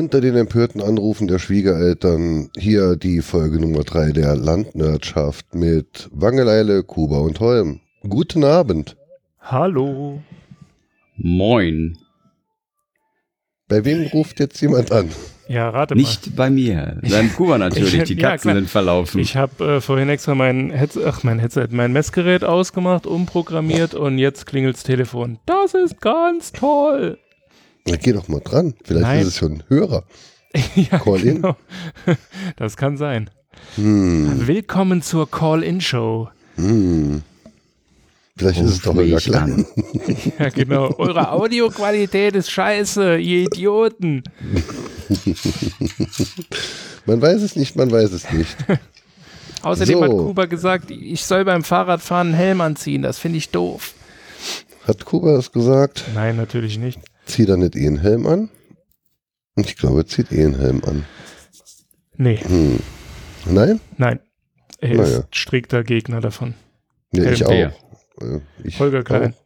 Unter den empörten Anrufen der Schwiegereltern hier die Folge Nummer 3 der Landwirtschaft mit Wangeleile, Kuba und Holm. Guten Abend. Hallo. Moin. Bei wem ruft jetzt jemand an? Ja, rate Nicht mal. bei mir. Beim Kuba natürlich. Ich- Die ja, Katzen klar. sind verlaufen. Ich habe äh, vorhin extra mein Headset, ach mein Headset, mein Messgerät ausgemacht, umprogrammiert und jetzt klingelt's Telefon. Das ist ganz toll. Na, geh doch mal dran. Vielleicht Nein. ist es schon ein Hörer. ja, Call in? genau. Das kann sein. Hm, Willkommen zur Call-In-Show. hm. Vielleicht ist es Ruf doch Klein. an. Ja, genau. Eure Audioqualität ist scheiße, ihr Idioten. Man weiß es nicht, man weiß es nicht. Außerdem So. hat Kuba gesagt, ich soll beim Fahrradfahren einen Helm anziehen. Das finde ich doof. Hat Kuba das gesagt? Nein, natürlich nicht. Zieh da nicht eh einen Helm an? Ich glaube, er zieht eh einen Helm an. Nee, Hm. Nein? nein. Er Naja. ist strikter Gegner davon. Ja, ich auch. Äh, Ich Holger Klein. Auch.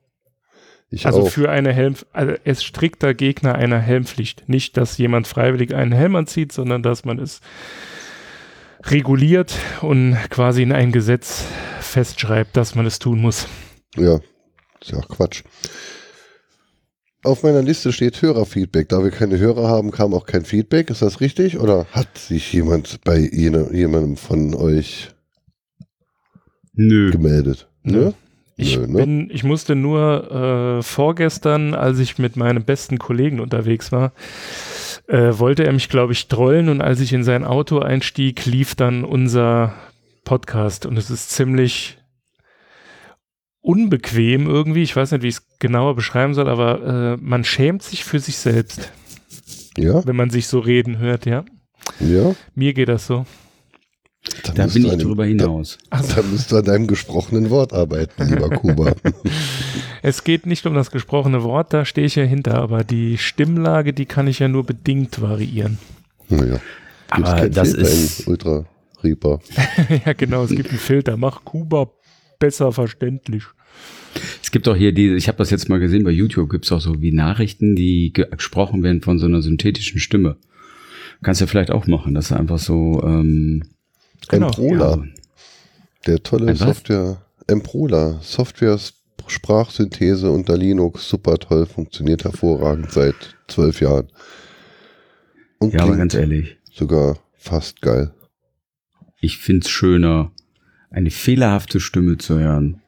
Ich Also auch. für eine Helm, also er ist strikter Gegner einer Helmpflicht. Nicht, dass jemand freiwillig einen Helm anzieht, sondern dass man es reguliert und quasi in ein Gesetz festschreibt, dass man es tun muss. Ja, ist ja auch Quatsch. Auf meiner Liste steht Hörerfeedback. Da wir keine Hörer haben, kam auch kein Feedback. Ist das richtig? Oder hat sich jemand bei jene, jemandem von euch Nö. gemeldet? Nö. Ne? Ich, Nö, ne? bin, ich musste nur äh, vorgestern, als ich mit meinem besten Kollegen unterwegs war, äh, wollte er mich, glaube ich, trollen und als ich in sein Auto einstieg, lief dann unser Podcast und es ist ziemlich unbequem irgendwie. Ich weiß nicht, wie ich es genauer beschreiben soll, aber äh, man schämt sich für sich selbst, Ja? wenn man sich so reden hört, ja. Ja? Mir geht das so. Da musst bin ich dem- drüber hinaus. Da, da musst du an deinem gesprochenen Wort arbeiten, lieber Kuba. Es geht nicht um das gesprochene Wort, da stehe ich ja hinter, aber die Stimmlage, die kann ich ja nur bedingt variieren. naja. Aber das Filter ist, Ultra Reaper. ja, genau, es gibt einen Filter. Mach Kuba besser verständlich. Es gibt auch hier die, ich habe das jetzt mal gesehen, bei YouTube gibt es auch so wie Nachrichten, die ge- gesprochen werden von so einer synthetischen Stimme. Kannst du vielleicht auch machen, dass du einfach so, ähm, Genau. Emprola, ja, der tolle Ein was? Software. Emprola, Software Sprachsynthese unter Linux, super toll, funktioniert hervorragend seit zwölf Jahren. Und ja, aber ganz ehrlich, sogar fast geil. ich find's schöner, eine fehlerhafte Stimme zu hören,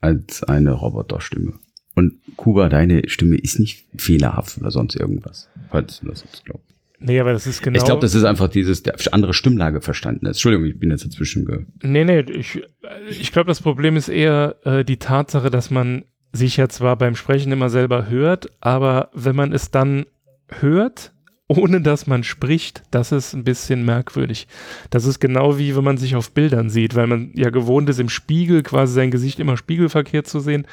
als eine Roboterstimme. Und Kuba, deine Stimme ist nicht fehlerhaft oder sonst irgendwas. Falls du das jetzt glaubst. Nee, aber das ist genau. Ich glaube, das ist einfach dieses, der andere Stimmlage verstanden ist. Entschuldigung, ich bin jetzt dazwischen ge Nee, nee, ich, ich glaube, das Problem ist eher äh, die Tatsache, dass man sich ja zwar beim Sprechen immer selber hört, aber wenn man es dann hört, ohne dass man spricht, das ist ein bisschen merkwürdig. Das ist genau wie wenn man sich auf Bildern sieht, weil man ja gewohnt ist, im Spiegel quasi sein Gesicht immer spiegelverkehrt zu sehen.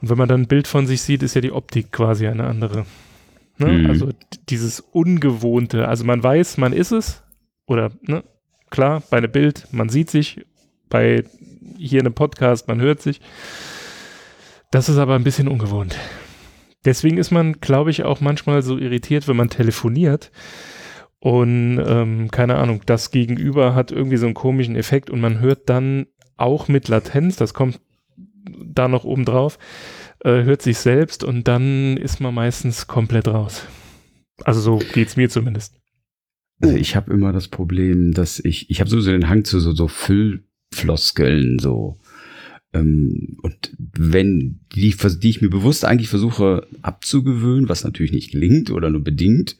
Und wenn man dann ein Bild von sich sieht, ist ja die Optik quasi eine andere. Ne? Mhm. Also dieses Ungewohnte. Also man weiß, man ist es. Oder, ne? Klar, bei einem Bild, man sieht sich. Bei hier einem Podcast, man hört sich. Das ist aber ein bisschen ungewohnt. Deswegen ist man, glaube ich, auch manchmal so irritiert, wenn man telefoniert. Und ähm, keine Ahnung, das Gegenüber hat irgendwie so einen komischen Effekt und man hört dann auch mit Latenz, das kommt da noch oben drauf, äh, hört sich selbst und dann ist man meistens komplett raus. Also so geht's mir zumindest. Also ich habe immer das Problem, dass ich, ich habe sowieso den Hang zu so, so Füllfloskeln, so. Ähm, und wenn die, die ich mir bewusst eigentlich versuche abzugewöhnen, was natürlich nicht gelingt oder nur bedingt.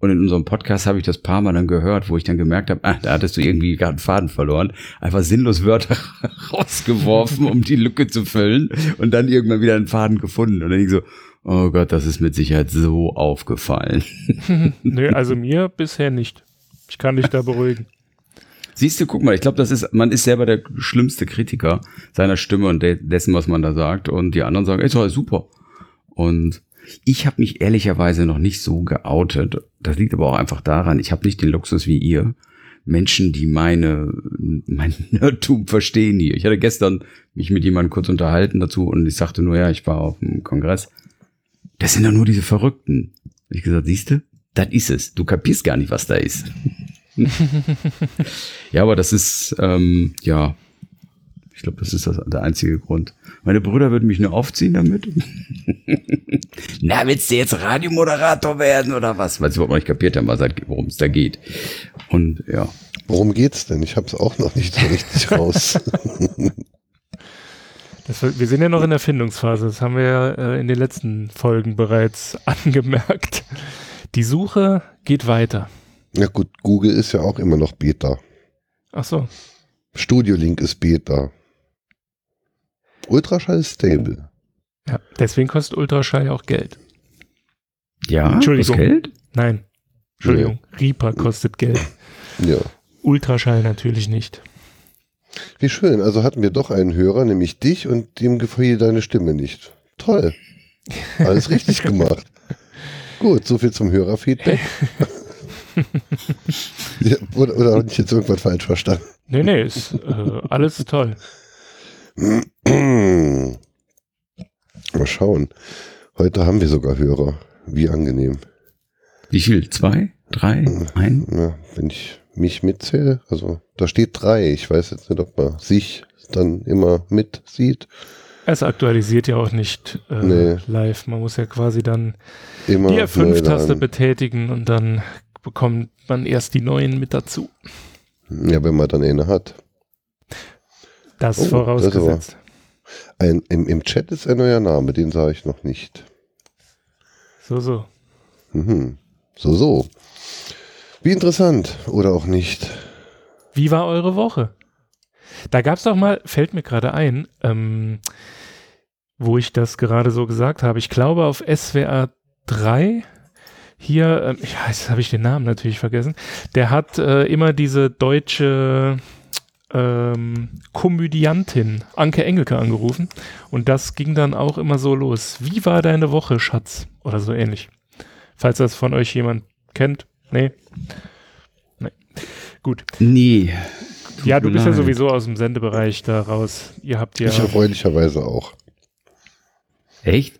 Und in unserem Podcast habe ich das paar Mal dann gehört, wo ich dann gemerkt habe, ah, da hattest du irgendwie gerade einen Faden verloren. Einfach sinnlos Wörter rausgeworfen, um die Lücke zu füllen und dann irgendwann wieder einen Faden gefunden. Und dann ich so, oh Gott, das ist mit Sicherheit so aufgefallen. Nö, also mir bisher nicht. Ich kann dich da beruhigen. Siehst du, guck mal, ich glaube, das ist, man ist selber der schlimmste Kritiker seiner Stimme und de dessen, was man da sagt. Und die anderen sagen, ey, ist super. Und ich habe mich ehrlicherweise noch nicht so geoutet. Das liegt aber auch einfach daran, ich habe nicht den Luxus wie ihr. Menschen, die meine, mein Nerdtum verstehen hier. Ich hatte gestern mich mit jemandem kurz unterhalten dazu und ich sagte nur, ja, ich war auf dem Kongress. Das sind doch nur diese Verrückten. Ich gesagt, siehste, Das ist es. Du kapierst gar nicht, was da ist. ja, aber das ist, ähm, ja, ich glaube, das ist das, der einzige Grund. Meine Brüder würden mich nur aufziehen damit. Na, willst du jetzt Radiomoderator werden oder was? Weil sie überhaupt noch nicht kapiert haben, worum es da geht. Und ja. Worum geht's denn? Ich habe es auch noch nicht so richtig raus. Das, wir sind ja noch in der Findungsphase. Das haben wir ja äh, in den letzten Folgen bereits angemerkt. Die Suche geht weiter. Ja gut, Google ist ja auch immer noch Beta. Ach so. Studio Link ist Beta. Ultraschall ist stable. Ja, deswegen kostet Ultraschall ja auch Geld. Ja, Entschuldigung. Geld? Nein. Entschuldigung. Ja. Reaper kostet Geld. Ja. Ultraschall natürlich nicht. Wie schön. Also hatten wir doch einen Hörer, nämlich dich, und dem gefiel deine Stimme nicht. Toll. Alles richtig gemacht. Gut, so viel zum Hörerfeedback. ja, oder, oder habe ich jetzt irgendwas falsch verstanden? Nee, nee, ist äh, alles toll. Mal schauen. Heute haben wir sogar Hörer. Wie angenehm. Wie viel? Zwei? Drei? Ein? Ja, wenn ich mich mitzähle, also da steht drei. Ich weiß jetzt nicht, ob man sich dann immer mit sieht. Es aktualisiert ja auch nicht äh, nee. live. Man muss ja quasi dann immer die F5-Taste betätigen und dann bekommt man erst die neuen mit dazu. Ja, wenn man dann eine hat. Das oh, vorausgesetzt. Das ein, im, Im Chat ist ein neuer Name, den sage ich noch nicht. So, so. Mhm. So, so. Wie interessant oder auch nicht. Wie war eure Woche? Da gab es doch mal, fällt mir gerade ein, ähm, wo ich das gerade so gesagt habe. Ich glaube auf SWR 3 hier, ähm, ja, jetzt habe ich den Namen natürlich vergessen. Der hat äh, immer diese deutsche ähm, Komödiantin Anke Engelke angerufen und das ging dann auch immer so los. Wie war deine Woche, Schatz? Oder so ähnlich. Falls das von euch jemand kennt. Nee. Nee. Gut. Nee. ja, du bist leid. ja sowieso aus dem Sendebereich da raus. Ihr habt ja. Ich erfreulicherweise auch. Echt?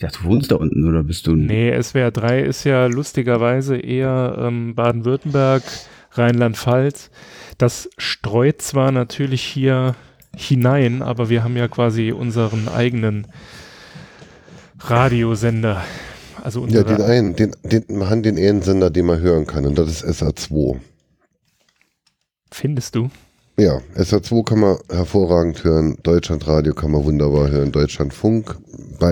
Ja, du wohnst da unten oder bist du? Nee, SWR 3 ist ja lustigerweise eher ähm, Baden-Württemberg, Rheinland-Pfalz. Das streut zwar natürlich hier hinein, aber wir haben ja quasi unseren eigenen Radiosender. Also ja, den einen, den, den, man hat den einen Sender, den man hören kann, und das ist SA2. Findest du? Ja, SA2 kann man hervorragend hören, Deutschlandradio kann man wunderbar hören, Deutschlandfunk,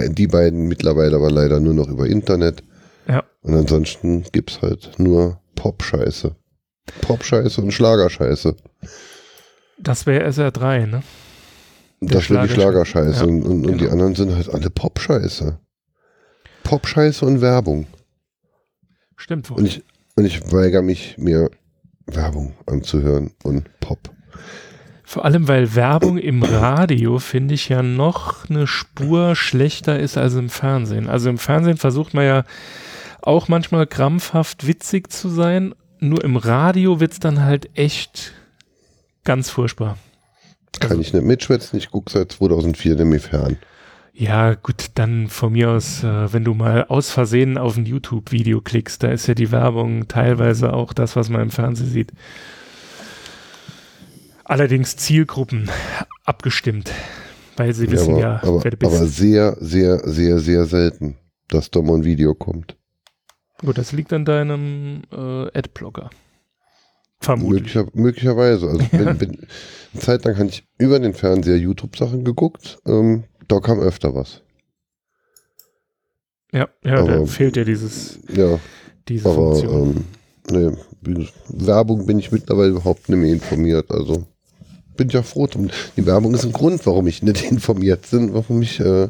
die beiden mittlerweile aber leider nur noch über Internet. Ja. Und ansonsten gibt es halt nur Pop-Scheiße. Pop-Scheiße und Schlagerscheiße. Das wäre SR3, ne? Der das wäre die Schlagerscheiße. Ja, und, und, genau. und, die anderen sind halt alle Pop-Scheiße. Pop-Scheiße und Werbung. Stimmt wohl. Und ich, und ich weigere mich, mir Werbung anzuhören und Pop. Vor allem, weil Werbung im Radio, finde ich, ja noch eine Spur schlechter ist als im Fernsehen. Also im Fernsehen versucht man ja auch manchmal krampfhaft witzig zu sein, nur im Radio wird es dann halt echt ganz furchtbar. Kann ich nicht mitschwätzen, ich gucke seit 2004 nämlich fern. Ja, gut, dann von mir aus, äh, wenn du mal aus Versehen auf ein YouTube-Video klickst, da ist ja die Werbung teilweise auch das, was man im Fernsehen sieht. Allerdings Zielgruppen abgestimmt, weil sie wissen ja, aber, ja wer du bist. Aber sehr, sehr, sehr, sehr selten, dass da mal ein Video kommt. Gut, das liegt an deinem äh, Adblocker. Vermutlich. Möglicher, möglicherweise. Also wenn, wenn, eine Zeit lang habe ich über den Fernseher YouTube-Sachen geguckt. Ähm, da kam öfter was. Ja, ja, aber, da fehlt ja dieses, ja, diese aber, Funktion. Ähm, nee, Werbung bin ich mittlerweile überhaupt nicht mehr informiert. Also bin ja froh drum. Die Werbung ist ein Grund, warum ich nicht informiert bin, warum ich. Äh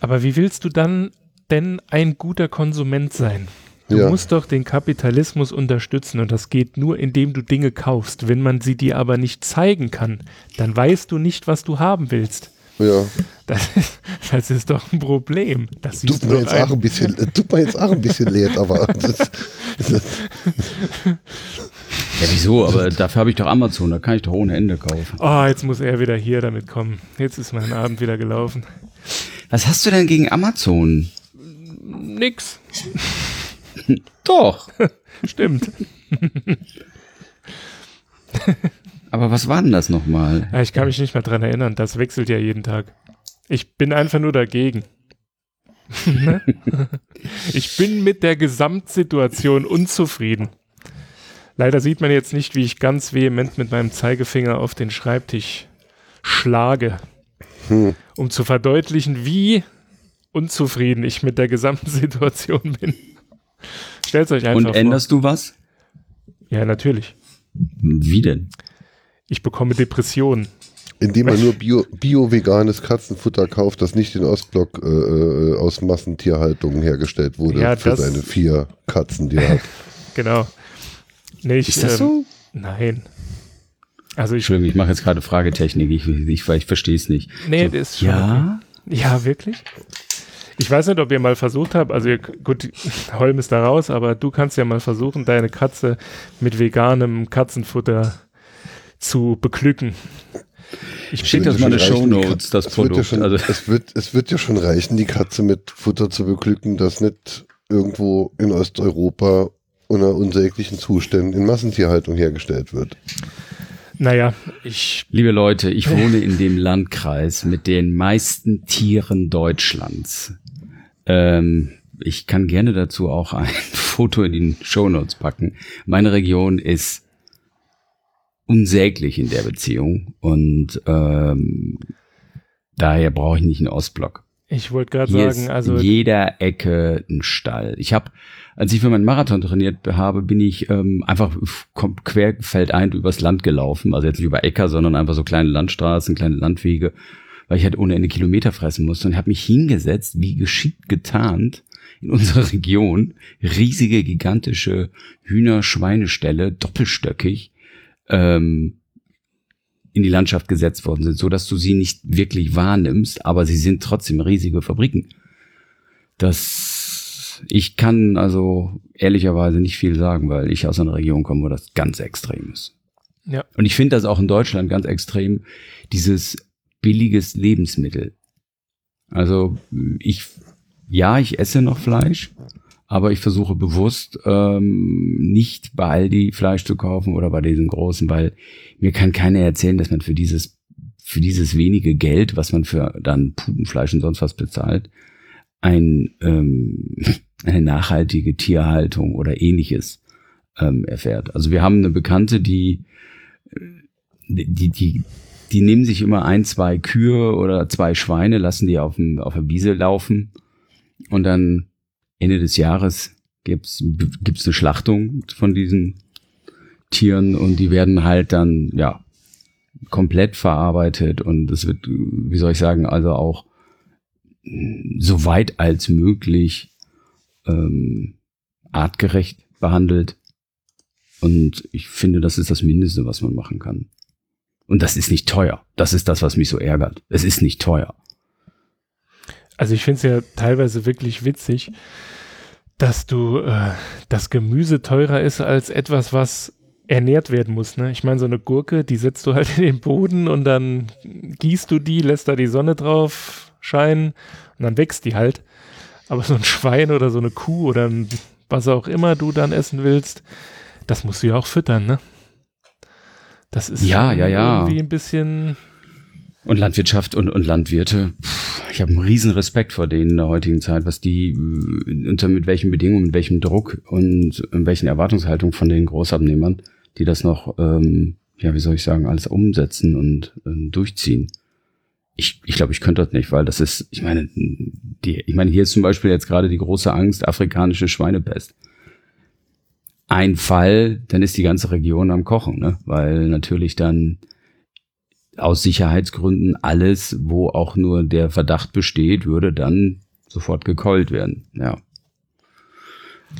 aber wie willst du dann denn ein guter Konsument sein? Du ja. musst doch den Kapitalismus unterstützen und das geht nur, indem du Dinge kaufst. Wenn man sie dir aber nicht zeigen kann, dann weißt du nicht, was du haben willst. Ja. Das ist, das ist doch ein Problem. Das tut mir jetzt auch ein bisschen, tut mir jetzt auch ein bisschen leid, aber das, das ja, wieso? Aber dafür habe ich doch Amazon, da kann ich doch ohne Ende kaufen. Oh, jetzt muss er wieder hier damit kommen. Jetzt ist mein Abend wieder gelaufen. Was hast du denn gegen Amazon? nix. Doch. Stimmt. Aber was war denn das nochmal? Ich kann mich nicht mehr dran erinnern. Das wechselt ja jeden Tag. Ich bin einfach nur dagegen. Ne? ich bin mit der Gesamtsituation unzufrieden. Leider sieht man jetzt nicht, wie ich ganz vehement mit meinem Zeigefinger auf den Schreibtisch schlage, Hm. um zu verdeutlichen, wie unzufrieden ich mit der gesamten Situation bin. Stellt euch einfach Und änderst du was? vor. Ja, natürlich. Wie denn? Ich bekomme Depressionen. Indem man nur bio- bio-veganes Katzenfutter kauft, das nicht in Ostblock äh, äh, aus Massentierhaltung hergestellt wurde Ja, für seine vier Katzen, die er hat. Genau. Nee, ich, Ist das ähm, so? Nein. Also ich, Entschuldigung, ich mache jetzt gerade Fragetechnik. Ich, ich, ich verstehe es nicht. nee, das ist schon Ja? Okay. Ja, wirklich? Ich weiß nicht, ob ihr mal versucht habt, also ihr, gut, Holm ist da raus, aber du kannst ja mal versuchen, deine Katze mit veganem Katzenfutter zu beglücken. Ich Schick Würde das mal in die die Shownotes, Kat- das es wird ja Produkt. schon, Also, es, wird, es wird ja schon reichen, die Katze mit Futter zu beglücken, das nicht irgendwo in Osteuropa unter unsäglichen Zuständen in Massentierhaltung hergestellt wird. Naja, ich, liebe Leute, ich wohne in dem Landkreis mit den meisten Tieren Deutschlands. Ähm, ich kann gerne dazu auch ein Foto in den Shownotes packen. Meine Region ist unsäglich in der Beziehung und ähm, daher brauche ich nicht einen Ostblock. ich wollte gerade sagen, also in jeder Ecke ein Stall. Ich habe, als ich für meinen Marathon trainiert habe, bin ich ähm, einfach querfeldein übers Land gelaufen. Also jetzt nicht über Äcker, sondern einfach so kleine Landstraßen, kleine Landwege, weil ich halt ohne Ende Kilometer fressen musste und habe mich hingesetzt, wie geschickt getarnt in unserer Region, riesige, gigantische Hühner-Schweineställe, doppelstöckig, ähm, in die Landschaft gesetzt worden sind, so dass du sie nicht wirklich wahrnimmst, aber sie sind trotzdem riesige Fabriken. Das, ich kann also ehrlicherweise nicht viel sagen, weil ich aus einer Region komme, wo das ganz extrem ist. Ja. Und ich finde das auch in Deutschland ganz extrem, dieses billiges Lebensmittel. Also ich, ja, ich esse noch Fleisch, aber ich versuche bewusst ähm, nicht bei Aldi Fleisch zu kaufen oder bei diesen großen, weil mir kann keiner erzählen, dass man für dieses für dieses wenige Geld, was man für dann Putenfleisch und sonst was bezahlt, ein ähm, eine nachhaltige Tierhaltung oder ähnliches ähm, erfährt. Also wir haben eine Bekannte, die die die die nehmen sich immer ein, zwei Kühe oder zwei Schweine, lassen die auf dem auf der Wiese laufen und dann Ende des Jahres gibt's gibt's eine Schlachtung von diesen Tieren und die werden halt dann ja komplett verarbeitet und es wird, wie soll ich sagen, also auch so weit als möglich ähm, artgerecht behandelt. Und ich finde, das ist das Mindeste, was man machen kann. Und das ist nicht teuer. Das ist das, was mich so ärgert. Es ist nicht teuer. Also ich finde es ja teilweise wirklich witzig, dass du äh, das Gemüse teurer ist als etwas, was ernährt werden muss. Ne? Ich meine, so eine Gurke, die setzt du halt in den Boden und dann gießt du die, lässt da die Sonne drauf scheinen und dann wächst die halt. Aber so ein Schwein oder so eine Kuh oder ein, was auch immer du dann essen willst, das musst du ja auch füttern, ne? Das ist Ja, ja, ja. irgendwie ein bisschen Und Landwirtschaft und, und Landwirte, pff, ich habe einen riesen Respekt vor denen in der heutigen Zeit, was die äh, unter mit welchen Bedingungen, mit welchem Druck und in welchen Erwartungshaltungen von den Großabnehmern, die das noch, ähm, ja, wie soll ich sagen, alles umsetzen und ähm, durchziehen. Ich, ich glaube, ich könnte das nicht, weil das ist, ich meine, die, ich meine, hier ist zum Beispiel jetzt gerade die große Angst, afrikanische Schweinepest. Ein Fall, dann ist die ganze Region am Kochen, ne? weil natürlich dann aus Sicherheitsgründen alles, wo auch nur der Verdacht besteht, würde dann sofort gekeult werden. Ja.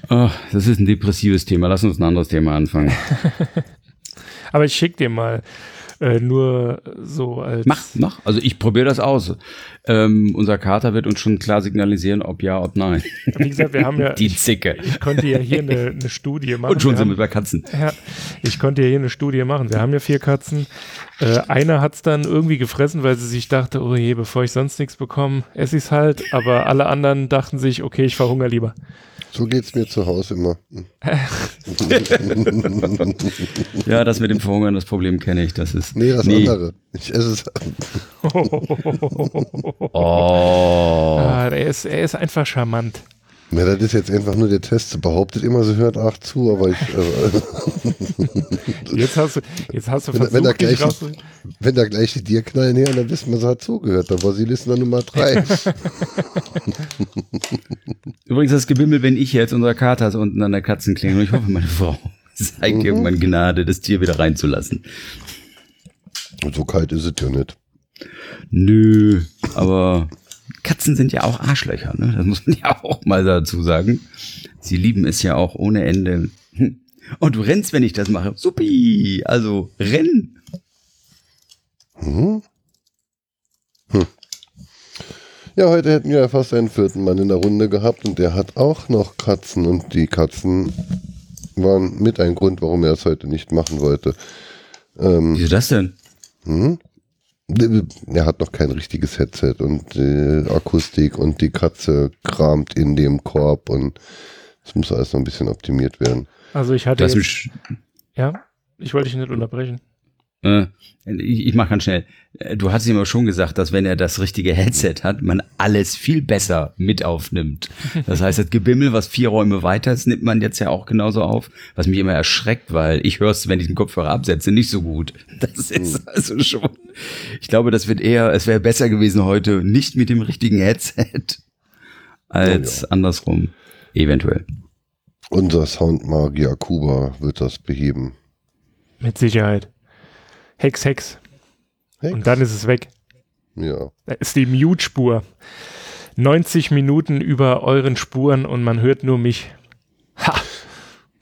Ach, das ist ein depressives Thema. Lass uns ein anderes Thema anfangen. Aber ich schick dir mal äh, nur so als. Mach, mach. Also ich probiere das aus. Ähm, unser Kater wird uns schon klar signalisieren, ob ja, ob nein. Wie gesagt, wir haben ja. Die ich, Zicke. ich konnte ja hier eine, eine Studie machen. Und schon wir sind wir bei Katzen. ja, ich konnte ja hier eine Studie machen. Wir haben ja vier Katzen. Äh, eine hat's dann irgendwie gefressen, weil sie sich dachte, oh je, bevor ich sonst nichts bekomme, esse ich's halt. Aber alle anderen dachten sich, okay, ich verhungere lieber. So geht's mir zu Hause immer. Ja, das mit dem Verhungern, das Problem kenne ich. Das ist. Nee, das andere. Ich esse es. Oh. Ah, er, ist, er ist einfach charmant. Ja, das ist jetzt einfach nur der Test. Behauptet immer, sie hört acht zu, aber ich, äh, Jetzt hast du, jetzt hast du Wenn- versucht, wenn da dich gleich- wenn da gleich die dir knallen her, dann wissen wir, sie hat zugehört. Dann war sie Listener Nummer drei. Übrigens, das Gebimmel bin ich jetzt. Unser Kater ist unten an der Katzenklinge. Und ich hoffe, meine Frau zeigt irgendwann Gnade, das Tier wieder reinzulassen. Und so kalt ist es ja nicht. Nö, aber Katzen sind ja auch Arschlöcher, ne? Das muss man ja auch mal dazu sagen. Sie lieben es ja auch ohne Ende. Hm. Und du rennst, wenn ich das mache. Supi! Also renn! Mhm. Hm. Ja, heute hätten wir ja fast einen vierten Mann in der Runde gehabt und der hat auch noch Katzen und die Katzen waren mit ein Grund, warum er es heute nicht machen wollte. Ähm, Wieso das denn? hm? Er hat noch kein richtiges Headset und äh, Akustik und die Katze kramt in dem Korb und es muss alles noch ein bisschen optimiert werden. Also ich hatte jetzt, ja, ich wollte dich nicht unterbrechen. Äh, ich, ich mach ganz schnell. Äh, Du hast ihm aber schon gesagt, dass wenn er das richtige Headset hat, man alles viel besser mit aufnimmt. Das heißt, das Gebimmel, was vier Räume weiter ist, nimmt man jetzt ja auch genauso auf, was mich immer erschreckt, weil ich höre es, wenn ich den Kopfhörer absetze, nicht so gut. Das ist also schon. Ich glaube, das wird eher, es wäre besser gewesen heute nicht mit dem richtigen Headset als andersrum. Eventuell. Unser Soundmagier Kuba wird das beheben. Mit Sicherheit. Hex, Hex. Hex. Und dann ist es weg. Ja. Da ist die Mute-Spur. 90 Minuten über euren Spuren und man hört nur mich. Ha!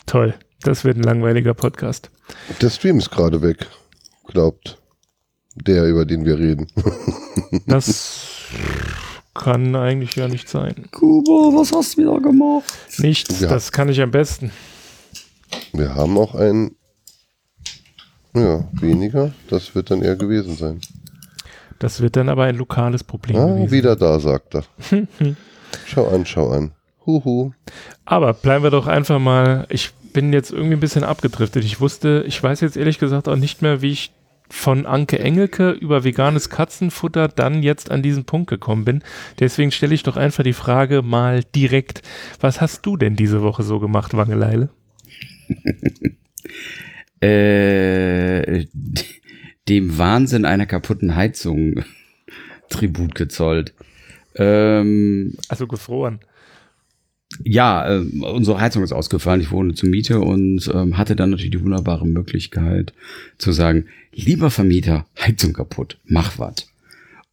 Toll. Das wird ein langweiliger Podcast. Der Stream ist gerade weg, glaubt der, über den wir reden. Das kann eigentlich ja nicht sein. Kuba, was hast du wieder gemacht? Nichts, Ja. das kann ich am besten. Wir haben auch einen, ja, weniger. Das wird dann eher gewesen sein. Das wird dann aber ein lokales Problem Ah, gewesen. wieder da, sagt er. schau an, schau an. Huhu. Aber bleiben wir doch einfach mal. Ich bin jetzt irgendwie ein bisschen abgedriftet. Ich wusste, ich weiß jetzt ehrlich gesagt auch nicht mehr, wie ich von Anke Engelke über veganes Katzenfutter dann jetzt an diesen Punkt gekommen bin. Deswegen stelle ich doch einfach die Frage mal direkt. Was hast du denn diese Woche so gemacht, Wangeleile? äh, dem Wahnsinn einer kaputten Heizung Tribut gezollt. Ähm, Also gefroren. ja, äh, unsere Heizung ist ausgefallen. Ich wohne zur Miete und ähm, hatte dann natürlich die wunderbare Möglichkeit zu sagen, lieber Vermieter, Heizung kaputt, mach wat.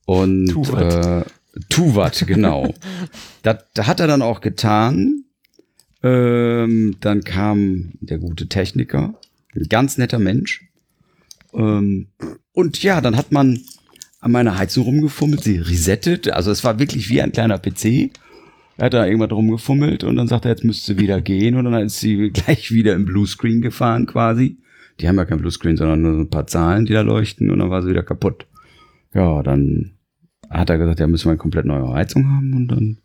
Und Tu wat. äh, tu wat, genau. das, das hat er dann auch getan. Ähm, dann kam der gute Techniker, ganz netter Mensch. Ähm, und ja, dann hat man an meiner Heizung rumgefummelt, sie resettet. Also es war wirklich wie ein kleiner PC. Er hat da irgendwann rumgefummelt und dann sagt er, jetzt müsste sie wieder gehen. Und dann ist sie gleich wieder im Bluescreen gefahren quasi. Die haben ja kein Bluescreen, sondern nur so ein paar Zahlen, die da leuchten und dann war sie wieder kaputt. Ja, dann hat er gesagt, ja, müssen wir eine komplett neue Heizung haben und dann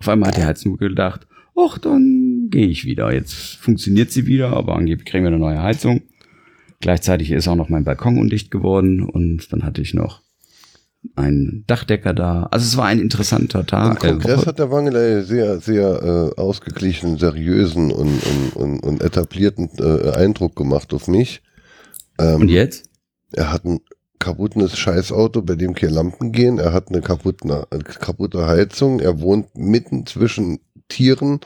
auf einmal hat die Heizung gedacht, ach, dann gehe ich wieder. Jetzt funktioniert sie wieder, aber angeblich kriegen wir eine neue Heizung. Gleichzeitig ist auch noch mein Balkon undicht geworden und dann hatte ich noch einen Dachdecker da. Also es war ein interessanter Im Tag. Kongress Äh, hat der Wangelei sehr, sehr äh, ausgeglichenen, seriösen und, und, und, und etablierten äh, Eindruck gemacht auf mich. Ähm, und jetzt? Er hat ein kaputtes Scheißauto, bei dem keine Lampen gehen. Er hat eine kaputte, eine kaputte Heizung. Er wohnt mitten zwischen Tieren.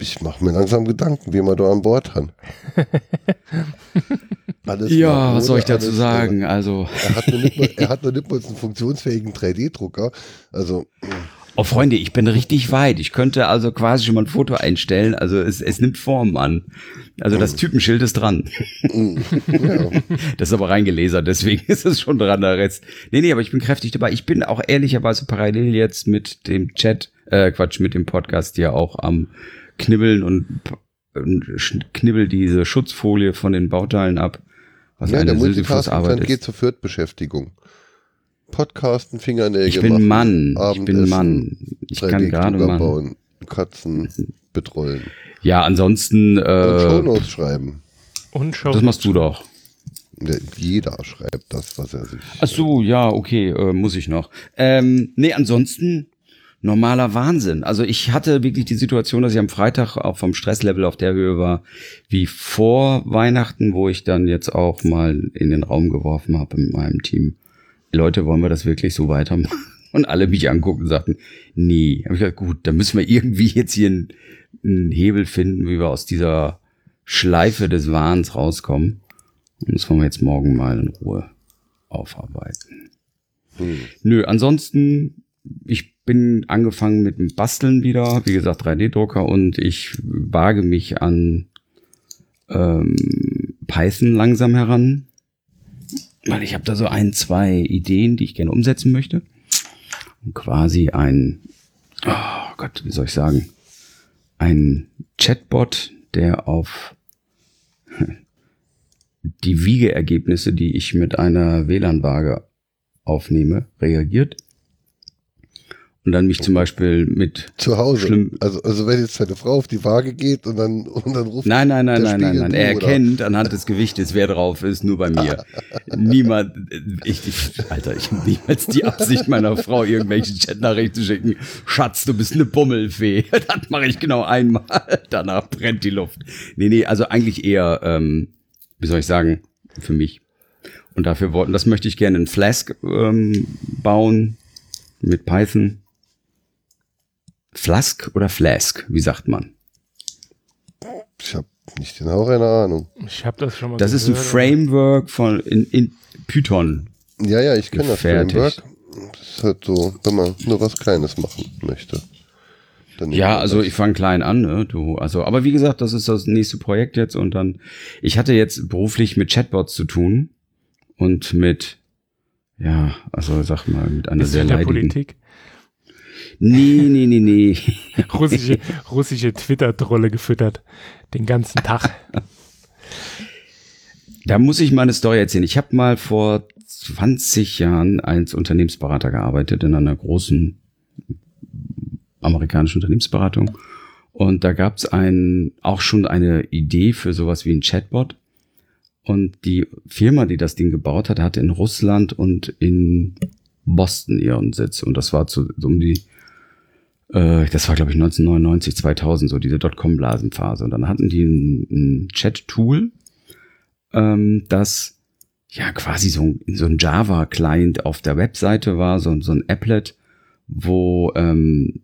Ich mache mir langsam Gedanken, wie man da an Bord hat. Ja, was soll ich dazu alles, sagen? Also, Äh, er, hat noch nicht mal, er hat noch nicht mal einen funktionsfähigen 3D-Drucker. Also, oh Freunde, ich bin richtig weit. Ich könnte also quasi schon mal ein Foto einstellen. Also es, es nimmt Form an. Also das Typenschild ist dran. ja. Das ist aber reingelesert, deswegen ist es schon dran, der Rest. Nee, nee, aber ich bin kräftig dabei. Ich bin auch ehrlicherweise parallel jetzt mit dem Chat, äh, Quatsch, mit dem Podcast hier auch am Knibbeln und, und knibbel diese Schutzfolie von den Bauteilen ab. Was ja, der eine Arbeit Multitasking geht zur Viertbeschäftigung. Podcasten, Fingernägel Ich bin machen, Mann, ich bin Abendessen, Mann. Ich kann 3D-Drucker gerade Mann. bauen, Katzen betrollen. Ja, ansonsten. Und Äh, Shownotes schreiben. Und Show. das machst du doch. Jeder schreibt das, was er sich. Ach so, ja, okay, äh, muss ich noch. Ähm, nee, ansonsten normaler Wahnsinn. Also ich hatte wirklich die Situation, dass ich am Freitag auch vom Stresslevel auf der Höhe war, wie vor Weihnachten, wo ich dann jetzt auch mal in den Raum geworfen habe mit meinem Team. Leute, wollen wir das wirklich so weitermachen? Und alle mich angucken und sagten, nee. Hab ich gesagt, gut, dann müssen wir irgendwie jetzt hier einen, einen Hebel finden, wie wir aus dieser Schleife des Wahns rauskommen. Und das wollen wir jetzt morgen mal in Ruhe aufarbeiten. Hm. Nö, ansonsten, ich bin angefangen mit dem Basteln wieder, wie gesagt, 3D-Drucker und ich wage mich an ähm, Python langsam heran, weil ich habe da so ein, zwei Ideen, die ich gerne umsetzen möchte. Und quasi ein, oh Gott, wie soll ich sagen, ein Chatbot, der auf die Wiegeergebnisse, die ich mit einer WLAN-Waage aufnehme, reagiert. Und dann mich zum Beispiel mit Zu Hause. Schlimm. Also, also wenn jetzt deine Frau auf die Waage geht und dann, und dann ruft Nein, nein, nein, nein, nein, nein. Er erkennt anhand des Gewichtes, wer drauf ist, nur bei mir. Niemand, ich, ich Alter, ich habe niemals die Absicht meiner Frau, irgendwelche Chatnachrichten zu schicken. Schatz, du bist eine Bummelfee. Das mache ich genau einmal. Danach brennt die Luft. Nee, nee, also eigentlich eher, ähm, wie soll ich sagen, für mich. Und dafür wollten, das möchte ich gerne in Flask ähm, bauen mit Python. Flask oder Flask, wie sagt man? Ich habe nicht genau eine Ahnung. Ich habe das schon mal Das ist ein gehört, Framework von in, in Python. Ja, ja, ich kenne das. Framework. Das ist halt so, wenn man nur was Kleines machen möchte. Ja, also das. ich fange klein an, ne? Du, also, aber wie gesagt, das ist das nächste Projekt jetzt und dann. Ich hatte jetzt beruflich mit Chatbots zu tun und mit, ja, also sag mal, mit einer Bist du sehr leidigen. Politik? Nee, nee, nee, nee. Russische, russische Twitter-Trolle gefüttert. Den ganzen Tag. Da muss ich mal eine Story erzählen. Ich habe mal vor 20 Jahren als Unternehmensberater gearbeitet in einer großen amerikanischen Unternehmensberatung. Und da gab es auch schon eine Idee für sowas wie ein Chatbot. Und die Firma, die das Ding gebaut hat, hatte in Russland und in Boston ihren Sitz. Und das war zu, um die, äh, das war glaube ich 1999, 2000, so diese Dotcom-Blasenphase. Und dann hatten die ein, ein Chat-Tool, ähm, das ja quasi so ein, so ein Java-Client auf der Webseite war, so, so ein Applet, wo ähm,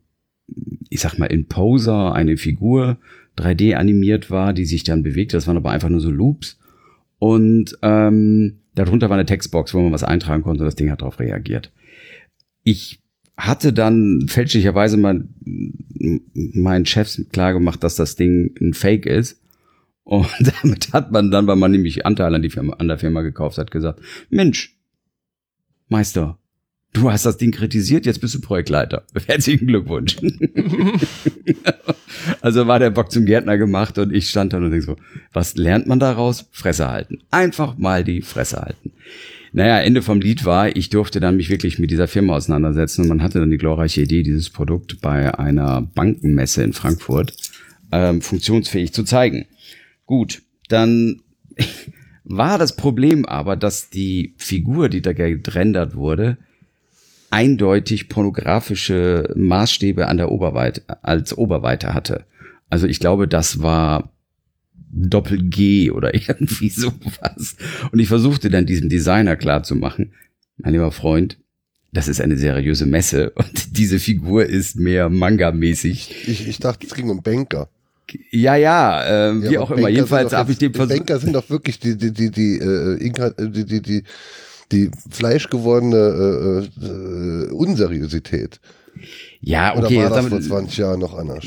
ich sag mal in Poser eine Figur 3D animiert war, die sich dann bewegte. Das waren aber einfach nur so Loops. Und ähm, darunter war eine Textbox, wo man was eintragen konnte und das Ding hat darauf reagiert. Ich hatte dann fälschlicherweise mal meinen Chefs klar gemacht, dass das Ding ein Fake ist. Und damit hat man dann, weil man nämlich Anteil an, die Firma, an der Firma gekauft hat, gesagt, Mensch, Meister, du hast das Ding kritisiert, jetzt bist du Projektleiter. Herzlichen Glückwunsch. also war der Bock zum Gärtner gemacht und ich stand dann und denk so, was lernt man daraus? Fresse halten. Einfach mal die Fresse halten. Naja, Ende vom Lied war, ich durfte dann mich wirklich mit dieser Firma auseinandersetzen und man hatte dann die glorreiche Idee, dieses Produkt bei einer Bankenmesse in Frankfurt ähm, funktionsfähig zu zeigen. Gut, dann war das Problem aber, dass die Figur, die da gerendert wurde, eindeutig pornografische Maßstäbe an der Oberweite, als Oberweite hatte. Also ich glaube, das war Doppel G oder irgendwie sowas. Und ich versuchte dann diesem Designer klarzumachen, mein lieber Freund, das ist eine seriöse Messe und diese Figur ist mehr Manga-mäßig. Ich, ich dachte, es ging um Banker. Ja, ja, äh, wie Ja, auch aber immer. Banker Jedenfalls habe ich dem versucht. Banker sind doch wirklich die, die, die, die, äh, Inka- äh, die, die, die, die fleischgewordene äh, äh, Unseriosität. Ja, Oder okay. war das damit- vor 20 Jahren noch anders?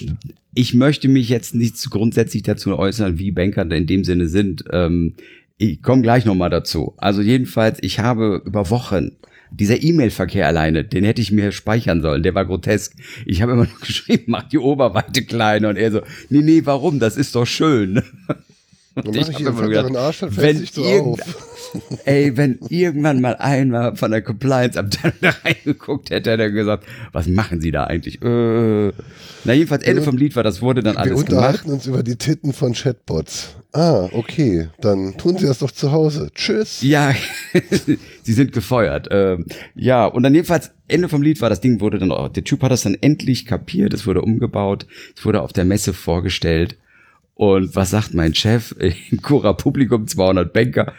Ich möchte mich jetzt nicht zu grundsätzlich dazu äußern, wie Banker in dem Sinne sind. Ähm, ich komme gleich nochmal dazu. Also jedenfalls, ich habe über Wochen dieser E-Mail-Verkehr alleine, den hätte ich mir speichern sollen, der war grotesk. Ich habe immer nur geschrieben, mach die Oberweite kleiner und er so, nee, nee, warum? Das ist doch schön. Dann ich mache ich immer einen gedacht, Arsch, dann wenn irgend-. Ey, wenn irgendwann mal einer von der Compliance-Abteilung da reingeguckt hätte, hätte er gesagt, was machen Sie da eigentlich? Äh, na jedenfalls, Ende vom Lied war, das wurde dann Wir alles gemacht. unterhalten uns über die Titten von Chatbots. Ah, okay. Dann tun Sie das doch zu Hause. Tschüss. Ja, sie sind gefeuert. Ähm, ja, und dann jedenfalls, Ende vom Lied war, das Ding wurde dann, auch- der Typ hat das dann endlich kapiert, es wurde umgebaut, es wurde auf der Messe vorgestellt. Und was sagt mein Chef? Im Cura Publikum 200 Banker.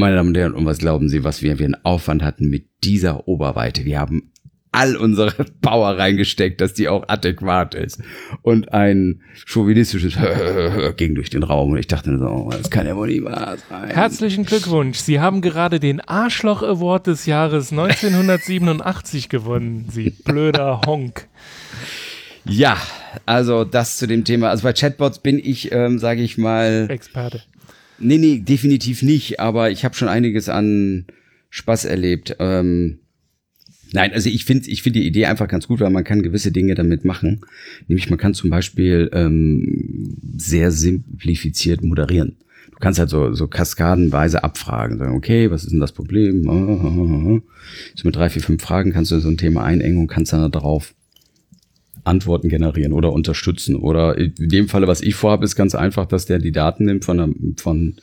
Meine Damen und Herren, und was glauben Sie, was wir für einen Aufwand hatten mit dieser Oberweite? Wir haben all unsere Power reingesteckt, dass die auch adäquat ist. Und ein chauvinistisches ging durch den Raum. Und ich dachte so, oh, das kann ja wohl nicht wahr sein. Herzlichen Glückwunsch. Sie haben gerade den Arschloch Award des Jahres 1987 gewonnen. Sie blöder Honk. Ja, also das zu dem Thema. Also bei Chatbots bin ich, ähm, sage ich mal, Experte. Nee, nee, definitiv nicht, aber ich habe schon einiges an Spaß erlebt. Ähm, nein, also ich finde ich find die Idee einfach ganz gut, weil man kann gewisse Dinge damit machen. Nämlich man kann zum Beispiel ähm, sehr simplifiziert moderieren. Du kannst halt so, so kaskadenweise abfragen. Sagen, okay, was ist denn das Problem? Ah, ah, ah. So mit drei, vier, fünf Fragen kannst du so ein Thema einengen und kannst dann darauf Antworten generieren oder unterstützen. Oder in dem Falle, was ich vorhabe, ist ganz einfach, dass der die Daten nimmt von, der- von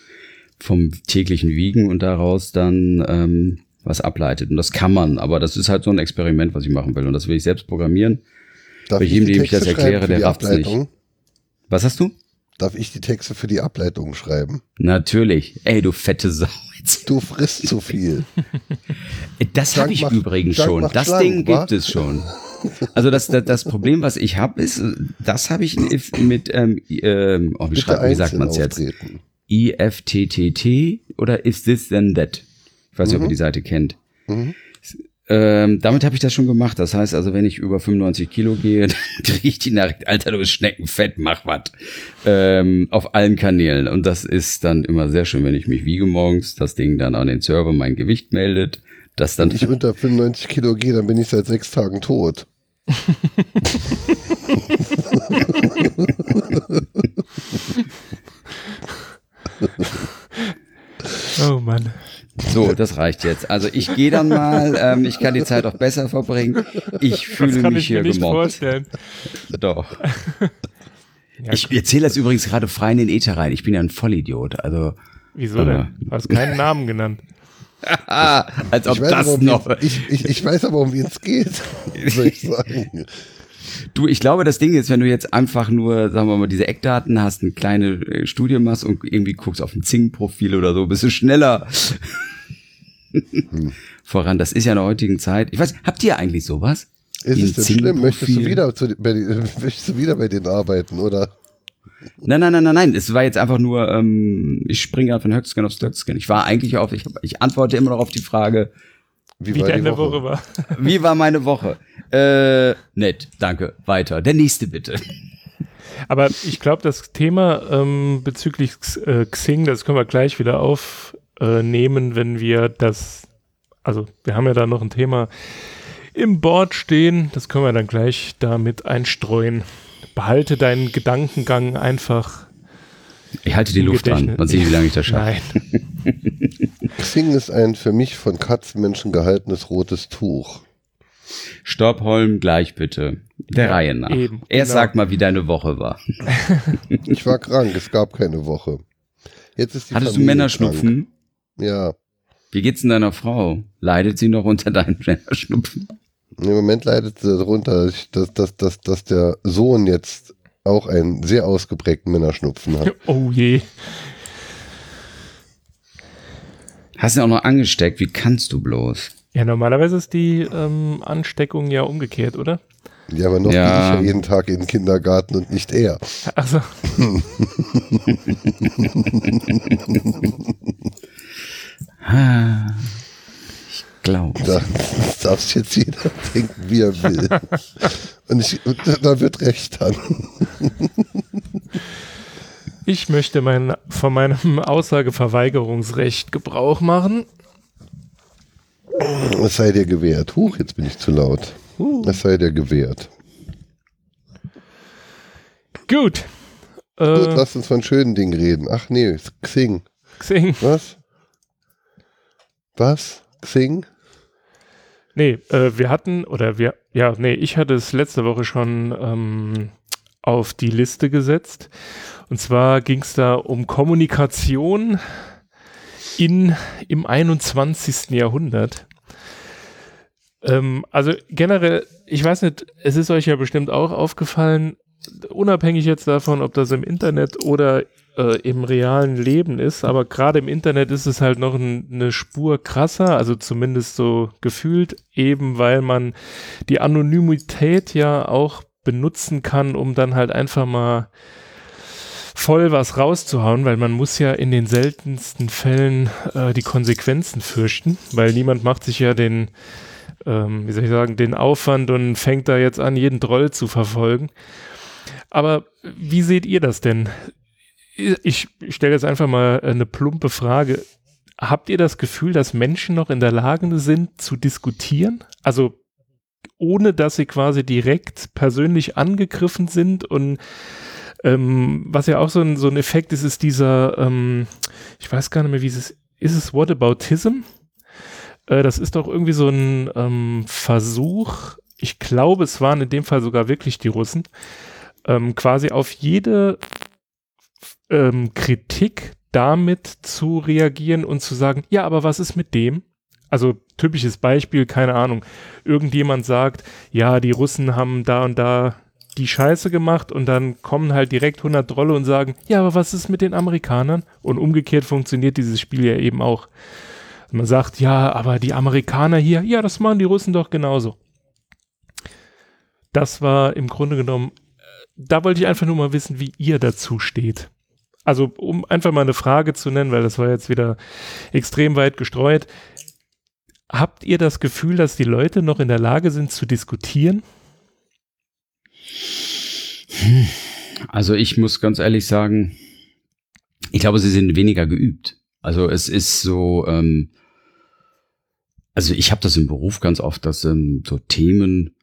vom täglichen Wiegen und daraus dann ähm, was ableitet. Und das kann man, aber das ist halt so ein Experiment, was ich machen will. Und das will ich selbst programmieren. Darf Bei jedem, dem ich das erkläre, der die rafft's nicht. Was hast du? Darf ich die Texte für die Ableitung schreiben? Natürlich. Ey, du fette Sau. Jetzt. Du frisst zu viel. Ey, Das habe ich macht- übrigens Schlank schon. Das schlank, Ding wa? gibt es schon. Also das, das, das Problem, was ich habe, ist, das habe ich mit, ähm, ähm, oh, wie, Bitte schreibt, wie sagt man es jetzt? IFTTT oder Is This Then That? Ich weiß nicht, ob ihr die Seite kennt. Ähm, damit habe ich das schon gemacht. Das heißt also, wenn ich über 95 Kilo gehe, dann kriege ich die Nachricht, Alter, du bist Schneckenfett, mach was. Ähm, auf allen Kanälen. Und das ist dann immer sehr schön, wenn ich mich wiege morgens, das Ding dann an den Server mein Gewicht meldet. Das dann Wenn ich unter 95 Kilo gehe, dann bin ich seit sechs Tagen tot. Oh Mann. So, das reicht jetzt. Also ich gehe dann mal. Ähm, ich kann die Zeit auch besser verbringen. Ich fühle kann mich ich mir hier nicht gemobbt. vorstellen. Doch. Ja, Ich erzähle das übrigens gerade frei in den Äther rein. Ich bin ja ein Vollidiot. Also, Wieso denn? Du hast keinen Namen genannt. ah, als ob Ich weiß, aber, das um noch. ich, ich, ich weiß aber, um wen es geht. Soll ich sagen. Du, ich glaube, das Ding ist, wenn du jetzt einfach nur, sagen wir mal, diese Eckdaten hast, eine kleine äh, Studie machst und irgendwie guckst auf ein Zing-Profil oder so, bist du schneller voran. Das ist ja in der heutigen Zeit. Ich weiß, habt ihr eigentlich sowas? Ist es denn schlimm? Möchtest du wieder, zu, bei, den- möchtest du wieder bei denen arbeiten, oder? Nein, nein, nein, nein, nein. Es war jetzt einfach nur, ähm, ich springe gerade von Höcksken auf Stöcksken. Ich war eigentlich auf, ich, hab- ich antworte immer noch auf die Frage, Wie, Wie war deine Woche? Woche war. wie war meine Woche? Äh, nett, danke. Weiter. Der nächste bitte. Aber ich glaube, das Thema ähm, bezüglich äh, Xing, das können wir gleich wieder aufnehmen, wenn wir das, also wir haben ja da noch ein Thema im Board stehen, das können wir dann gleich damit einstreuen. Behalte deinen Gedankengang einfach. Ich halte die Luft an. Gedächtnis. Mal sehen, wie lange ich das schaffe. Nein. Xing ist ein für mich von Katzenmenschen gehaltenes rotes Tuch. Stopp, Holm, gleich bitte. Der Ja, Reihe nach. eben, Erst genau. sag mal, wie deine Woche war. Ich war krank, es gab keine Woche. Jetzt ist die Hattest du Familie Männerschnupfen? Krank. Ja. Wie geht's denn deiner Frau? Leidet sie noch unter deinem Männerschnupfen? Im Moment leidet sie darunter, dass, dass, dass, dass der Sohn jetzt auch einen sehr ausgeprägten Männerschnupfen hat. Oh je. Hast du ihn auch noch angesteckt? Wie kannst du bloß? Ja, normalerweise ist die ähm, Ansteckung ja umgekehrt, oder? Ja, aber noch Ja. gehe ich ja jeden Tag in den Kindergarten und nicht er. Also, Ah, ich glaube. Da das darf jetzt jeder denken, wie er will. Und, ich, und da wird recht haben. ich möchte mein, von meinem Aussageverweigerungsrecht Gebrauch machen. Es sei dir gewährt. Huch, jetzt bin ich zu laut. Es sei dir gewährt. Gut. Gut, Äh, lass uns von schönen Dingen reden. Ach nee, Xing. Xing. Was? Was? Xing? Nee, äh, wir hatten, oder wir, ja, nee, ich hatte es letzte Woche schon ähm, auf die Liste gesetzt. Und zwar ging es da um Kommunikation in, im 21. Jahrhundert. Ähm, also generell, ich weiß nicht, es ist euch ja bestimmt auch aufgefallen, unabhängig jetzt davon, ob das im Internet oder äh, im realen Leben ist, aber gerade im Internet ist es halt noch ein, eine Spur krasser, also zumindest so gefühlt, eben weil man die Anonymität ja auch benutzen kann, um dann halt einfach mal voll was rauszuhauen, weil man muss ja in den seltensten Fällen äh, die Konsequenzen fürchten, weil niemand macht sich ja den, ähm, wie soll ich sagen, den Aufwand und fängt da jetzt an, jeden Troll zu verfolgen. Aber wie seht ihr das denn? Ich stelle jetzt einfach mal eine plumpe Frage. Habt ihr das Gefühl, dass Menschen noch in der Lage sind zu diskutieren? Also ohne dass sie quasi direkt persönlich angegriffen sind und ähm, was ja auch so ein, so ein Effekt ist, ist dieser, ähm, ich weiß gar nicht mehr, wie es ist, ist es Whataboutism? Äh, das ist doch irgendwie so ein ähm, Versuch, ich glaube, es waren in dem Fall sogar wirklich die Russen, ähm, quasi auf jede ähm, Kritik damit zu reagieren und zu sagen, ja, aber was ist mit dem? Also typisches Beispiel, keine Ahnung, irgendjemand sagt, ja, die Russen haben da und da die Scheiße gemacht und dann kommen halt direkt 100 Trolle und sagen, ja, aber was ist mit den Amerikanern? Und umgekehrt funktioniert dieses Spiel ja eben auch. Man sagt, ja, aber die Amerikaner hier, ja, das machen die Russen doch genauso. Das war im Grunde genommen, da wollte ich einfach nur mal wissen, wie ihr dazu steht. Also, um einfach mal eine Frage zu nennen, weil das war jetzt wieder extrem weit gestreut. Habt ihr das Gefühl, dass die Leute noch in der Lage sind zu diskutieren? Also ich muss ganz ehrlich sagen, ich glaube, sie sind weniger geübt. Also es ist so, ähm, also ich habe das im Beruf ganz oft, dass ähm, so Themen,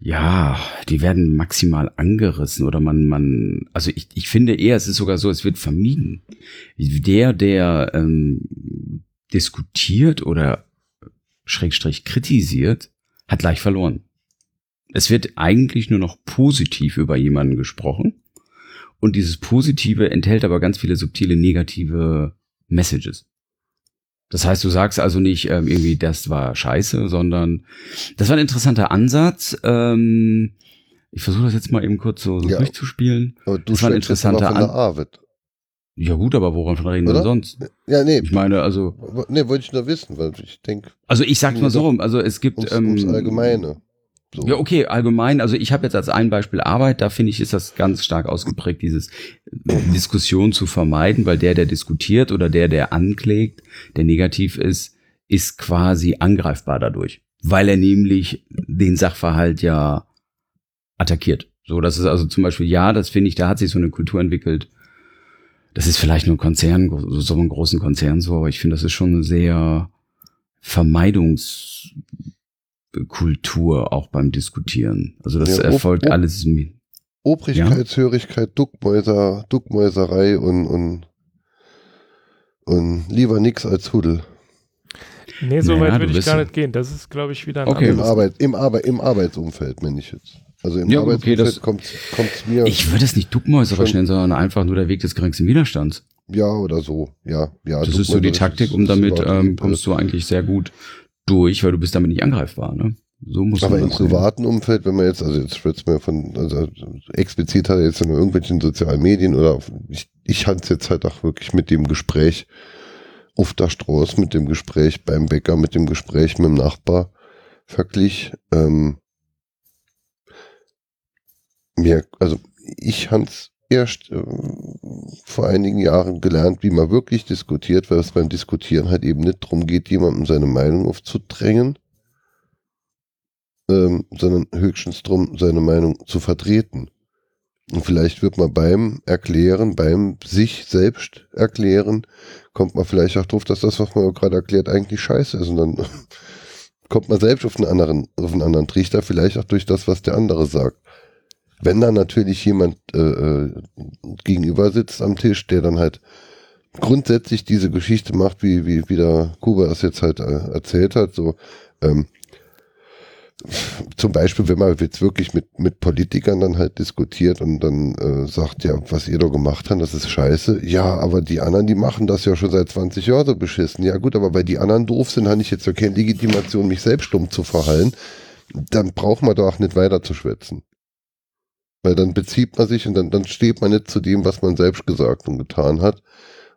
ja, die werden maximal angerissen oder man, man, also ich, ich finde eher, es ist sogar so, es wird vermieden. Der, der ähm, diskutiert oder Schrägstrich kritisiert, hat gleich verloren. Es wird eigentlich nur noch positiv über jemanden gesprochen. Und dieses Positive enthält aber ganz viele subtile negative Messages. Das heißt, du sagst also nicht ähm, irgendwie, das war scheiße, sondern das war ein interessanter Ansatz. Ähm, ich versuche das jetzt mal eben kurz so, so Ja. durchzuspielen. Aber du Das war ein interessanter von der An- Arvid. Ja gut, aber woran reden wir Oder? sonst? Ja, nee. Ich meine, also, Nee, wollte ich nur wissen, weil ich denke, also ich sag's mal so rum, also es gibt ums, ähm, ums Allgemeine. So. Ja, okay, allgemein. Also ich habe jetzt als ein Beispiel Arbeit, da finde ich, ist das ganz stark ausgeprägt, dieses Diskussion zu vermeiden, weil der, der diskutiert oder der, der anklägt, der negativ ist, ist quasi angreifbar dadurch. Weil er nämlich den Sachverhalt ja attackiert. So, das ist also zum Beispiel, ja, das finde ich, da hat sich so eine Kultur entwickelt. Das ist vielleicht nur ein Konzern, so einen großen Konzern so, aber ich finde, das ist schon eine sehr Vermeidungskultur auch beim Diskutieren. Also das Ja, erfolgt ob- alles mit. Obrigkeitshörigkeit, Duckmäuser, Duckmäuserei und, und, und lieber nix als Hudel. Nee, so Naja, weit würde ich gar ja- nicht gehen. Das ist, glaube ich, wieder ein Okay. Im. Arbeit, im, Arbeit, Im Arbeitsumfeld, meine ich jetzt. Also im Ja, okay, Arbeitsumfeld das- kommt es mir, Ich würde es nicht Duckmäuserisch nennen, sondern einfach nur der Weg des geringsten Widerstands. ja oder so, ja. ja Das ist so die Taktik, ist- um damit ähm, kommst du eigentlich sehr gut durch, weil du bist damit nicht angreifbar. Ne? So muss Aber man im sehen. privaten Umfeld, wenn man jetzt, also jetzt wird's mir von, also explizit hat er jetzt in irgendwelchen sozialen Medien oder auf, ich, ich hatte es jetzt halt auch wirklich mit dem Gespräch auf der Straße, mit dem Gespräch beim Bäcker, mit dem Gespräch mit dem Nachbar verglich. Ähm, mir, also ich hans erst äh, vor einigen Jahren gelernt, wie man wirklich diskutiert, weil es beim Diskutieren halt eben nicht darum geht, jemandem seine Meinung aufzudrängen, ähm, sondern höchstens drum, seine Meinung zu vertreten. Und vielleicht wird man beim Erklären, beim sich selbst erklären, kommt man vielleicht auch drauf, dass das, was man gerade erklärt, eigentlich scheiße ist. Und dann kommt man selbst auf einen anderen, auf einen anderen Trichter, vielleicht auch durch das, was der andere sagt. Wenn da natürlich jemand äh, äh, gegenüber sitzt am Tisch, der dann halt grundsätzlich diese Geschichte macht, wie, wie, wie der Kuba es jetzt halt äh, erzählt hat, so, ähm, zum Beispiel, wenn man jetzt wirklich mit, mit Politikern dann halt diskutiert und dann äh, sagt, ja, was ihr da gemacht habt, das ist scheiße. Ja, aber die anderen, die machen das ja schon seit 20 Jahren so beschissen. Ja gut, aber weil die anderen doof sind, habe ich jetzt ja keine Legitimation, mich selbst stumm zu verhallen. Dann braucht man doch nicht weiter zu schwätzen. Weil dann bezieht man sich und dann, dann steht man nicht zu dem, was man selbst gesagt und getan hat.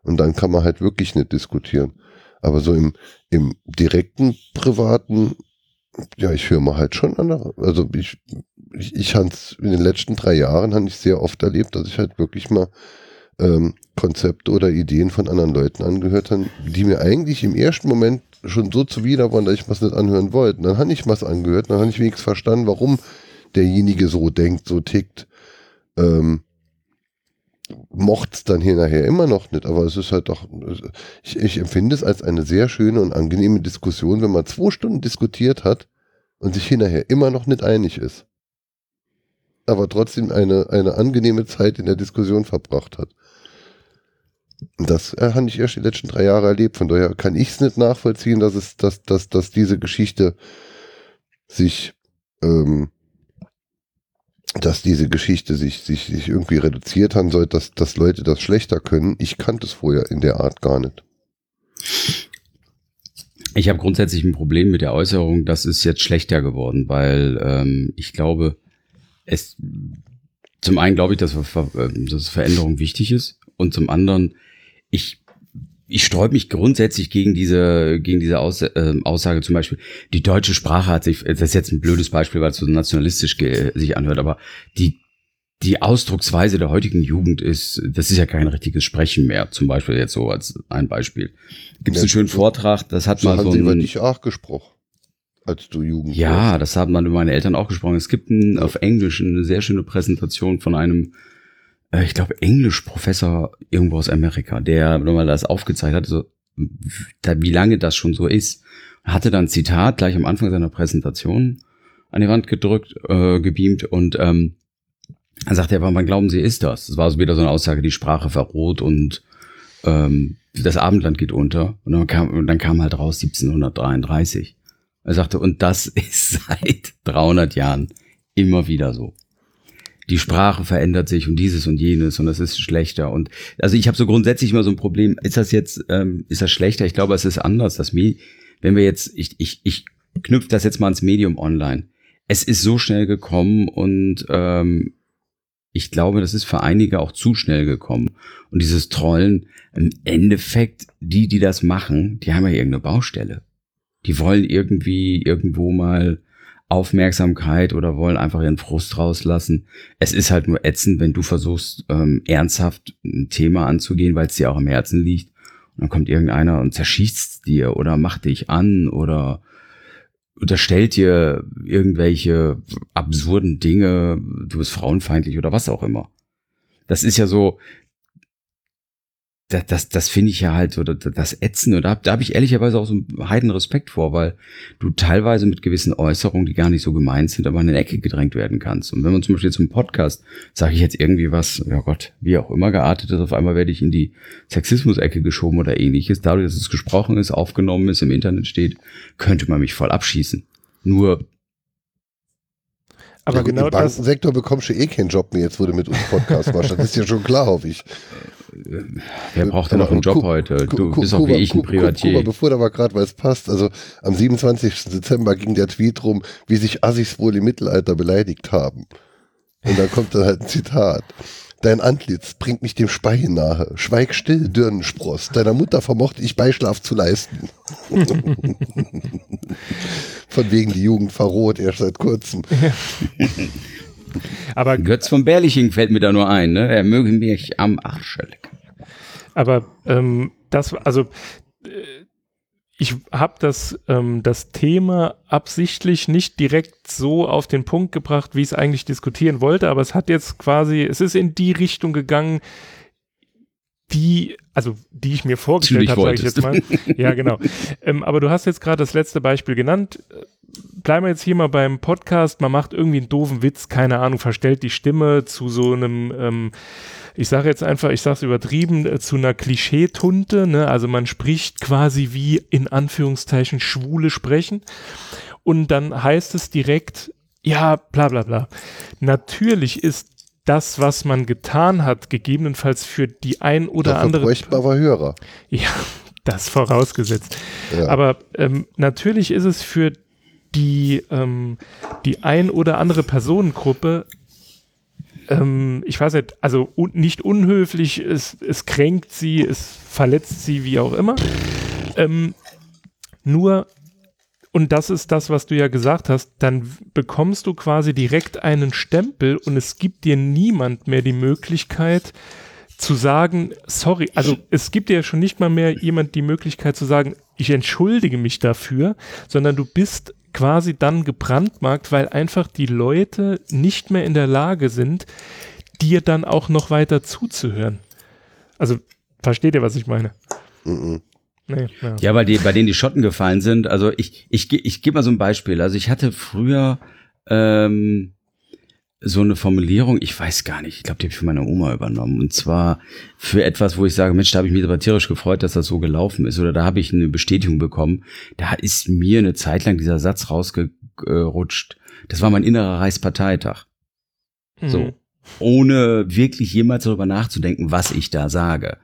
Und dann kann man halt wirklich nicht diskutieren. Aber so im, im direkten, privaten ja, ich höre mal halt schon andere. Also ich, ich, ich habe in den letzten drei Jahren habe ich sehr oft erlebt, dass ich halt wirklich mal ähm, Konzepte oder Ideen von anderen Leuten angehört habe, die mir eigentlich im ersten Moment schon so zuwider waren, dass ich was nicht anhören wollte. Und dann habe ich was angehört, dann habe ich wenigstens verstanden, warum derjenige so denkt, so tickt. Ähm, mochte es dann hier nachher immer noch nicht, aber es ist halt doch, ich, ich empfinde es als eine sehr schöne und angenehme Diskussion, wenn man zwei Stunden diskutiert hat und sich hinterher immer noch nicht einig ist. Aber trotzdem eine, eine angenehme Zeit in der Diskussion verbracht hat. Und das äh, habe ich erst die letzten drei Jahre erlebt. Von daher kann ich es nicht nachvollziehen, dass es, dass, dass, dass diese Geschichte sich, ähm, dass diese Geschichte sich, sich, sich irgendwie reduziert haben soll, dass, dass Leute das schlechter können. Ich kannte es vorher in der Art gar nicht. Ich habe grundsätzlich ein Problem mit der Äußerung, das ist jetzt schlechter geworden, weil ähm, ich glaube, es zum einen glaube ich, dass, ähm, dass Veränderung wichtig ist und zum anderen, ich ich sträube mich grundsätzlich gegen diese, gegen diese Aus, äh, Aussage zum Beispiel, die deutsche Sprache hat sich, das ist jetzt ein blödes Beispiel, weil es so nationalistisch sich anhört, aber die, die Ausdrucksweise der heutigen Jugend ist, das ist ja kein richtiges Sprechen mehr, zum Beispiel jetzt so als ein Beispiel. Gibt es ja, einen schönen Vortrag, das hat so mal so ein... über dich auch gesprochen, als du Jugend Ja, warst. das haben meine Eltern auch gesprochen. Es gibt ein, auf Englisch eine sehr schöne Präsentation von einem, äh, ich glaube, Englischprofessor irgendwo aus Amerika, der nochmal das aufgezeigt hat, so, wie lange das schon so ist. Hatte dann ein Zitat gleich am Anfang seiner Präsentation an die Wand gedrückt, äh, gebeamt und ähm, dann sagt er, wann glauben Sie, ist das? Das war so wieder so eine Aussage, die Sprache verroht und ähm, das Abendland geht unter. Und dann kam, und dann kam halt raus 1733. Er sagte, und das ist seit 300 Jahren immer wieder so. Die Sprache verändert sich und dieses und jenes und das ist schlechter. Und also ich habe so grundsätzlich immer so ein Problem. Ist das jetzt, ähm, ist das schlechter? Ich glaube, es ist anders. Das wenn wir jetzt, ich, ich, ich knüpfe das jetzt mal ans Medium online. Es ist so schnell gekommen und ähm, ich glaube, das ist für einige auch zu schnell gekommen. Und dieses Trollen, im Endeffekt, die, die das machen, die haben ja irgendeine Baustelle. Die wollen irgendwie irgendwo mal Aufmerksamkeit oder wollen einfach ihren Frust rauslassen. Es ist halt nur ätzend, wenn du versuchst, ähm, ernsthaft ein Thema anzugehen, weil es dir auch im Herzen liegt. Und dann kommt irgendeiner und zerschießt dir oder macht dich an oder unterstellt dir irgendwelche absurden Dinge, du bist frauenfeindlich oder was auch immer. Das ist ja so, das, das, das finde ich ja halt, oder das Ätzen, und da, da habe ich ehrlicherweise auch so einen heiden Respekt vor, weil du teilweise mit gewissen Äußerungen, die gar nicht so gemeint sind, aber in eine Ecke gedrängt werden kannst. Und wenn man zum Beispiel zum Podcast, sage ich jetzt irgendwie was, ja Gott, wie auch immer geartet ist, auf einmal werde ich in die Sexismus-Ecke geschoben oder ähnliches. Dadurch, dass es gesprochen ist, aufgenommen ist, im Internet steht, könnte man mich voll abschießen. Nur aber ja, genau Im Bankensektor bekommst du eh keinen Job mehr, jetzt du mit uns Podcast machst. Das ist ja schon klar, hoffe ich. Wer braucht denn noch einen Job heute? Du bist auch wie ich ein Privatier. Kuba, bevor da mal gerade, es passt. Also am 27. Dezember ging der Tweet rum, wie sich Assis wohl im Mittelalter beleidigt haben. Und dann kommt dann halt ein Zitat. Dein Antlitz bringt mich dem Spei nahe. Schweig still, Dirnenspross. Deiner Mutter vermochte ich Beischlaf zu leisten. Von wegen die Jugend verroht, erst seit kurzem. Aber Götz von Berliching fällt mir da nur ein, ne? Er möge mich am Arsch lecken. Aber ähm, das, also äh, ich habe das, ähm, das Thema absichtlich nicht direkt so auf den Punkt gebracht, wie ich es eigentlich diskutieren wollte, aber es hat jetzt quasi, es ist in die Richtung gegangen, die, also die ich mir vorgestellt habe, sage ich jetzt mal. ja, genau. Ähm, aber du hast jetzt gerade das letzte Beispiel genannt. Bleiben wir jetzt hier mal beim Podcast. Man macht irgendwie einen doofen Witz, keine Ahnung, verstellt die Stimme zu so einem, ähm, ich sage jetzt einfach, ich sage es übertrieben, äh, zu einer Klischeetunte. Ne? Also man spricht quasi wie in Anführungszeichen Schwule sprechen. Und dann heißt es direkt, ja, bla bla bla. Natürlich ist das, was man getan hat, gegebenenfalls für die ein oder Dafür andere. bräuchte aber Hörer. Ja, das vorausgesetzt. Ja. Aber ähm, natürlich ist es für die, ähm, die ein oder andere Personengruppe, ähm, ich weiß nicht, also un nicht unhöflich, es, es kränkt sie, es verletzt sie, wie auch immer. Ähm, nur, und das ist das, was du ja gesagt hast, dann bekommst du quasi direkt einen Stempel und es gibt dir niemand mehr die Möglichkeit, zu sagen, sorry, also es gibt ja schon nicht mal mehr jemand die Möglichkeit zu sagen, ich entschuldige mich dafür, sondern du bist quasi dann gebrandmarkt, weil einfach die Leute nicht mehr in der Lage sind, dir dann auch noch weiter zuzuhören. Also, versteht ihr, was ich meine? Mhm. Nee, ja. Ja, weil die, bei denen die Schotten gefallen sind. Also ich, ich, ge- ich gebe mal so ein Beispiel. Also ich hatte früher ähm, so eine Formulierung, ich weiß gar nicht, ich glaube, die habe ich von meiner Oma übernommen. Und zwar für etwas, wo ich sage, Mensch, da habe ich mich aber tierisch gefreut, dass das so gelaufen ist. Oder da habe ich eine Bestätigung bekommen. Da ist mir eine Zeit lang dieser Satz rausgerutscht. Das war mein innerer Reichsparteitag. So. Mhm. Ohne wirklich jemals darüber nachzudenken, was ich da sage.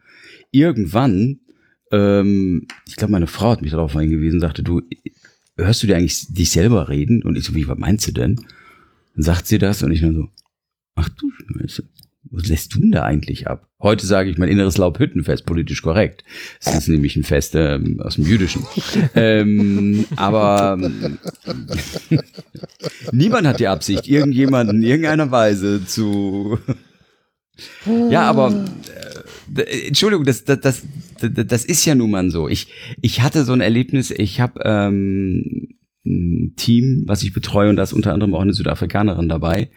Irgendwann, ähm, ich glaube, meine Frau hat mich darauf hingewiesen, sagte, du, hörst du dir eigentlich dich selber reden? Und ich so, wie, was meinst du denn? Dann sagt sie das und ich nur so, ach du Scheiße, was lässt du denn da eigentlich ab? Heute sage ich mein inneres Laubhüttenfest, politisch korrekt. Das ist nämlich ein Fest ähm, aus dem Jüdischen. ähm, aber ähm, niemand hat die Absicht, irgendjemanden in irgendeiner Weise zu ja, aber äh, d- Entschuldigung, das, das, das, das ist ja nun mal so. Ich, ich hatte so ein Erlebnis, ich habe ähm, ein Team, was ich betreue, und da ist unter anderem auch eine Südafrikanerin dabei,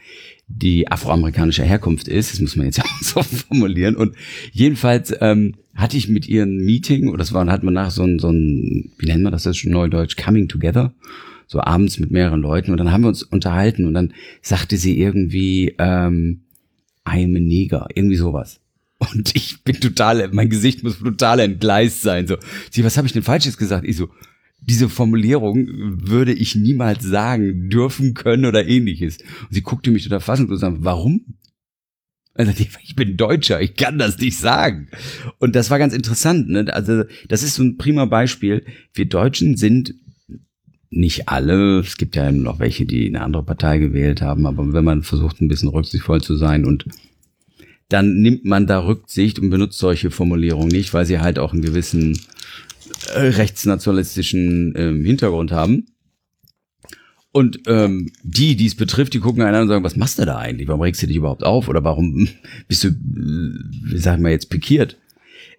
die afroamerikanischer Herkunft ist, das muss man jetzt auch so formulieren. Und jedenfalls ähm, hatte ich mit ihr ein Meeting, oder das war, hat man nach so ein, so ein, wie nennt man das, ist schon neudeutsch, Coming Together, so abends mit mehreren Leuten. Und dann haben wir uns unterhalten und dann sagte sie irgendwie, ähm, I am a Neger, irgendwie sowas. Und ich bin total, mein Gesicht muss total entgleist sein. So, sie, was habe ich denn Falsches gesagt? Ich so, diese Formulierung würde ich niemals sagen dürfen können oder ähnliches. Und sie guckte mich total fassungslos an. Warum? Ich bin Deutscher, ich kann das nicht sagen. Und das war ganz interessant. Ne? Also das ist so ein prima Beispiel. Wir Deutschen sind nicht alle. Es gibt ja noch welche, die eine andere Partei gewählt haben. Aber wenn man versucht, ein bisschen rücksichtsvoll zu sein und dann nimmt man da Rücksicht und benutzt solche Formulierungen nicht, weil sie halt auch einen gewissen äh, rechtsnationalistischen ähm, Hintergrund haben. Und ähm, die, die es betrifft, die gucken einen an und sagen, was machst du da eigentlich? Warum regst du dich überhaupt auf? Oder warum bist du, äh, wie sagen wir jetzt, pikiert?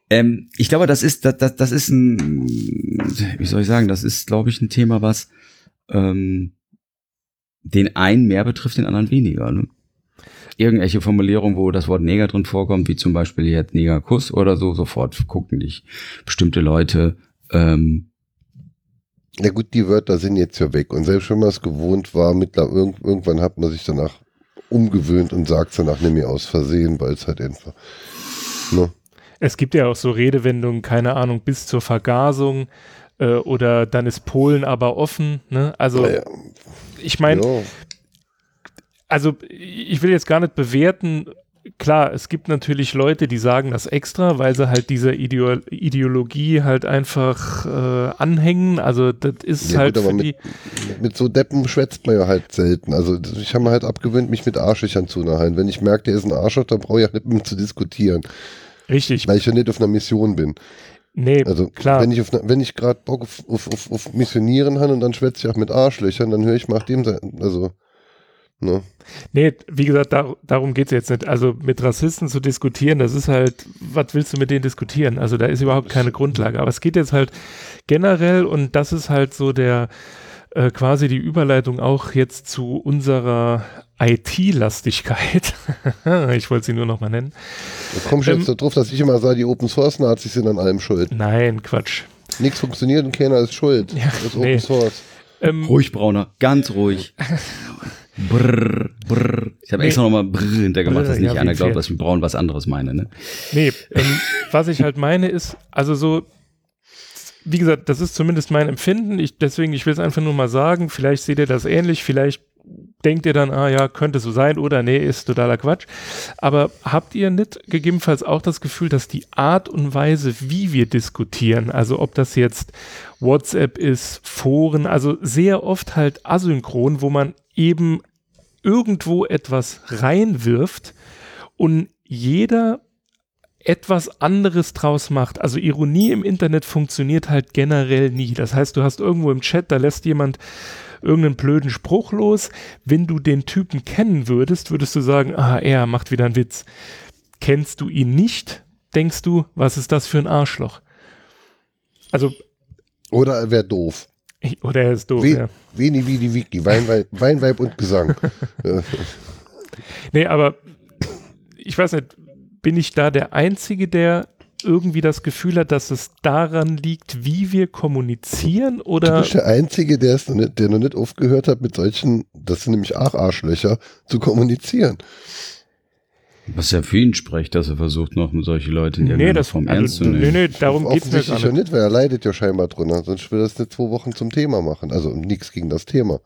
Ähm, ich glaube, das ist, das, das, das ist ein, wie soll ich sagen, das ist, glaube ich, ein Thema, was ähm, den einen mehr betrifft, den anderen weniger. Ne? Irgendwelche Formulierungen, wo das Wort Neger drin vorkommt, wie zum Beispiel jetzt Negerkuss oder so, sofort gucken dich bestimmte Leute ähm, Ja gut, die Wörter sind jetzt ja weg. Und selbst wenn man es gewohnt war, mittler, irg irgendwann hat man sich danach umgewöhnt und sagt es danach mehr aus Versehen, weil es halt einfach. Ne? Es gibt ja auch so Redewendungen, keine Ahnung, bis zur Vergasung äh, oder dann ist Polen aber offen. Ne? Also Ja, ich meine, ja. Also ich will jetzt gar nicht bewerten. Klar, es gibt natürlich Leute, die sagen das extra, weil sie halt dieser Ideo Ideologie halt einfach äh, anhängen. Also das ist Ja, halt gut, für mit- die. Mit so Deppen schwätzt man ja halt selten. Also ich habe mir halt abgewöhnt, mich mit Arschlöchern zu unterhalten. Wenn ich merke, der ist ein Arschloch, dann brauche ich ja nicht mit ihm zu diskutieren, Richtig. weil ich ja nicht auf einer Mission bin. Nee, Also klar. wenn ich auf, einer- wenn ich gerade Bock auf, auf, auf, auf Missionieren habe und dann schwätze ich auch mit Arschlöchern, dann höre ich mal nach dem, sein- also ne? Nee, wie gesagt, dar darum geht es jetzt nicht. Also mit Rassisten zu diskutieren, das ist halt, was willst du mit denen diskutieren? Also da ist überhaupt keine Grundlage. Aber es geht jetzt halt generell und das ist halt so der äh, quasi die Überleitung auch jetzt zu unserer IT-Lastigkeit. ich wollte sie nur noch mal nennen. Da kommst du jetzt ähm, drauf, dass ich immer sage, die Open Source Nazis sind an allem schuld. Nein, Quatsch. Nichts funktioniert und keiner ist schuld. Ja, das ist nee. Open Source. Ähm, ruhig, Brauner, ganz ruhig. brrr, brrr. Ich habe nee. extra nochmal brrr hintergemacht, dass nicht ja, einer glaubt, dass ich mit Braun was anderes meine. Ne? Nee, ähm, was ich halt meine ist, also so, wie gesagt, das ist zumindest mein Empfinden. Ich, deswegen, ich will es einfach nur mal sagen. Vielleicht seht ihr das ähnlich, vielleicht denkt ihr dann, ah ja, könnte so sein oder nee, ist totaler Quatsch. Aber habt ihr nicht gegebenenfalls auch das Gefühl, dass die Art und Weise, wie wir diskutieren, also ob das jetzt WhatsApp ist, Foren, also sehr oft halt asynchron, wo man eben irgendwo etwas reinwirft und jeder etwas anderes draus macht. Also Ironie im Internet funktioniert halt generell nie. Das heißt, du hast irgendwo im Chat, da lässt jemand irgendeinen blöden Spruch los. Wenn du den Typen kennen würdest, würdest du sagen, ah, er macht wieder einen Witz. Kennst du ihn nicht, denkst du, was ist das für ein Arschloch? Also. Oder er wäre doof. Oder er ist doof, We ja. Veni, Vidi, Wiki, Weinweib, Weinweib und Gesang. nee, aber ich weiß nicht, bin ich da der Einzige, der irgendwie das Gefühl hat, dass es daran liegt, wie wir kommunizieren oder. Du bist der Einzige, der es noch nicht, der noch nicht oft gehört hat, mit solchen, das sind nämlich auch Arschlöcher, zu kommunizieren. Was ja für ihn spricht, dass er versucht, noch solche Leute in irgendeiner nee, Form also, ernst zu nehmen. Nee, nee, darum geht es mir gar nicht. nicht, weil er leidet ja scheinbar drunter, sonst will er das nicht zwei Wochen zum Thema machen. Also nichts gegen das Thema.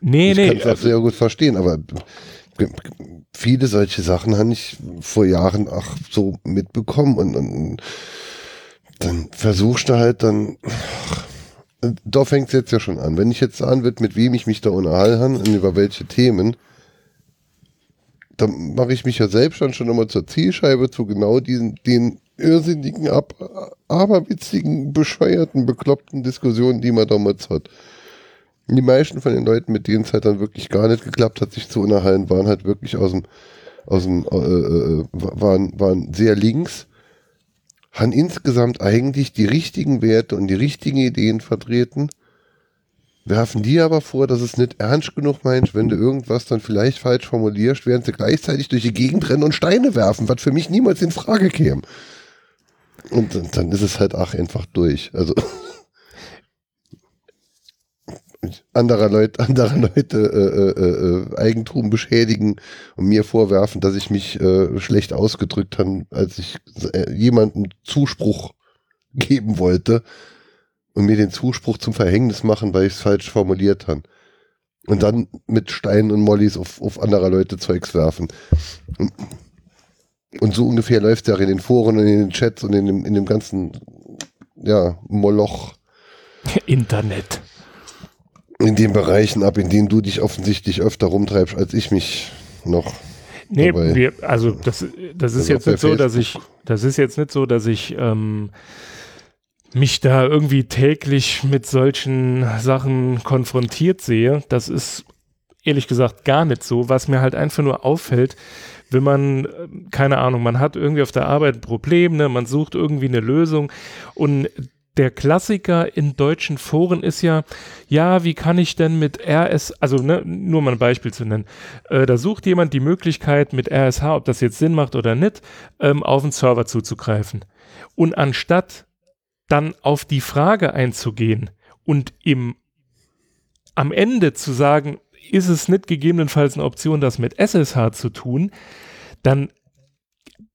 Nee, ich nee. Ich kann es auch also, sehr gut verstehen, aber viele solche Sachen habe ich vor Jahren auch so mitbekommen und, und dann versuchst du halt dann, ach, da fängt es jetzt ja schon an. Wenn ich jetzt sagen wird, mit wem ich mich da unterhalten und über welche Themen, dann mache ich mich ja selbst dann schon immer zur Zielscheibe zu genau diesen, den irrsinnigen, ab, aberwitzigen, bescheuerten, bekloppten Diskussionen, die man damals hat. Die meisten von den Leuten, mit denen es halt dann wirklich gar nicht geklappt hat, sich zu unterhalten, waren halt wirklich aus dem, aus dem, äh, äh, waren, waren sehr links, haben insgesamt eigentlich die richtigen Werte und die richtigen Ideen vertreten, werfen die aber vor, dass es nicht ernst genug meint, wenn du irgendwas dann vielleicht falsch formulierst, während sie gleichzeitig durch die Gegend rennen und Steine werfen, was für mich niemals in Frage käme. Und dann ist es halt auch einfach durch. Also anderer Leute, anderer Leute äh, äh, äh, Eigentum beschädigen und mir vorwerfen, dass ich mich äh, schlecht ausgedrückt habe, als ich äh, jemandem Zuspruch geben wollte und mir den Zuspruch zum Verhängnis machen, weil ich es falsch formuliert habe. Und dann mit Steinen und Mollys auf, auf anderer Leute Zeugs werfen. Und, und so ungefähr läuft es ja in den Foren und in den Chats und in dem, in dem ganzen ja, Moloch. Internet in den Bereichen ab, in denen du dich offensichtlich öfter rumtreibst, als ich mich noch. Nee, wir, also das, das ist also jetzt nicht so, dass ich, das ist jetzt nicht so, dass ich ähm, mich da irgendwie täglich mit solchen Sachen konfrontiert sehe. Das ist ehrlich gesagt gar nicht so. Was mir halt einfach nur auffällt, wenn man, keine Ahnung, man hat irgendwie auf der Arbeit ein Problem, ne, man sucht irgendwie eine Lösung und der Klassiker in deutschen Foren ist ja, ja, wie kann ich denn mit RS, also ne, nur mal ein Beispiel zu nennen, äh, da sucht jemand die Möglichkeit mit RSH, ob das jetzt Sinn macht oder nicht, ähm, auf den Server zuzugreifen. Und anstatt dann auf die Frage einzugehen und im, am Ende zu sagen, ist es nicht gegebenenfalls eine Option, das mit SSH zu tun, dann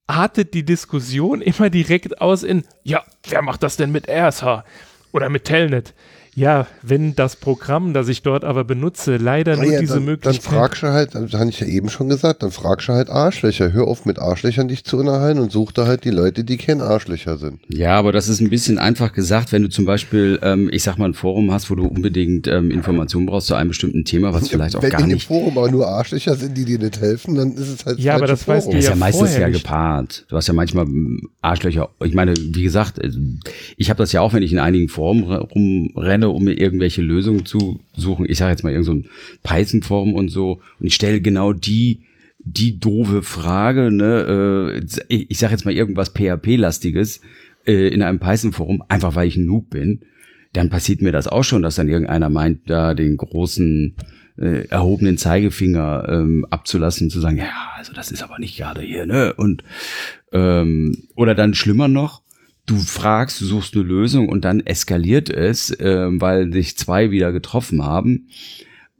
artet die Diskussion immer direkt aus in, ja, wer macht das denn mit RSH oder mit Telnet? Ja, wenn das Programm, das ich dort aber benutze, leider nur ja, diese dann, Möglichkeit. Dann fragst du halt, das habe ich ja eben schon gesagt, dann fragst du halt Arschlöcher. Hör auf mit Arschlöchern dich zu unterhalten und such da halt die Leute, die kein Arschlöcher sind. Ja, aber das ist ein bisschen einfach gesagt, wenn du zum Beispiel, ähm, ich sag mal, ein Forum hast, wo du unbedingt ähm, Informationen brauchst zu einem bestimmten Thema, was vielleicht auch wenn gar nicht. Wenn in dem Forum aber nur Arschlöcher sind, die dir nicht helfen, dann ist es halt Ja, aber das Forum. weißt du ja, ist ja meistens ja nicht. gepaart. Du hast ja manchmal Arschlöcher. Ich meine, wie gesagt, äh, ich habe das ja auch, wenn ich in einigen Foren rumrenne, um mir irgendwelche Lösungen zu suchen. Ich sage jetzt mal irgendein so Python-Form und so. Und ich stelle genau die, die doofe Frage, ne, äh, ich sage jetzt mal irgendwas PHP-lastiges äh, in einem Python-Forum, einfach weil ich ein Noob bin. Dann passiert mir das auch schon, dass dann irgendeiner meint, da den großen äh, erhobenen Zeigefinger ähm, abzulassen, zu sagen, ja, also das ist aber nicht gerade hier, ne? Und ähm, oder dann schlimmer noch, du fragst, du suchst eine Lösung und dann eskaliert es, äh, weil sich zwei wieder getroffen haben.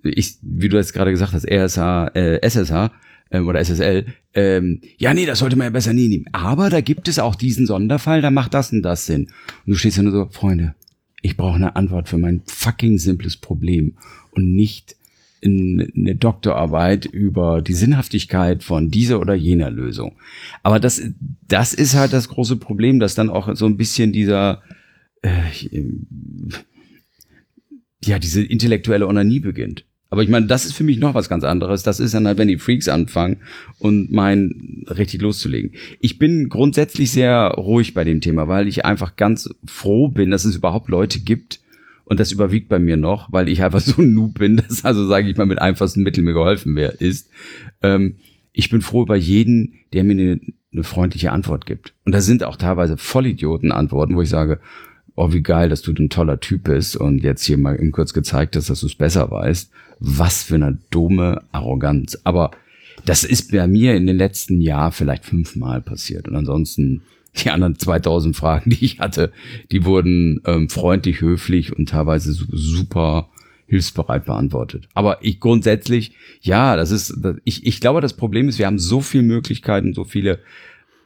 Ich, wie du jetzt gerade gesagt hast, RSH, äh, SSH ähm, oder SSL, ähm, ja, nee, das sollte man ja besser nie nehmen. Aber da gibt es auch diesen Sonderfall, da macht das und das Sinn. Und du stehst ja nur so, Freunde, ich brauche eine Antwort für mein fucking simples Problem und nicht in eine Doktorarbeit über die Sinnhaftigkeit von dieser oder jener Lösung. Aber das, das ist halt das große Problem, dass dann auch so ein bisschen dieser, äh, ja, diese intellektuelle Onanie beginnt. Aber ich meine, das ist für mich noch was ganz anderes. Das ist dann halt, wenn die Freaks anfangen und meinen, richtig loszulegen. Ich bin grundsätzlich sehr ruhig bei dem Thema, weil ich einfach ganz froh bin, dass es überhaupt Leute gibt, und das überwiegt bei mir noch, weil ich einfach so ein Noob bin, dass also, sage ich mal, mit einfachsten Mitteln mir geholfen wäre, ist. Ähm, ich bin froh über jeden, der mir eine, eine freundliche Antwort gibt. Und da sind auch teilweise Vollidioten-Antworten, wo ich sage, oh, wie geil, dass du ein toller Typ bist und jetzt hier mal im kurz gezeigt hast, dass du es besser weißt. Was für eine dumme Arroganz. Aber das ist bei mir in den letzten Jahren vielleicht fünfmal passiert. Und ansonsten die anderen 2000 Fragen, die ich hatte, die wurden ähm, freundlich, höflich und teilweise super hilfsbereit beantwortet. Aber ich grundsätzlich, ja, das ist, ich, ich glaube, das Problem ist, wir haben so viele Möglichkeiten, so viele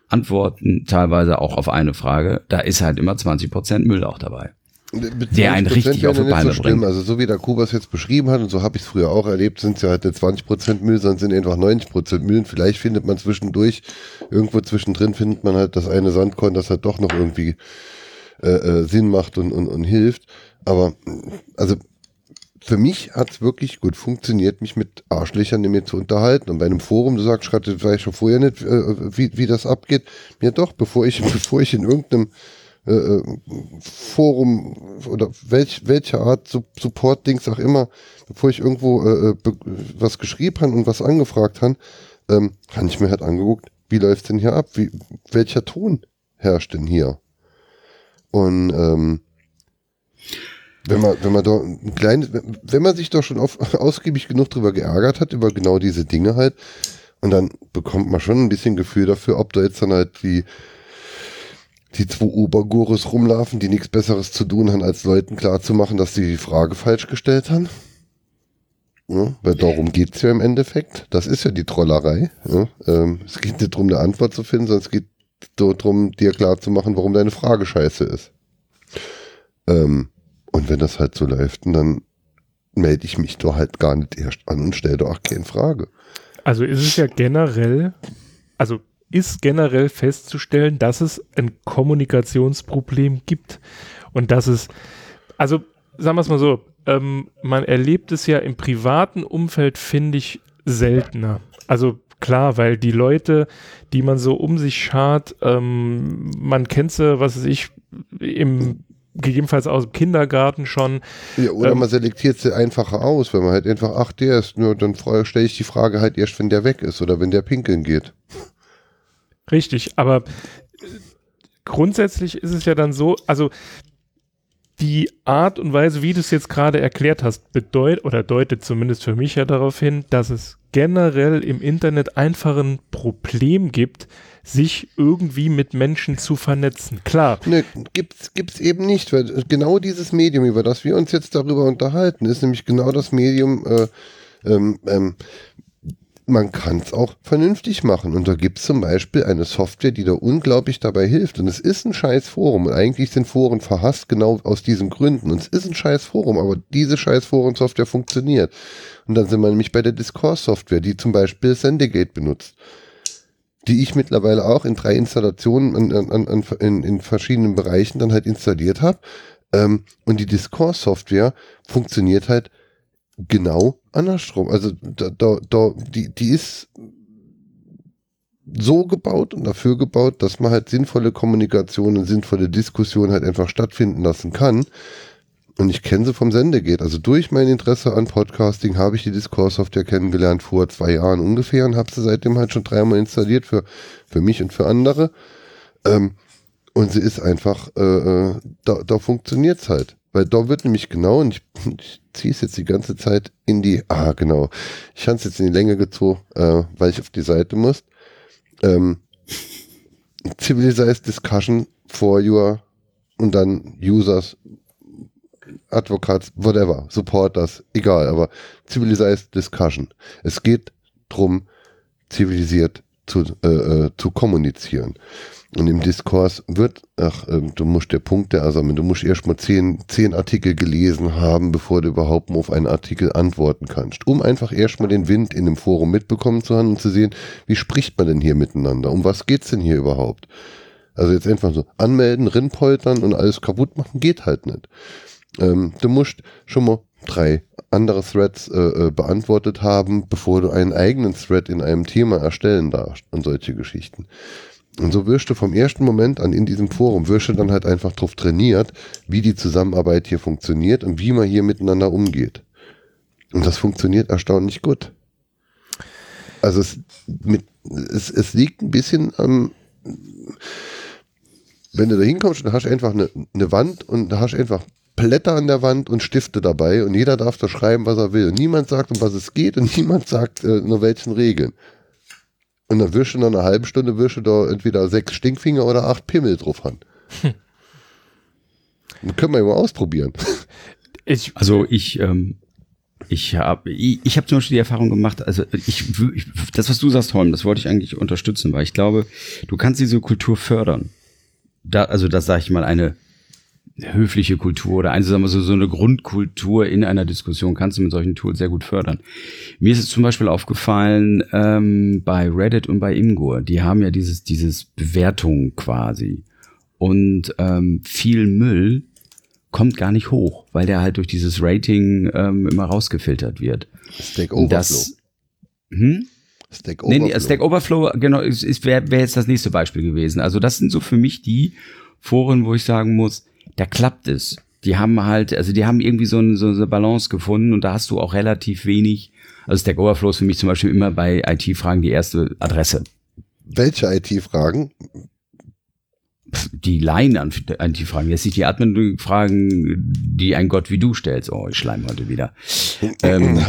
Antworten, teilweise auch auf eine Frage. Da ist halt immer 20 Prozent Müll auch dabei der einen richtig auf die Beine so bringt. Also so wie der Kubas jetzt beschrieben hat, und so habe ich es früher auch erlebt, sind es ja halt nicht 20% Müll, sondern sind einfach 90% Müll. Und vielleicht findet man zwischendurch, irgendwo zwischendrin findet man halt das eine Sandkorn, das halt doch noch irgendwie äh, äh, Sinn macht und, und, und hilft. Aber also für mich hat es wirklich gut funktioniert, mich mit Arschlöchern mir zu unterhalten. Und bei einem Forum, du sagst gerade, das weiß ich schon vorher nicht, äh, wie, wie das abgeht. Mir doch, bevor ich, bevor ich in irgendeinem äh, äh, Forum oder welch, welche Art Support-Dings auch immer, bevor ich irgendwo äh, äh was geschrieben habe und was angefragt habe, ähm, habe ich mir halt angeguckt, wie läuft denn hier ab? Wie, welcher Ton herrscht denn hier? Und ähm, wenn man, wenn man da ein kleines, wenn man sich doch schon auf, ausgiebig genug drüber geärgert hat, über genau diese Dinge halt, und dann bekommt man schon ein bisschen Gefühl dafür, ob da jetzt dann halt die die zwei Obergurus rumlaufen, die nichts Besseres zu tun haben, als Leuten klarzumachen, dass sie die Frage falsch gestellt haben. Ja, weil darum geht's ja im Endeffekt. Das ist ja die Trollerei. Ja, ähm, es geht nicht darum, eine Antwort zu finden, sondern es geht darum, dir klarzumachen, warum deine Frage scheiße ist. Ähm, und wenn das halt so läuft, dann melde ich mich doch halt gar nicht erst an und stelle doch auch keine Frage. Also ist es ja generell, also ist generell festzustellen, dass es ein Kommunikationsproblem gibt und dass es, also sagen wir es mal so, ähm, man erlebt es ja im privaten Umfeld, finde ich, seltener. Also klar, weil die Leute, die man so um sich schart, ähm, man kennt sie, was weiß ich, im gegebenenfalls aus dem Kindergarten schon. Ja, oder ähm, man selektiert sie einfacher aus, wenn man halt einfach, ach, der ist nur, dann stelle ich die Frage halt erst, wenn der weg ist oder wenn der pinkeln geht. Richtig, aber äh, grundsätzlich ist es ja dann so, also die Art und Weise, wie du es jetzt gerade erklärt hast, bedeutet oder deutet zumindest für mich ja darauf hin, dass es generell im Internet einfach ein Problem gibt, sich irgendwie mit Menschen zu vernetzen. Klar. Ne, gibt's, gibt's eben nicht, weil genau dieses Medium, über das wir uns jetzt darüber unterhalten, ist nämlich genau das Medium, äh, ähm, ähm, man kann es auch vernünftig machen. Und da gibt es zum Beispiel eine Software, die da unglaublich dabei hilft. Und es ist ein scheiß Forum. Und eigentlich sind Foren verhasst, genau aus diesen Gründen. Und es ist ein scheiß Forum, aber diese scheiß Foren-Software funktioniert. Und dann sind wir nämlich bei der Discourse-Software, die zum Beispiel Sendegate benutzt. Die ich mittlerweile auch in drei Installationen an, an, an, in, in verschiedenen Bereichen dann halt installiert habe. Ähm, und die Discourse-Software funktioniert halt genau andersrum. Also da, da, da, die, die ist so gebaut und dafür gebaut, dass man halt sinnvolle Kommunikation und sinnvolle Diskussion halt einfach stattfinden lassen kann. Und ich kenne sie vom Sendegeht. Also durch mein Interesse an Podcasting habe ich die Discourse-Software kennengelernt vor zwei Jahren ungefähr und habe sie seitdem halt schon dreimal installiert für, für mich und für andere. Ähm, und sie ist einfach, äh, äh da, da funktioniert's halt. Weil da wird nämlich genau, und ich, ich ziehe es jetzt die ganze Zeit in die, ah genau, ich habe es jetzt in die Länge gezogen, äh, weil ich auf die Seite muss. Ähm, Civilized Discussion for your und dann Users, Advocates, whatever, Supporters, egal, aber Civilized Discussion. Es geht drum, zivilisiert zu, äh, äh, zu kommunizieren. Und im Diskurs wird, ach, äh, du musst der Punkte ersammeln, du musst erst mal zehn, zehn Artikel gelesen haben, bevor du überhaupt mal auf einen Artikel antworten kannst. Um einfach erst mal den Wind in dem Forum mitbekommen zu haben und zu sehen, wie spricht man denn hier miteinander? Um was geht's denn hier überhaupt? Also jetzt einfach so anmelden, rinpoltern und alles kaputt machen, geht halt nicht. Ähm, du musst schon mal drei andere Threads äh, äh, beantwortet haben, bevor du einen eigenen Thread in einem Thema erstellen darfst und solche Geschichten. Und so wirst du vom ersten Moment an in diesem Forum, wirst du dann halt einfach drauf trainiert, wie die Zusammenarbeit hier funktioniert und wie man hier miteinander umgeht. Und das funktioniert erstaunlich gut. Also es, mit, es, es liegt ein bisschen am, wenn du da hinkommst und hast einfach eine, eine Wand und da hast einfach Blätter an der Wand und Stifte dabei und jeder darf da schreiben, was er will. Und niemand sagt, um was es geht und niemand sagt, äh, nur welchen Regeln. Und dann wirst du nach einer halben Stunde wirst du da entweder sechs Stinkfinger oder acht Pimmel drauf haben. Hm. Das können wir ja mal ausprobieren. Ich, also ich, ähm, ich habe ich, ich hab zum Beispiel die Erfahrung gemacht, also ich, ich, das, was du sagst, Holm, das wollte ich eigentlich unterstützen, weil ich glaube, du kannst diese Kultur fördern. Da, also das sage ich mal, eine höfliche Kultur oder eine, sagen wir so, so eine Grundkultur in einer Diskussion kannst du mit solchen Tools sehr gut fördern. Mir ist es zum Beispiel aufgefallen ähm, bei Reddit und bei Imgur, die haben ja dieses, dieses Bewertung quasi. Und ähm, viel Müll kommt gar nicht hoch, weil der halt durch dieses Rating ähm, immer rausgefiltert wird. Stack Overflow. Das, hm? Stack Overflow. Nee, Stack Overflow, genau, ist, ist wäre wär jetzt das nächste Beispiel gewesen. Also das sind so für mich die Foren, wo ich sagen muss, da klappt es. Die haben halt, also die haben irgendwie so eine, so eine Balance gefunden und da hast du auch relativ wenig. Also Stack Overflow ist für mich zum Beispiel immer bei IT-Fragen die erste Adresse. Welche IT-Fragen? Die Laien an, an die Fragen. Jetzt nicht die Admin fragen, die ein Gott wie du stellst. Oh, ich schleim heute wieder. ähm,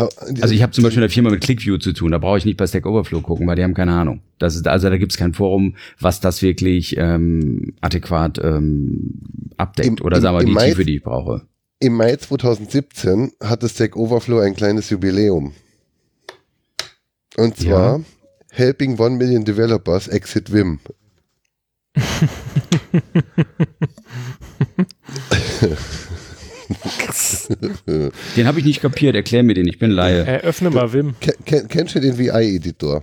also ich habe zum Beispiel in der Firma mit ClickView zu tun. Da brauche ich nicht bei Stack Overflow gucken, weil die haben keine Ahnung. Das ist, also da gibt es kein Forum, was das wirklich ähm, adäquat ähm, abdeckt Im, oder sagen wir die Mai, Tiefe, die ich brauche. Im Mai 2017 hatte Stack Overflow ein kleines Jubiläum. Und zwar ja. Helping One Million Developers Exit Vim. den habe ich nicht kapiert. Erklär mir den. Ich bin Laie. Eröffne mal Wim. Ken, kennst du den VI-Editor?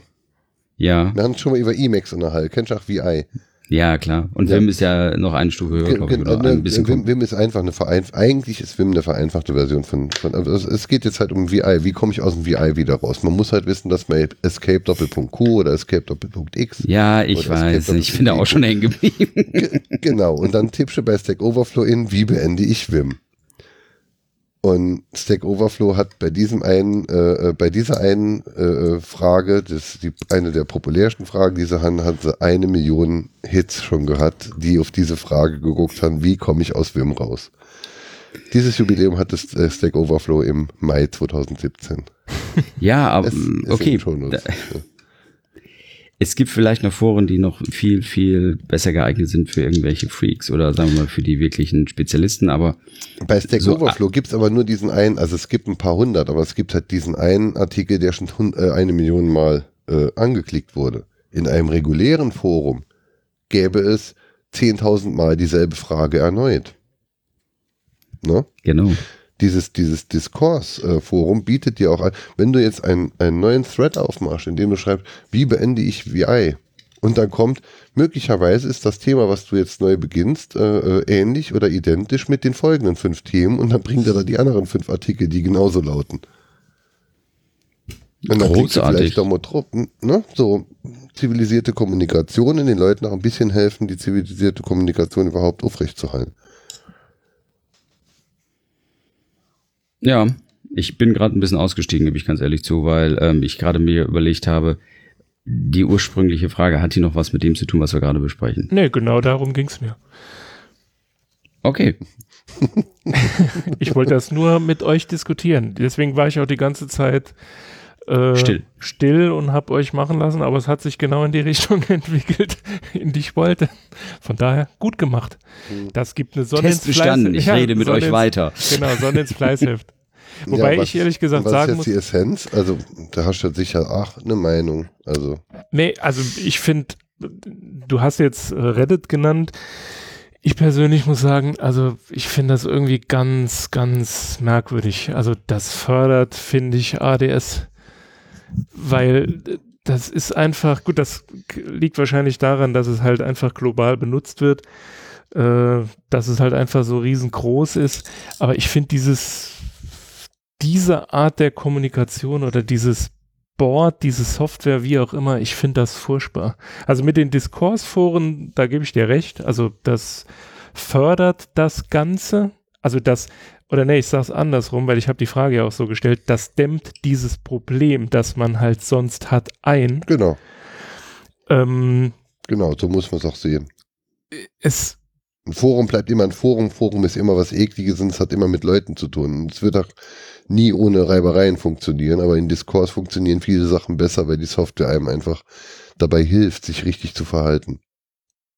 Ja. Wir haben schon mal über Emacs unterhalten. Kennst du auch VI? Ja, klar. Und ja. Vim ist ja noch eine Stufe höher, glaube ich. Oder ein bisschen Vim, Vim ist einfach eine vereinfachte, eigentlich ist Vim eine vereinfachte Version von, von also es geht jetzt halt um VI. Wie komme ich aus dem VI wieder raus? Man muss halt wissen, dass man Escape Doppelpunkt Q oder Escape Doppelpunkt X. Ja, ich weiß. Ich bin da auch schon hängen geblieben. genau. Und dann tippst du bei Stack Overflow in, wie beende ich Vim? Und Stack Overflow hat bei diesem einen, äh, äh, bei dieser einen äh, äh, Frage, das ist die, eine der populärsten Fragen, diese haben, hat sie eine Million Hits schon gehabt, die auf diese Frage geguckt haben, wie komme ich aus Wim raus? Dieses Jubiläum hat das äh, Stack Overflow im Mai 2017. Ja, aber es, es okay. Da, es gibt vielleicht noch Foren, die noch viel, viel besser geeignet sind für irgendwelche Freaks oder sagen wir mal für die wirklichen Spezialisten, aber. Bei Stack so, Overflow gibt es aber nur diesen einen, also es gibt ein paar hundert, aber es gibt halt diesen einen Artikel, der schon äh, eine Million Mal äh, angeklickt wurde. In einem regulären Forum gäbe es 10.000 Mal dieselbe Frage erneut. Ne? Genau dieses, dieses Diskurs-Forum bietet dir auch an, wenn du jetzt einen, einen neuen Thread aufmachst, in dem du schreibst, wie beende ich VI? Und dann kommt, möglicherweise ist das Thema, was du jetzt neu beginnst, äh, äh, ähnlich oder identisch mit den folgenden fünf Themen und dann bringt er da die anderen fünf Artikel, die genauso lauten. Und dann Großartig. vielleicht mal drauf, ne? So zivilisierte Kommunikation in den Leuten auch ein bisschen helfen, die zivilisierte Kommunikation überhaupt aufrechtzuerhalten. Ja, ich bin gerade ein bisschen ausgestiegen, gebe ich ganz ehrlich zu, weil ähm, ich gerade mir überlegt habe, die ursprüngliche Frage, hat die noch was mit dem zu tun, was wir gerade besprechen? Nee, genau darum ging es mir. Okay. ich wollte das nur mit euch diskutieren. Deswegen war ich auch die ganze Zeit äh, Still. still und habe euch machen lassen, aber es hat sich genau in die Richtung entwickelt, in die ich wollte. Von daher gut gemacht. Hm. Das gibt eine Sonne Test ins bestanden. Ich Ja, rede mit Sonne euch ins- weiter. Genau, Sonne ins Fleißheft. Wobei was- ich ehrlich gesagt was sagen ist muss, jetzt die Essenz? Also, da hast du sicher ach eine Meinung. Also, Nee, also ich finde, du hast jetzt äh, Reddit genannt. Ich persönlich muss sagen, also ich finde das irgendwie ganz, ganz merkwürdig. Also das fördert, finde ich, ADS, weil äh, das ist einfach, gut, das liegt wahrscheinlich daran, dass es halt einfach global benutzt wird, äh, dass es halt einfach so riesengroß ist. Aber ich finde dieses, diese Art der Kommunikation oder dieses Board, diese Software, wie auch immer, ich finde das furchtbar. Also mit den Diskursforen, da gebe ich dir recht, also das fördert das Ganze, also das, oder nee, ich sage es andersrum, weil ich habe die Frage ja auch so gestellt, das dämmt dieses Problem, das man halt sonst hat, ein. genau, Ähm, genau, so muss man es auch sehen. es, Ein Forum bleibt immer ein Forum. Forum ist immer was Ekliges und es hat immer mit Leuten zu tun. Und es wird auch nie ohne Reibereien funktionieren, aber in Diskurs funktionieren viele Sachen besser, weil die Software einem einfach dabei hilft, sich richtig zu verhalten.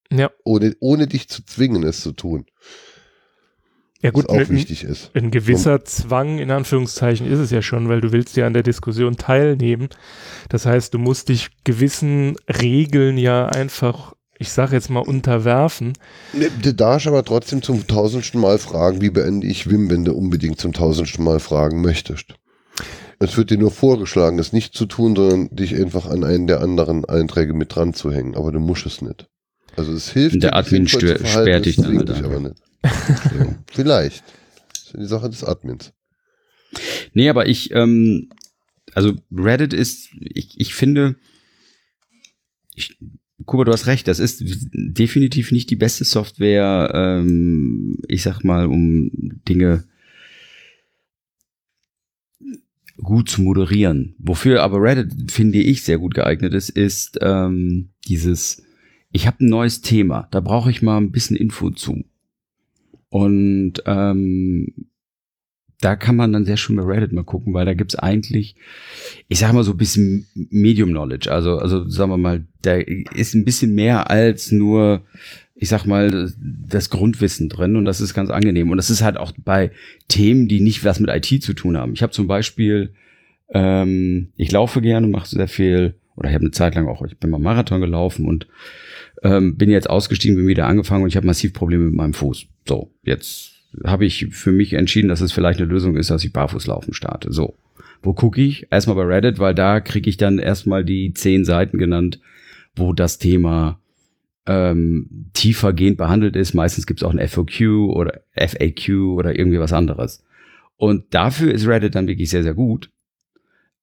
ja, Ohne, ohne dich zu zwingen, es zu tun. Ja gut, auch ein, wichtig ist. ein gewisser Zwang, in Anführungszeichen, ist es ja schon, weil du willst ja an der Diskussion teilnehmen. Das heißt, du musst dich gewissen Regeln ja einfach, ich sage jetzt mal, unterwerfen. Ne, Du darfst aber trotzdem zum tausendsten Mal fragen, wie beende ich Wim, wenn du unbedingt zum tausendsten Mal fragen möchtest. Es wird dir nur vorgeschlagen, es nicht zu tun, sondern dich einfach an einen der anderen Einträge mit dran zu hängen. Aber du musst es nicht. Also es hilft Der dir, dich Admin sperrt dich dann halt aber nicht. Vielleicht. Das ist die Sache des Admins. Nee, aber ich, ähm, also Reddit ist, ich, ich finde, ich, Kuba, du hast recht, das ist definitiv nicht die beste Software, ähm, ich sag mal, um Dinge gut zu moderieren. Wofür aber Reddit, finde ich, sehr gut geeignet ist, ist ähm, dieses, ich habe ein neues Thema, da brauche ich mal ein bisschen Info zu. Und ähm, da kann man dann sehr schön bei Reddit mal gucken, weil da gibt's eigentlich, ich sag mal so ein bisschen Medium Knowledge. Also, also sagen wir mal, da ist ein bisschen mehr als nur, ich sag mal, das Grundwissen drin und das ist ganz angenehm. Und das ist halt auch bei Themen, die nicht was mit IT zu tun haben. Ich habe zum Beispiel, ähm, ich laufe gerne, mache sehr viel, oder ich habe eine Zeit lang auch, ich bin mal Marathon gelaufen und ähm, bin jetzt ausgestiegen, bin wieder angefangen und ich habe massiv Probleme mit meinem Fuß. So, jetzt habe ich für mich entschieden, dass es vielleicht eine Lösung ist, dass ich barfuß laufen starte. So. Wo gucke ich? Erstmal bei Reddit, weil da kriege ich dann erstmal die zehn Seiten genannt, wo das Thema ähm, tiefergehend behandelt ist. Meistens gibt es auch ein FOQ oder FAQ oder irgendwie was anderes. Und dafür ist Reddit dann wirklich sehr, sehr gut.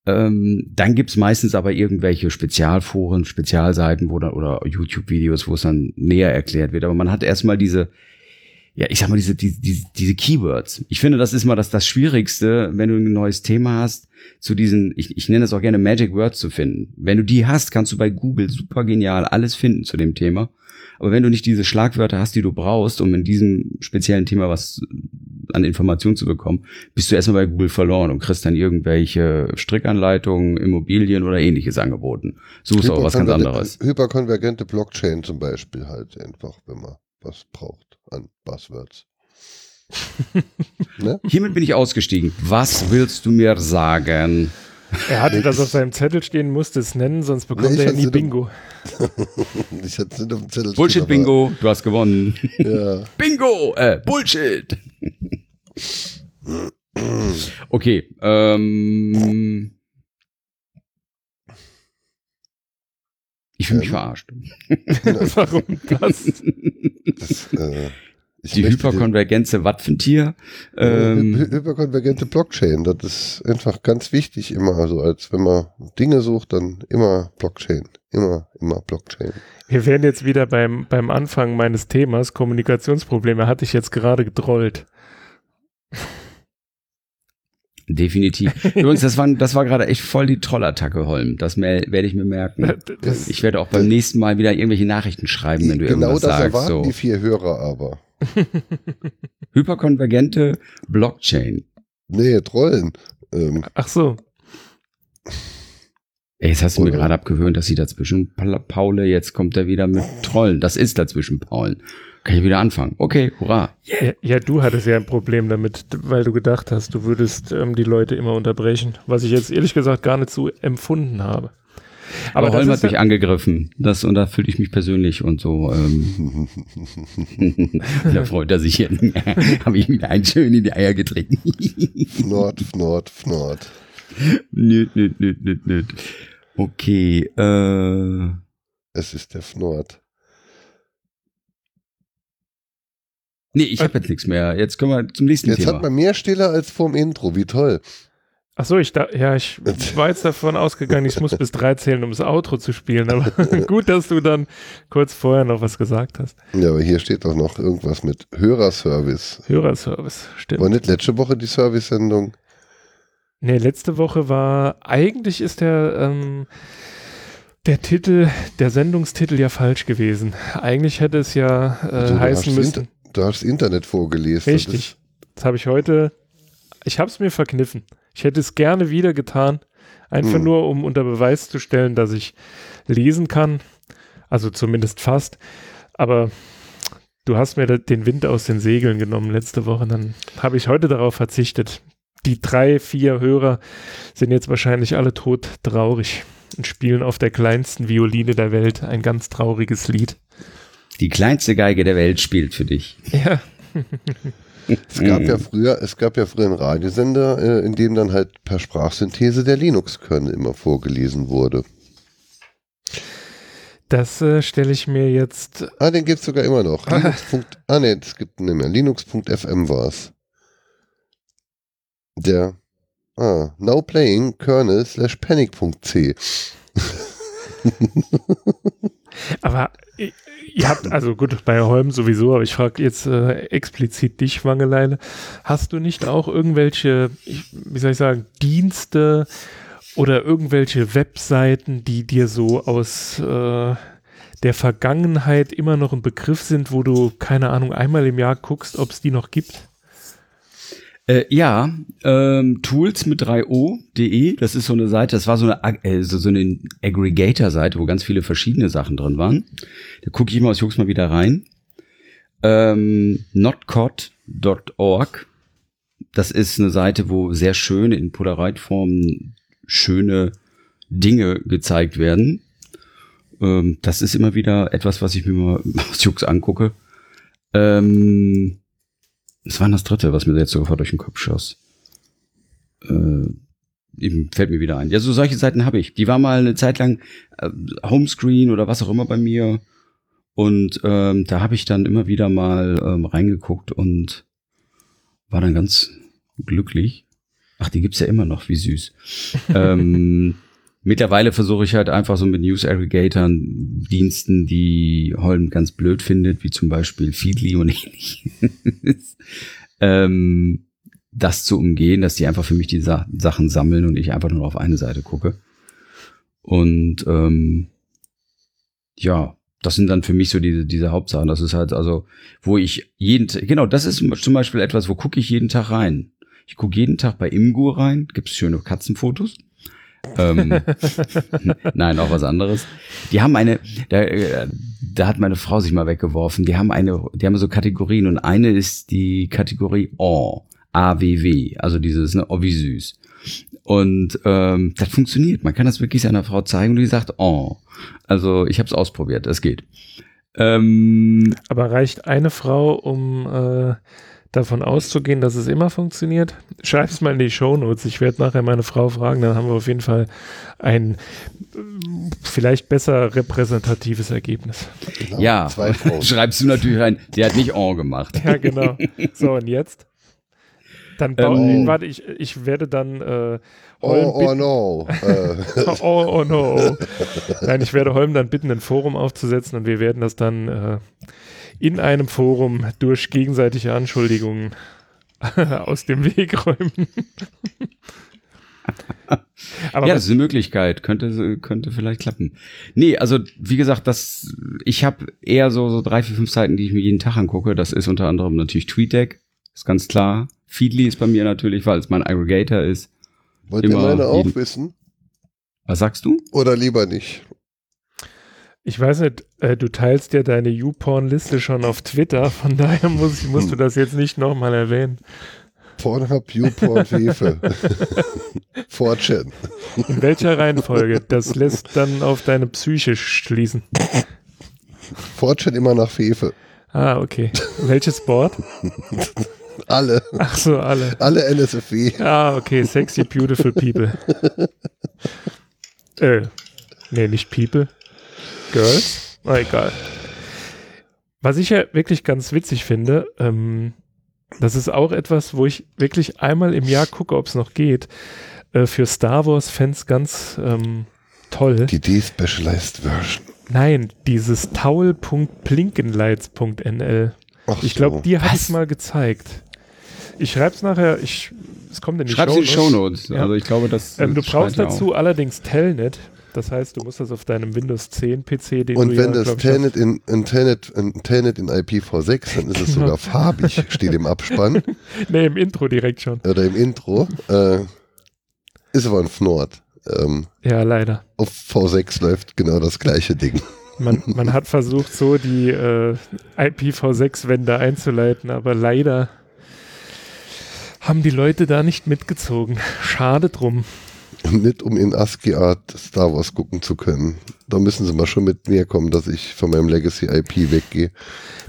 Ähm, dann gibt's meistens aber irgendwelche Spezialforen, Spezialseiten wo dann, oder YouTube-Videos, wo es dann näher erklärt wird. Aber man hat erstmal diese, ja, ich sag mal, diese, diese, diese, diese Keywords. Ich finde, das ist mal das, das Schwierigste, wenn du ein neues Thema hast, zu diesen, ich, ich nenne es auch gerne Magic Words zu finden. Wenn du die hast, kannst du bei Google super genial alles finden zu dem Thema. Aber wenn du nicht diese Schlagwörter hast, die du brauchst, um in diesem speziellen Thema was an Informationen zu bekommen, bist du erstmal bei Google verloren und kriegst dann irgendwelche Strickanleitungen, Immobilien oder ähnliches angeboten. Suchst auch was ganz anderes. Hyperkonvergente Blockchain zum Beispiel halt einfach, wenn man was braucht an Buzzwords. ne? Hiermit bin ich ausgestiegen. Was willst du mir sagen? Er hatte das auf seinem Zettel stehen, musste es nennen, sonst bekommt Nee, er ja nie Bingo. Ich hatte es nicht auf dem Zettel. stehen, Bullshit-Bingo, du hast gewonnen. Ja. Bingo! Äh, Bullshit! Okay, ähm. Ich fühle mich Ähm. verarscht. Warum das? Das, äh, ich Die möchte Hyperkonvergenze Wattventier. den- Hy- Ähm, hy- Hyperkonvergente Blockchain, das ist einfach ganz wichtig immer. Also als wenn man Dinge sucht, dann immer Blockchain. Immer, immer Blockchain. Wir wären jetzt wieder beim, beim Anfang meines Themas, Kommunikationsprobleme, hatte ich jetzt gerade gedrollt. Definitiv. Übrigens, das war, das war gerade echt voll die Trollattacke, Holm. Das werde ich mir merken. Das- Ich werde auch beim nächsten Mal wieder irgendwelche Nachrichten schreiben, wenn du genau irgendwas das sagst. erwarten So. die vier Hörer aber. Hyperkonvergente Blockchain. Nee, Trollen. Ähm, Ach so. Ey, jetzt hast du mir Oder? gerade abgewöhnt, dass sie dazwischen Pa- Paule, jetzt kommt er wieder mit Trollen. Das ist dazwischen Paulen. Kann ich wieder anfangen. Okay, hurra. Ja, ja, du hattest ja ein Problem damit, weil du gedacht hast, du würdest ähm, die Leute immer unterbrechen, was ich jetzt ehrlich gesagt gar nicht so empfunden habe. Aber, Aber Holm hat mich ja, angegriffen. Das, und da fühlte ich mich persönlich und so. Ähm, da freut er sich hier. Habe ich wieder einen schön in die Eier getreten. Fnord, Fnord, Fnord. nüt, nüt, nüt, nüt, nüt. Okay, äh, Es ist der Fnord. Nee, ich habe jetzt nichts mehr. Jetzt kommen wir zum nächsten Jetzt Thema. hat man mehr Stille als vorm Intro. Wie toll. ach so, ich da, ja, ich war jetzt davon ausgegangen, ich muss bis drei zählen, um das Outro zu spielen, aber gut, dass du dann kurz vorher noch was gesagt hast. Ja, aber hier steht doch noch irgendwas mit Hörerservice. Hörerservice, stimmt. War nicht letzte Woche die Service-Sendung? Nee, letzte Woche war, eigentlich ist der, ähm, der Titel, der Sendungstitel ja falsch gewesen. Eigentlich hätte es ja äh, Also heißen müssen. Du hast Internet vorgelesen. Richtig. Das habe ich heute, ich habe es mir verkniffen. Ich hätte es gerne wieder getan, einfach Hm. nur, um unter Beweis zu stellen, dass ich lesen kann. Also zumindest fast. Aber du hast mir den Wind aus den Segeln genommen letzte Woche. Dann habe ich heute darauf verzichtet. Die drei, vier Hörer sind jetzt wahrscheinlich alle tot traurig und spielen auf der kleinsten Violine der Welt ein ganz trauriges Lied. Die kleinste Geige der Welt spielt für dich. Ja, Es gab ja früher, es gab ja früher einen Radiosender, äh, in dem dann halt per Sprachsynthese der Linux-Kernel immer vorgelesen wurde. das äh, stelle ich mir jetzt Ah, den gibt's sogar immer noch. Linux. ah ne, es gibt nicht mehr. Linux.fm war's. Der ah, now playing kernel slash panic.c. Aber ihr habt, also gut, bei Holm sowieso, aber ich frage jetzt äh, explizit dich, Wangeleile. Hast du nicht auch irgendwelche, wie soll ich sagen, Dienste oder irgendwelche Webseiten, die dir so aus äh, der Vergangenheit immer noch ein Begriff sind, wo du, keine Ahnung, einmal im Jahr guckst, ob es die noch gibt? Äh, ja, ähm, Tools mit 3o.de, das ist so eine Seite, das war so eine, äh, so, so eine Aggregator-Seite, wo ganz viele verschiedene Sachen drin waren. Da gucke ich mal, ich guck's mal wieder rein. Ähm, notcod.org, das ist eine Seite, wo sehr schön in Polaroid-Form schöne Dinge gezeigt werden. Ähm, das ist immer wieder etwas, was ich mir mal aus Jux angucke. Ähm, was war denn das dritte, was mir jetzt sofort durch den Kopf schoss? Äh, eben fällt mir wieder ein. Ja, so solche Seiten habe ich. Die war mal eine Zeit lang äh, Homescreen oder was auch immer bei mir. Und ähm, da habe ich dann immer wieder mal ähm, reingeguckt und war dann ganz glücklich. Ach, die gibt's ja immer noch, wie süß. ähm, mittlerweile versuche ich halt einfach so mit News Aggregatoren Diensten, die Holm ganz blöd findet, wie zum Beispiel Feedly und ähnliches, ähm, das zu umgehen, dass die einfach für mich die Sa Sachen sammeln und ich einfach nur auf eine Seite gucke. Und ähm, ja, das sind dann für mich so diese, diese Hauptsachen. Das ist halt also, wo ich jeden, genau, das ist zum Beispiel etwas, wo gucke ich jeden Tag rein. Ich gucke jeden Tag bei Imgur rein, gibt's schöne Katzenfotos. Ähm, nein, auch was anderes. Die haben eine, da, äh, da hat meine Frau sich mal weggeworfen. Die haben eine, die haben so Kategorien und eine ist die Kategorie Oh, AWW, also dieses, ne, oh wie süß. Und ähm, das funktioniert. Man kann das wirklich seiner Frau zeigen und die sagt Oh. Also ich habe es ausprobiert, es geht. Ähm, Aber reicht eine Frau, um äh, davon auszugehen, dass es immer funktioniert? Schreib es mal in die Shownotes. Ich werde nachher meine Frau fragen, dann haben wir auf jeden Fall ein vielleicht besser repräsentatives Ergebnis. Genau, ja, schreibst du natürlich rein, der hat nicht Oh gemacht. Ja, genau. So, und jetzt? Dann Ähm, warte, ich, ich werde dann äh, Oh, Holm oh bitten, no. Äh, oh, oh no. Nein, ich werde Holm dann bitten, ein Forum aufzusetzen und wir werden das dann äh, in einem Forum durch gegenseitige Anschuldigungen aus dem Weg räumen. Aber ja, das ist eine Möglichkeit. Könnte, könnte vielleicht klappen. Nee, also wie gesagt, das, ich habe eher so, so drei, vier, fünf Seiten, die ich mir jeden Tag angucke. Das ist unter anderem natürlich TweetDeck, ist ganz klar. Feedly ist bei mir natürlich, weil es mein Aggregator ist. Wollt ihr meine auch jeden- wissen? Was sagst du? Oder lieber nicht? Ich weiß nicht, äh, du teilst ja deine YouPorn-Liste schon auf Twitter, von daher muss, musst du das jetzt nicht nochmal erwähnen. Pornhub, YouPorn, Fefe. 4chan. In welcher Reihenfolge? Das lässt dann auf deine Psyche schließen. 4chan immer nach Fefe. Ah, okay. Welches Board? Alle. Ach so, alle. Alle NSFW. Ah, okay. Sexy, beautiful people. äh, nee, nicht people. Girls? Ah, egal. Was ich ja wirklich ganz witzig finde, ähm, das ist auch etwas, wo ich wirklich einmal im Jahr gucke, ob es noch geht. Äh, für Star Wars-Fans ganz ähm, toll. Die Despecialized Version. Nein, dieses taul.blinkenlights.nl. Ach Ich glaube, so. dir habe ich mal gezeigt. Ich schreib's nachher, ich, es kommt in die Schreib's in die Shownotes. Shownotes. Ja. Also ich glaube, das. Ähm, du brauchst dazu allerdings Telnet. Das heißt, du musst das auf deinem Windows 10 PC, den Und du wenn ja, das Telnet in, in, Telnet, in Telnet in IPv6, dann ist es Genau. sogar farbig, steht im Abspann Nee, im Intro direkt schon. oder im Intro. Äh, ist aber ein Fnord. Ähm, Ja, leider. auf V6 läuft genau das gleiche Ding. Man, man hat versucht, so die äh, IPv6-Wände einzuleiten, aber leider haben die Leute da nicht mitgezogen. Schade drum. Nicht um in ASCII-Art Star Wars gucken zu können. Da müssen sie mal schon mit mir kommen, dass ich von meinem Legacy IP weggehe.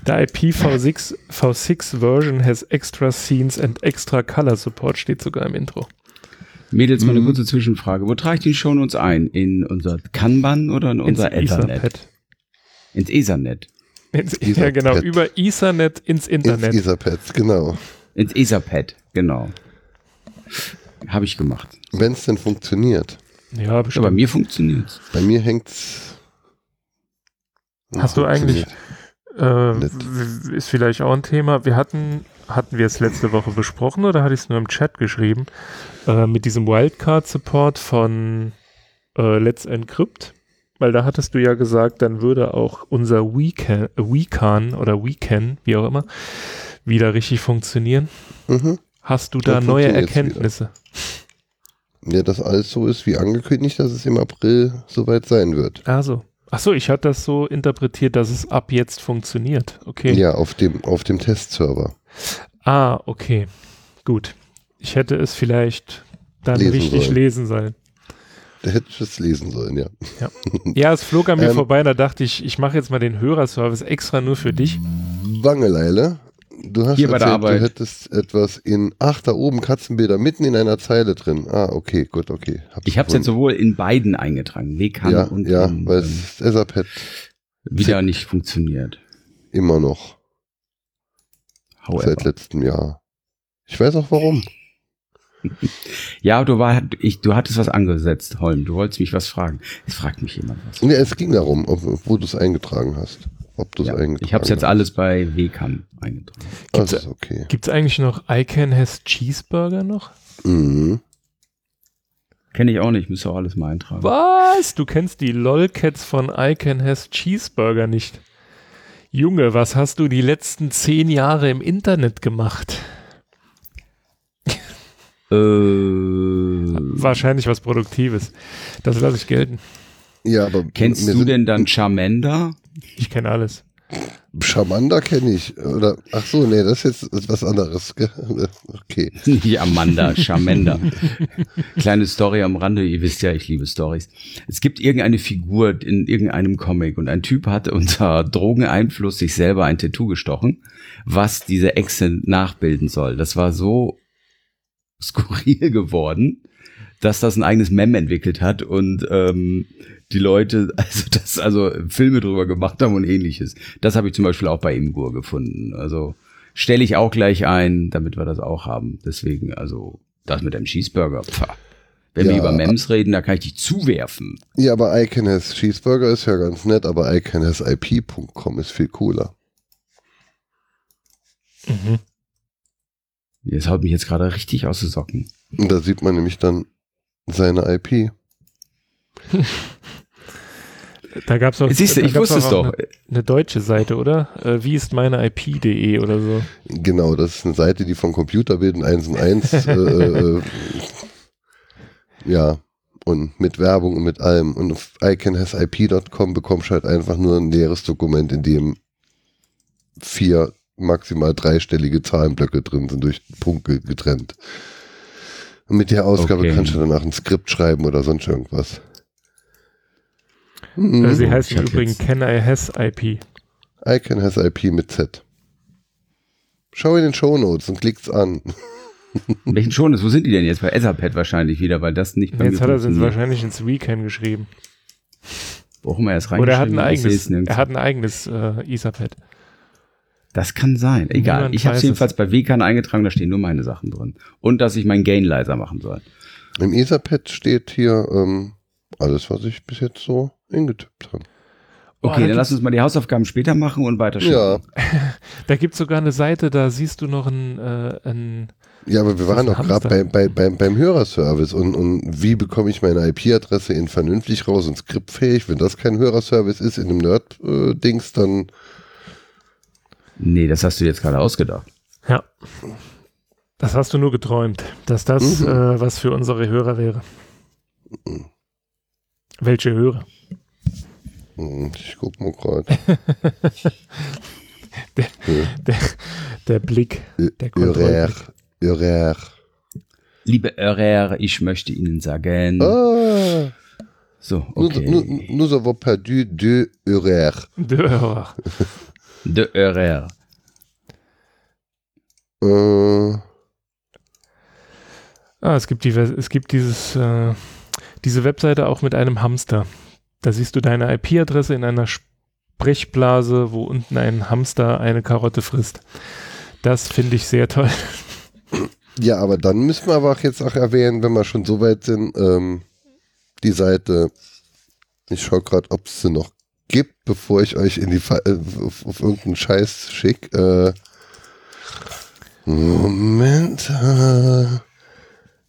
The IPv6 V6 version has extra scenes and extra color support, steht sogar im Intro. Mädels, mal eine Mhm. kurze Zwischenfrage. Wo trage ich die Shownotes ein? In unser Kanban oder in unser ins Ethernet? Etherpad. Ins Ethernet. Ins, ja, Etherpad. genau, über Ethernet ins Internet. Ins Etherpads, genau. Ins Etherpad, genau. Habe ich gemacht. Wenn es denn funktioniert. ja, Ja, bestimmt. bei mir funktioniert's. Bei mir hängt's. Hast du eigentlich- Funktioniert. Äh, ist vielleicht auch ein Thema. Wir hatten, hatten wir es letzte Woche besprochen oder hatte ich es nur im Chat geschrieben? Äh, mit diesem Wildcard-Support von äh, Let's Encrypt. Weil da hattest du ja gesagt, dann würde auch unser Wecan, Wecan oder Wecan, wie auch immer, wieder richtig funktionieren. Mhm. Hast du da neue Erkenntnisse? Ja, dass alles so ist wie angekündigt, dass es im April soweit sein wird. Also. Achso, ich hatte das so interpretiert, dass es ab jetzt funktioniert. Okay. Ja, auf dem, auf dem Testserver. Ah, okay. Gut. Ich hätte es vielleicht dann Lesen richtig sollen. lesen sollen. Da hätte ich es lesen sollen, ja. Ja, es flog an mir Ähm. vorbei, da dachte ich, ich mache jetzt mal den Hörerservice extra nur für dich. Wangeleile, du hast Hier bei der erzählt, du Arbeit. hättest etwas in, ach, da oben Katzenbilder mitten in einer Zeile drin. Ah, okay, gut, okay. Hab's Ich habe es jetzt sowohl in beiden eingetragen, WCAN Ja, und ja, in, weil ähm, das Etherpad wieder nicht funktioniert. immer noch However. seit letztem Jahr. Ich weiß auch warum. Ja, du war, ich, du hattest was angesetzt, Holm. Du wolltest mich was fragen. Es fragt mich jemand was. Ja, es ging darum, ob, wo du es eingetragen hast. Ob du es Ja, eingetragen ich habe es jetzt alles bei WCAN eingetragen. Das Gibt's- ist okay. Gibt es eigentlich noch I Can Has Cheeseburger noch? Mhm. Kenne ich auch nicht, müsste auch alles mal eintragen. Was? Du kennst die LOLcats von I Can Has Cheeseburger nicht. Junge, was hast du die letzten zehn Jahre im Internet gemacht? Äh, Wahrscheinlich was Produktives. Das lasse ich gelten. Ja, aber kennst du denn dann Charmander? Ich kenne alles. Charmander kenne ich. Oder ach so, nee, das ist jetzt was anderes. gell? Okay. Nicht Amanda, Charmander. Kleine Story am Rande, ihr wisst ja, ich liebe Stories. Es gibt irgendeine Figur in irgendeinem Comic und ein Typ hat unter Drogeneinfluss sich selber ein Tattoo gestochen, was diese Echse nachbilden soll. Das war so skurril geworden, dass das ein eigenes Mem entwickelt hat und ähm, die Leute, also das, also Filme drüber gemacht haben und ähnliches. Das habe ich zum Beispiel auch bei Imgur gefunden. Also stelle ich auch gleich ein, damit wir das auch haben. Deswegen, also das mit dem Cheeseburger. Pfah. Wenn wir Ja. über Mems reden, da kann ich dich zuwerfen. Ja, aber I can has Cheeseburger ist ja ganz nett, aber I can has IP.com ist viel cooler. Das haut mich jetzt gerade richtig aus den Socken. Und da sieht man nämlich dann seine IP. Da gab es auch, Siehst du, ich wusste es doch. Eine, eine deutsche Seite, oder? Äh, wie ist meine IP.de oder so. Genau, das ist eine Seite, die von Computerbildern 1 und 1 äh, äh, ja, und mit Werbung und mit allem. Und auf icanhasip.com bekommst du halt einfach nur ein leeres Dokument, in dem vier, maximal dreistellige Zahlenblöcke drin sind, durch Punkte getrennt. Und mit der Ausgabe Okay. kannst du danach ein Skript schreiben oder sonst irgendwas. Äh, Mhm. Sie heißt im Übrigen jetzt- Can I Has IP. Icon has IP mit Z. Schau in den Shownotes und klickt's an. Welchen schon ist? Wo sind die denn jetzt? Bei Etherpad wahrscheinlich wieder, weil das nicht bei Jetzt mir hat er es funktioniert. wahrscheinlich ins Weekend geschrieben. Wo auch immer er es Oder er hat ein eigenes, er hat ein eigenes äh, Etherpad. Das kann sein. Egal. Niemand Ich habe es jedenfalls bei WCAN eingetragen, da stehen nur meine Sachen drin. Und dass ich meinen Gain leiser machen soll. Im Etherpad steht hier ähm, alles, was ich bis jetzt so eingetippt habe. Oh, Okay, da dann lass uns mal die Hausaufgaben später machen und weiter Ja, Da gibt es sogar eine Seite, da siehst du noch ein, äh, ein ja, aber wir waren doch gerade bei, bei, beim, beim Hörerservice und, und wie bekomme ich meine IP-Adresse in vernünftig raus und skriptfähig? Wenn das kein Hörerservice ist in einem Nerd-Dings, dann Nee, das hast du jetzt gerade ausgedacht. Ja. Das hast du nur geträumt, dass das Mhm. äh, was für unsere Hörer wäre. Welche Hörer? Hm, ich guck mal gerade. Der, der, der Blick, der Kontrollblick. Hörer. Liebe Hörer, ich möchte Ihnen sagen. Ah, So, nous, okay. nous, nous avons perdu deux Hörer. Der Hörer. De Hörer. Äh, Ah, es gibt, die, es gibt dieses, äh, diese Webseite auch mit einem Hamster. Da siehst du deine IP-Adresse in einer Sprechblase, wo unten ein Hamster eine Karotte frisst. Das finde ich sehr toll. Ja, aber dann müssen wir aber auch jetzt auch erwähnen, wenn wir schon so weit sind, ähm, die Seite, ich schaue gerade, ob es sie noch gibt, bevor ich euch in die Fa äh, auf, auf irgendeinen Scheiß schicke. Äh, Moment. Äh,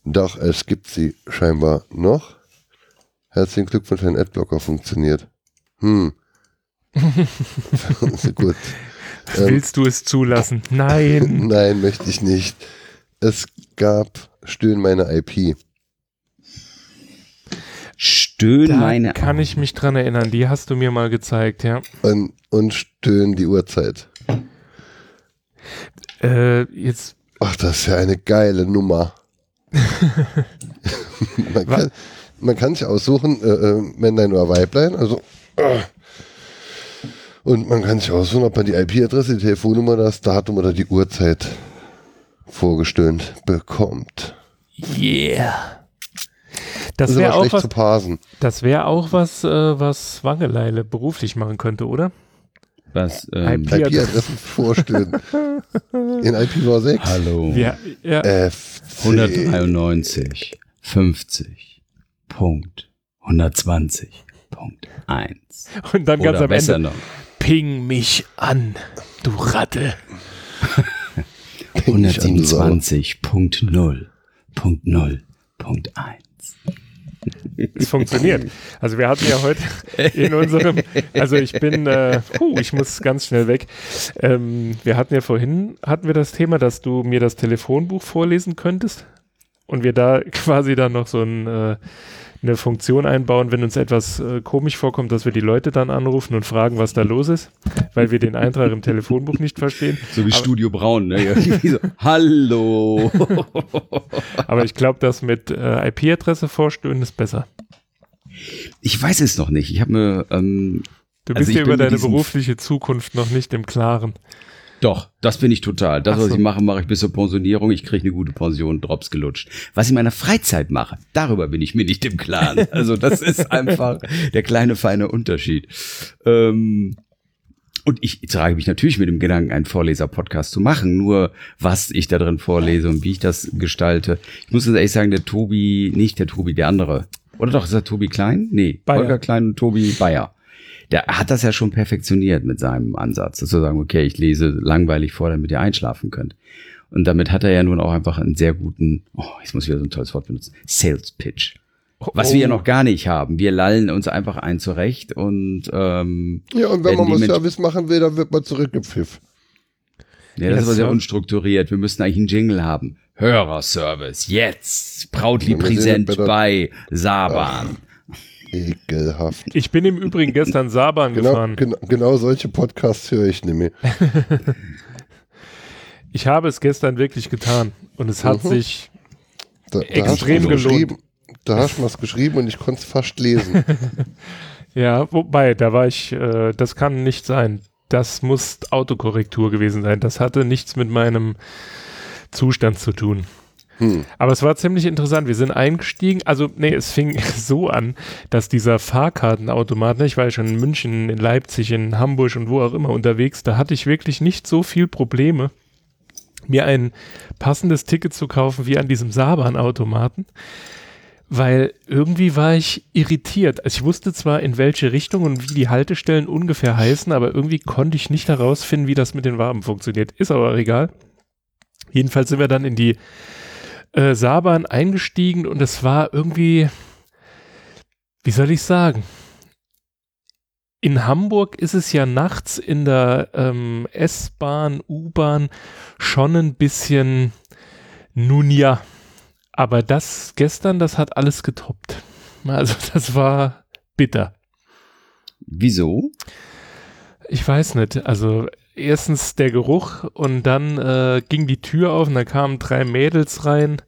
doch, es gibt sie scheinbar noch. Herzlichen Glückwunsch, ein Adblocker funktioniert. Hm. Gut. Ähm, Willst du es zulassen? Nein. Nein, möchte ich nicht. Es gab Stöhn meine IP. Stöhn Da meine. kann ich mich dran erinnern. Die hast du mir mal gezeigt, ja. Und, und Stöhn die Uhrzeit. Äh, jetzt, Ach, das ist ja eine geile Nummer. man, kann, man kann sich aussuchen, äh, äh, Männlein oder Weiblein, also äh, und man kann sich aussuchen, ob man die IP-Adresse, die Telefonnummer, das Datum oder die Uhrzeit vorgestöhnt bekommt. yeah. Das Das ist wäre auch was, zu parsen. das wäre auch was, äh, was Wangeleile beruflich machen könnte, oder? Was, ähm, IP. IP-Adressen vorstöhnen. In IPv6. hallo. Ja, ja. FC. 193, 50, Punkt, 120, Punkt, 1. Und dann ganz Oder am besser Ende, noch, ping mich an, du Ratte. Ping mich an, du Sau. 127, Punkt 0, Punkt 0, Punkt 1. Es funktioniert. Also wir hatten ja heute in unserem, also ich bin, äh, puh, ich muss ganz schnell weg. Ähm, wir hatten ja vorhin, hatten wir das Thema, dass du mir das Telefonbuch vorlesen könntest und wir da quasi dann noch so ein, äh, eine Funktion einbauen, wenn uns etwas äh, komisch vorkommt, dass wir die Leute dann anrufen und fragen, was da los ist, weil wir den Eintrag im Telefonbuch nicht verstehen. So wie Aber- Studio Braun, ne? So, Hallo. Aber ich glaube, das mit äh, IP-Adresse vorstören ist besser. Ich weiß es noch nicht. Ich habe mir, ähm, Du Also bist dir bin über deine berufliche Zukunft noch nicht im Klaren. Doch, das bin ich total. Das, Ach was so. ich mache, mache ich bis zur Pensionierung. Ich kriege eine gute Pension, Drops gelutscht. Was ich in meiner Freizeit mache, darüber bin ich mir nicht im Klaren. Also das ist einfach der kleine feine Unterschied. Ähm, und ich trage mich natürlich mit dem Gedanken, einen Vorleser-Podcast zu machen. Nur was ich da drin vorlese und wie ich das gestalte. Ich muss jetzt ehrlich sagen, der Tobi, nicht der Tobi, der andere. Oder doch, ist das Tobi Klein? Nee, Bayer. Holger Klein und Tobi Bayer der hat das ja schon perfektioniert mit seinem Ansatz, dass zu sagen, okay, ich lese langweilig vor, damit ihr einschlafen könnt. Und damit hat er ja nun auch einfach einen sehr guten, oh, jetzt muss ich wieder so ein tolles Wort benutzen, Sales Pitch. Was wir ja noch gar nicht haben. Wir lallen uns einfach ein zurecht und ähm, Ja, und wenn man mal Service machen will, dann wird man zurückgepfiff. ja, das ist aber Yes, sehr ja. unstrukturiert. Wir müssten eigentlich einen Jingle haben. Hörerservice, jetzt. Proudly Ja, präsent bei Saban. Ekelhaft. Ich bin im Übrigen gestern Saban Genau, gefahren. genau, genau solche Podcasts höre ich nämlich. Ich habe es gestern wirklich getan und es hat Mhm. sich Da, da Extrem gelohnt. geschrieben. Da hast du was geschrieben und ich konnte es fast lesen. Ja, wobei, da war ich, äh, das kann nicht sein. Das muss Autokorrektur gewesen sein. Das hatte nichts mit meinem Zustand zu tun. Hm. Aber es war ziemlich interessant. Wir sind eingestiegen, also nee, es fing so an, dass dieser Fahrkartenautomat, ne, ich war ja schon in München, in Leipzig, in Hamburg und wo auch immer unterwegs, da hatte ich wirklich nicht so viel Probleme, mir ein passendes Ticket zu kaufen wie an diesem Saban-Automaten weil irgendwie war ich irritiert. Also ich wusste zwar, in welche Richtung und wie die Haltestellen ungefähr heißen, aber irgendwie konnte ich nicht herausfinden, wie das mit den Waben funktioniert. Ist aber egal. Jedenfalls sind wir dann in die äh, Saarbahn eingestiegen und es war irgendwie, wie soll ich sagen? In Hamburg ist es ja nachts in der ähm, S-Bahn, U-Bahn schon ein bisschen, nun ja, aber das gestern, das hat alles getoppt. Also das war bitter. Wieso? Ich weiß nicht. Also erstens der Geruch und dann äh, ging die Tür auf und da kamen drei Mädels rein.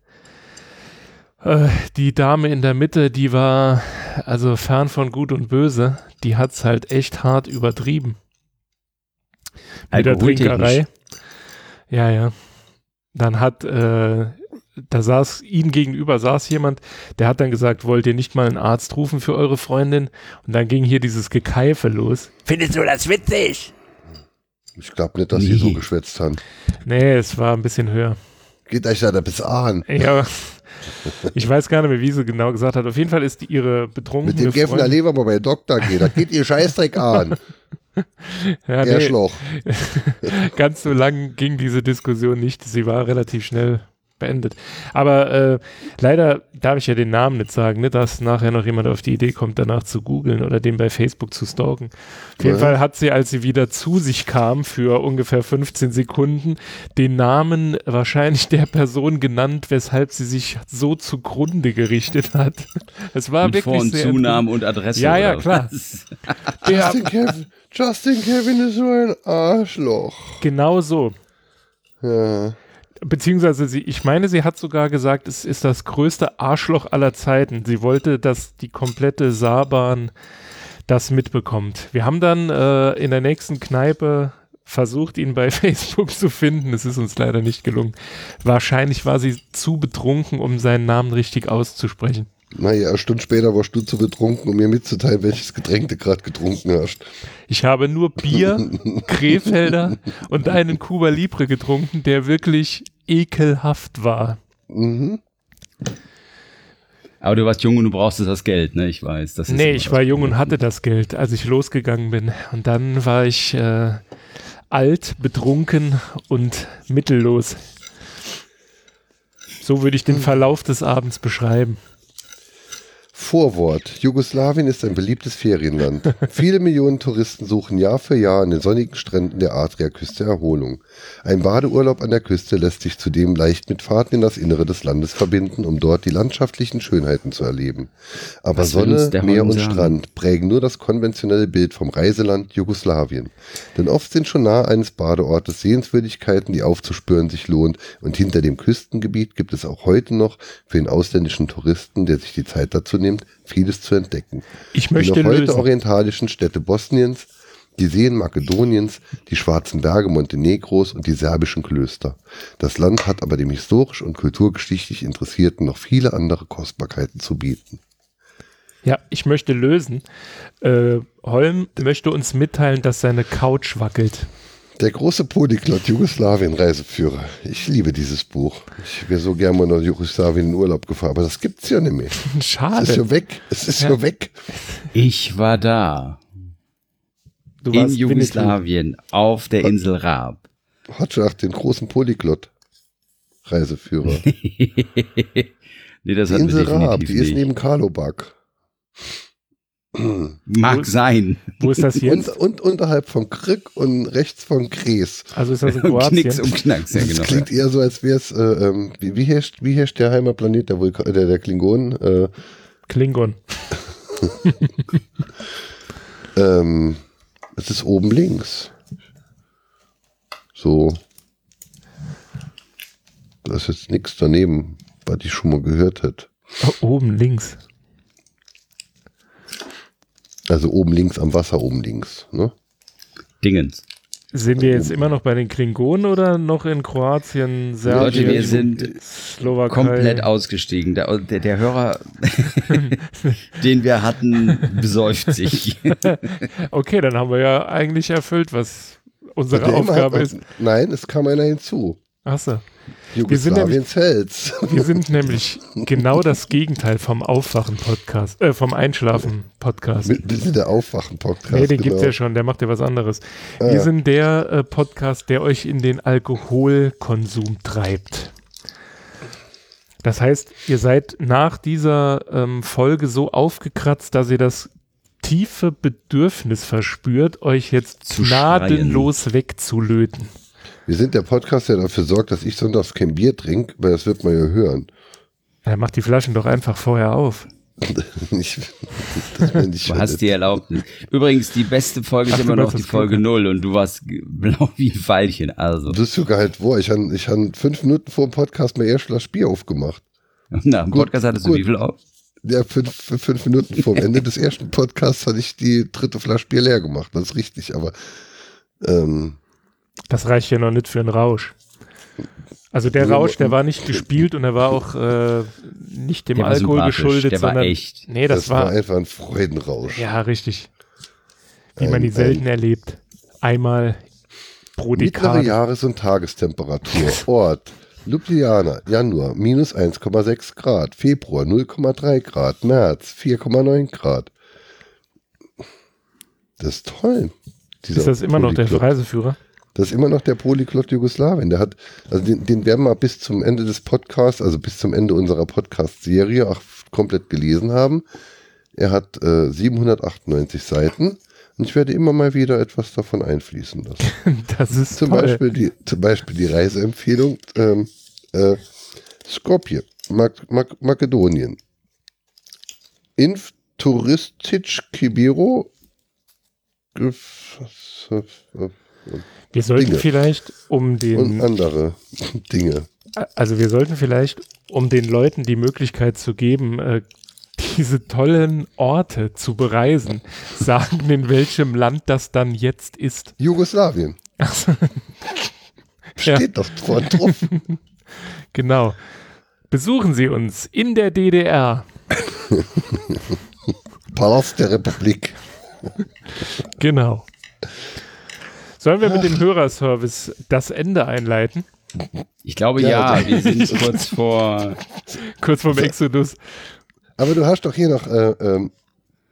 Äh, die Dame in der Mitte, die war also fern von Gut und Böse. Die hat's halt echt hart übertrieben. Mit der. Trinkerei. Ja, ja. Dann hat, äh, da saß, ihnen gegenüber saß jemand, der hat dann gesagt, wollt ihr nicht mal einen Arzt rufen für eure Freundin? Und dann ging hier dieses Gekeife los. Findest du das witzig? Ich glaube nicht, dass sie so Nee. geschwätzt haben. Nee, es war ein bisschen höher. Geht euch da bis an. Ja, ich weiß gar nicht mehr, wie sie genau gesagt hat. Auf jeden Fall ist die, ihre betrunkene Mit dem Freundin- erleben wir bei Doktor gehen. Da geht ihr Scheißdreck an. ja, Der nee, ganz so lang ging diese Diskussion nicht. Sie war relativ schnell beendet. Aber äh, leider darf ich ja den Namen nicht sagen, ne, dass nachher noch jemand auf die Idee kommt, danach zu googeln oder den bei Facebook zu stalken. Auf jeden Ja. Fall hat sie, als sie wieder zu sich kam, für ungefähr 15 Sekunden, den Namen wahrscheinlich der Person genannt, weshalb sie sich so zugrunde gerichtet hat. Es war Mit wirklich Vor- und sehr Zunamen und Adresse. Ja, ja, klar. Justin Kevin, Justin Kevin ist so ein Arschloch. genau so. Ja. Beziehungsweise sie, ich meine, sie hat sogar gesagt, es ist das größte Arschloch aller Zeiten. Sie wollte, dass die komplette Saarbahn das mitbekommt. Wir haben dann äh, in der nächsten Kneipe versucht, ihn bei Facebook zu finden. Es ist uns leider nicht gelungen. Wahrscheinlich war sie zu betrunken, um seinen Namen richtig auszusprechen. Naja, eine Stunde später warst du zu betrunken, um mir mitzuteilen, welches Getränk du gerade getrunken hast. Ich habe nur Bier, Krefelder und einen Cuba Libre getrunken, der wirklich ekelhaft war. Mhm. Aber du warst jung und du brauchst das Geld, ne? Ich weiß. Das ist Nee, ich war jung und hatte das Geld, als ich losgegangen bin. Und dann war ich äh, alt, betrunken und mittellos. So würde ich den Verlauf des Abends beschreiben. Vorwort. Jugoslawien ist ein beliebtes Ferienland. Viele Millionen Touristen suchen Jahr für Jahr an den sonnigen Stränden der Adriaküste Erholung. Ein Badeurlaub an der Küste lässt sich zudem leicht mit Fahrten in das Innere des Landes verbinden, um dort die landschaftlichen Schönheiten zu erleben. Aber Was Sonne, Meer und? Strand prägen nur das konventionelle Bild vom Reiseland Jugoslawien. Denn oft sind schon nahe eines Badeortes Sehenswürdigkeiten, die aufzuspüren sich lohnt, und hinter dem Küstengebiet gibt es auch heute noch für den ausländischen Touristen, der sich die Zeit dazu nimmt, vieles zu entdecken. Ich Die möchte noch heute lösen. orientalischen Städte Bosniens, die Seen Makedoniens, die schwarzen Berge Montenegros und die serbischen Klöster. Das Land hat aber dem historisch und kulturgeschichtlich Interessierten noch viele andere Kostbarkeiten zu bieten. Ja, ich möchte lösen. Äh, Holm möchte uns mitteilen, dass seine Couch wackelt. Der große Polyglott Jugoslawien-Reiseführer. Ich liebe dieses Buch. Ich wäre so gerne mal nach Jugoslawien in Urlaub gefahren, aber das gibt's ja nicht mehr. Es ist Schade. ja weg. Es ist Ja. ja, weg. Ich war da. Du in warst Jugoslawien. Auf der Insel Raab. Hotschach, den großen Polyglott Reiseführer. Nee, das Die wir Insel Raab, die ist neben Karlobag. Mag sein. Wo ist das Und, jetzt? und unterhalb von Krück und rechts von Gräs. Also ist das in Knicks Kroatien? und Knacks, ja Das genau. klingt eher so, als wäre es, äh, ähm, wie, wie, herrscht, wie herrscht der Heimatplanet der, der, der Klingonen? Äh, Klingon. ähm, es ist oben links. So. Da ist jetzt nichts daneben, was ich schon mal gehört hätte. Oh, oben links. Also oben links am Wasser, oben links. Ne? Dingens. Sind wir jetzt immer noch bei den Klingonen oder noch in Kroatien, Serbien, Leute, wir sind Slowakei? komplett ausgestiegen. Der, der, der Hörer, den wir hatten, besäuft sich. Okay, dann haben wir ja eigentlich erfüllt, was unsere immer Aufgabe hat- ist. Nein, es kam einer hinzu. Achso. Jugoslawiens Hells. Wir sind nämlich genau das Gegenteil vom Aufwachen-Podcast, äh, vom Einschlafen-Podcast. Wir wir sind der Aufwachen-Podcast. Nee, den genau. gibt's ja schon, der macht ja was anderes. Ah, Wir ja. sind der äh, Podcast, der euch in den Alkoholkonsum treibt. Das heißt, ihr seid nach dieser ähm, Folge so aufgekratzt, dass ihr das tiefe Bedürfnis verspürt, euch jetzt Zu gnadenlos wegzulöten. Wir sind der Podcast, der dafür sorgt, dass ich sonntags kein Bier trinke, weil das wird man ja hören. Er macht die Flaschen doch einfach vorher auf. Ich, das bin ich Du hast die Erlaubnis. Übrigens, die beste Folge Ach, ist du immer noch die Folge Kluge. 0 und du warst blau wie ein Pfeilchen. Also, Das ist sogar halt wo. Ich habe ich hab fünf Minuten vor dem Podcast mir erst Flasche Bier aufgemacht. na, im Gut, Podcast hattest du gut. wie viel auf? Ja, fünf, fünf Minuten vor dem Ende des ersten Podcasts hatte ich die dritte Flasche Bier leer gemacht. Das ist richtig, aber ähm, Das reicht ja noch nicht für einen Rausch. Also der Rausch, der war nicht gespielt und er war auch äh, nicht dem Der war Alkohol geschuldet, der war sondern echt. nee, das, das, war, war, einfach ein Freudenrausch. ja richtig, wie man Ein- die selten erlebt. Einmal pro Mittlere Dekade. Jahres- und Tagestemperatur. Ort. Ljubljana, Januar, minus 1,6 Grad. Februar, 0,3 Grad. März, 4,9 Grad. Das ist toll. Ist das immer noch der. Reiseführer? Das ist immer noch der Polyglot Jugoslawien. Der hat, also den, den werden wir bis zum Ende des Podcasts, also bis zum Ende unserer Podcast-Serie auch komplett gelesen haben. Er hat äh, 798 Seiten und ich werde immer mal wieder etwas davon einfließen lassen. Das ist Zum toll. Beispiel die, zum Beispiel die Reiseempfehlung ähm, äh, Skopje, Mak Mak Makedonien. Inf Touristic Kibiro. Wir sollten Dinge. vielleicht um Und den, andere Dinge. also wir sollten vielleicht um den Leuten die Möglichkeit zu geben, äh, diese tollen Orte zu bereisen, sagen, in welchem Land das dann jetzt ist. Jugoslawien. Ja. Steht doch vorne drauf. Genau. Besuchen Sie uns in der DDR. Palast der Republik. Genau. Sollen wir mit dem Hörerservice das Ende einleiten? Ich glaube Ja, ja, wir sind kurz vor. Kurz vorm Exodus. Aber du hast doch hier noch äh, ähm,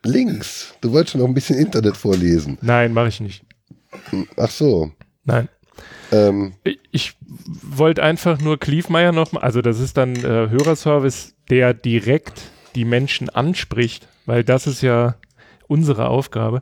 Links. Du wolltest schon noch ein bisschen Internet vorlesen. Nein, mache ich nicht. Ach so. Nein. Ähm, Ich, ich wollte einfach nur Kliefmeier nochmal, also das ist dann äh, Hörerservice, der direkt die Menschen anspricht, weil das ist ja unsere Aufgabe.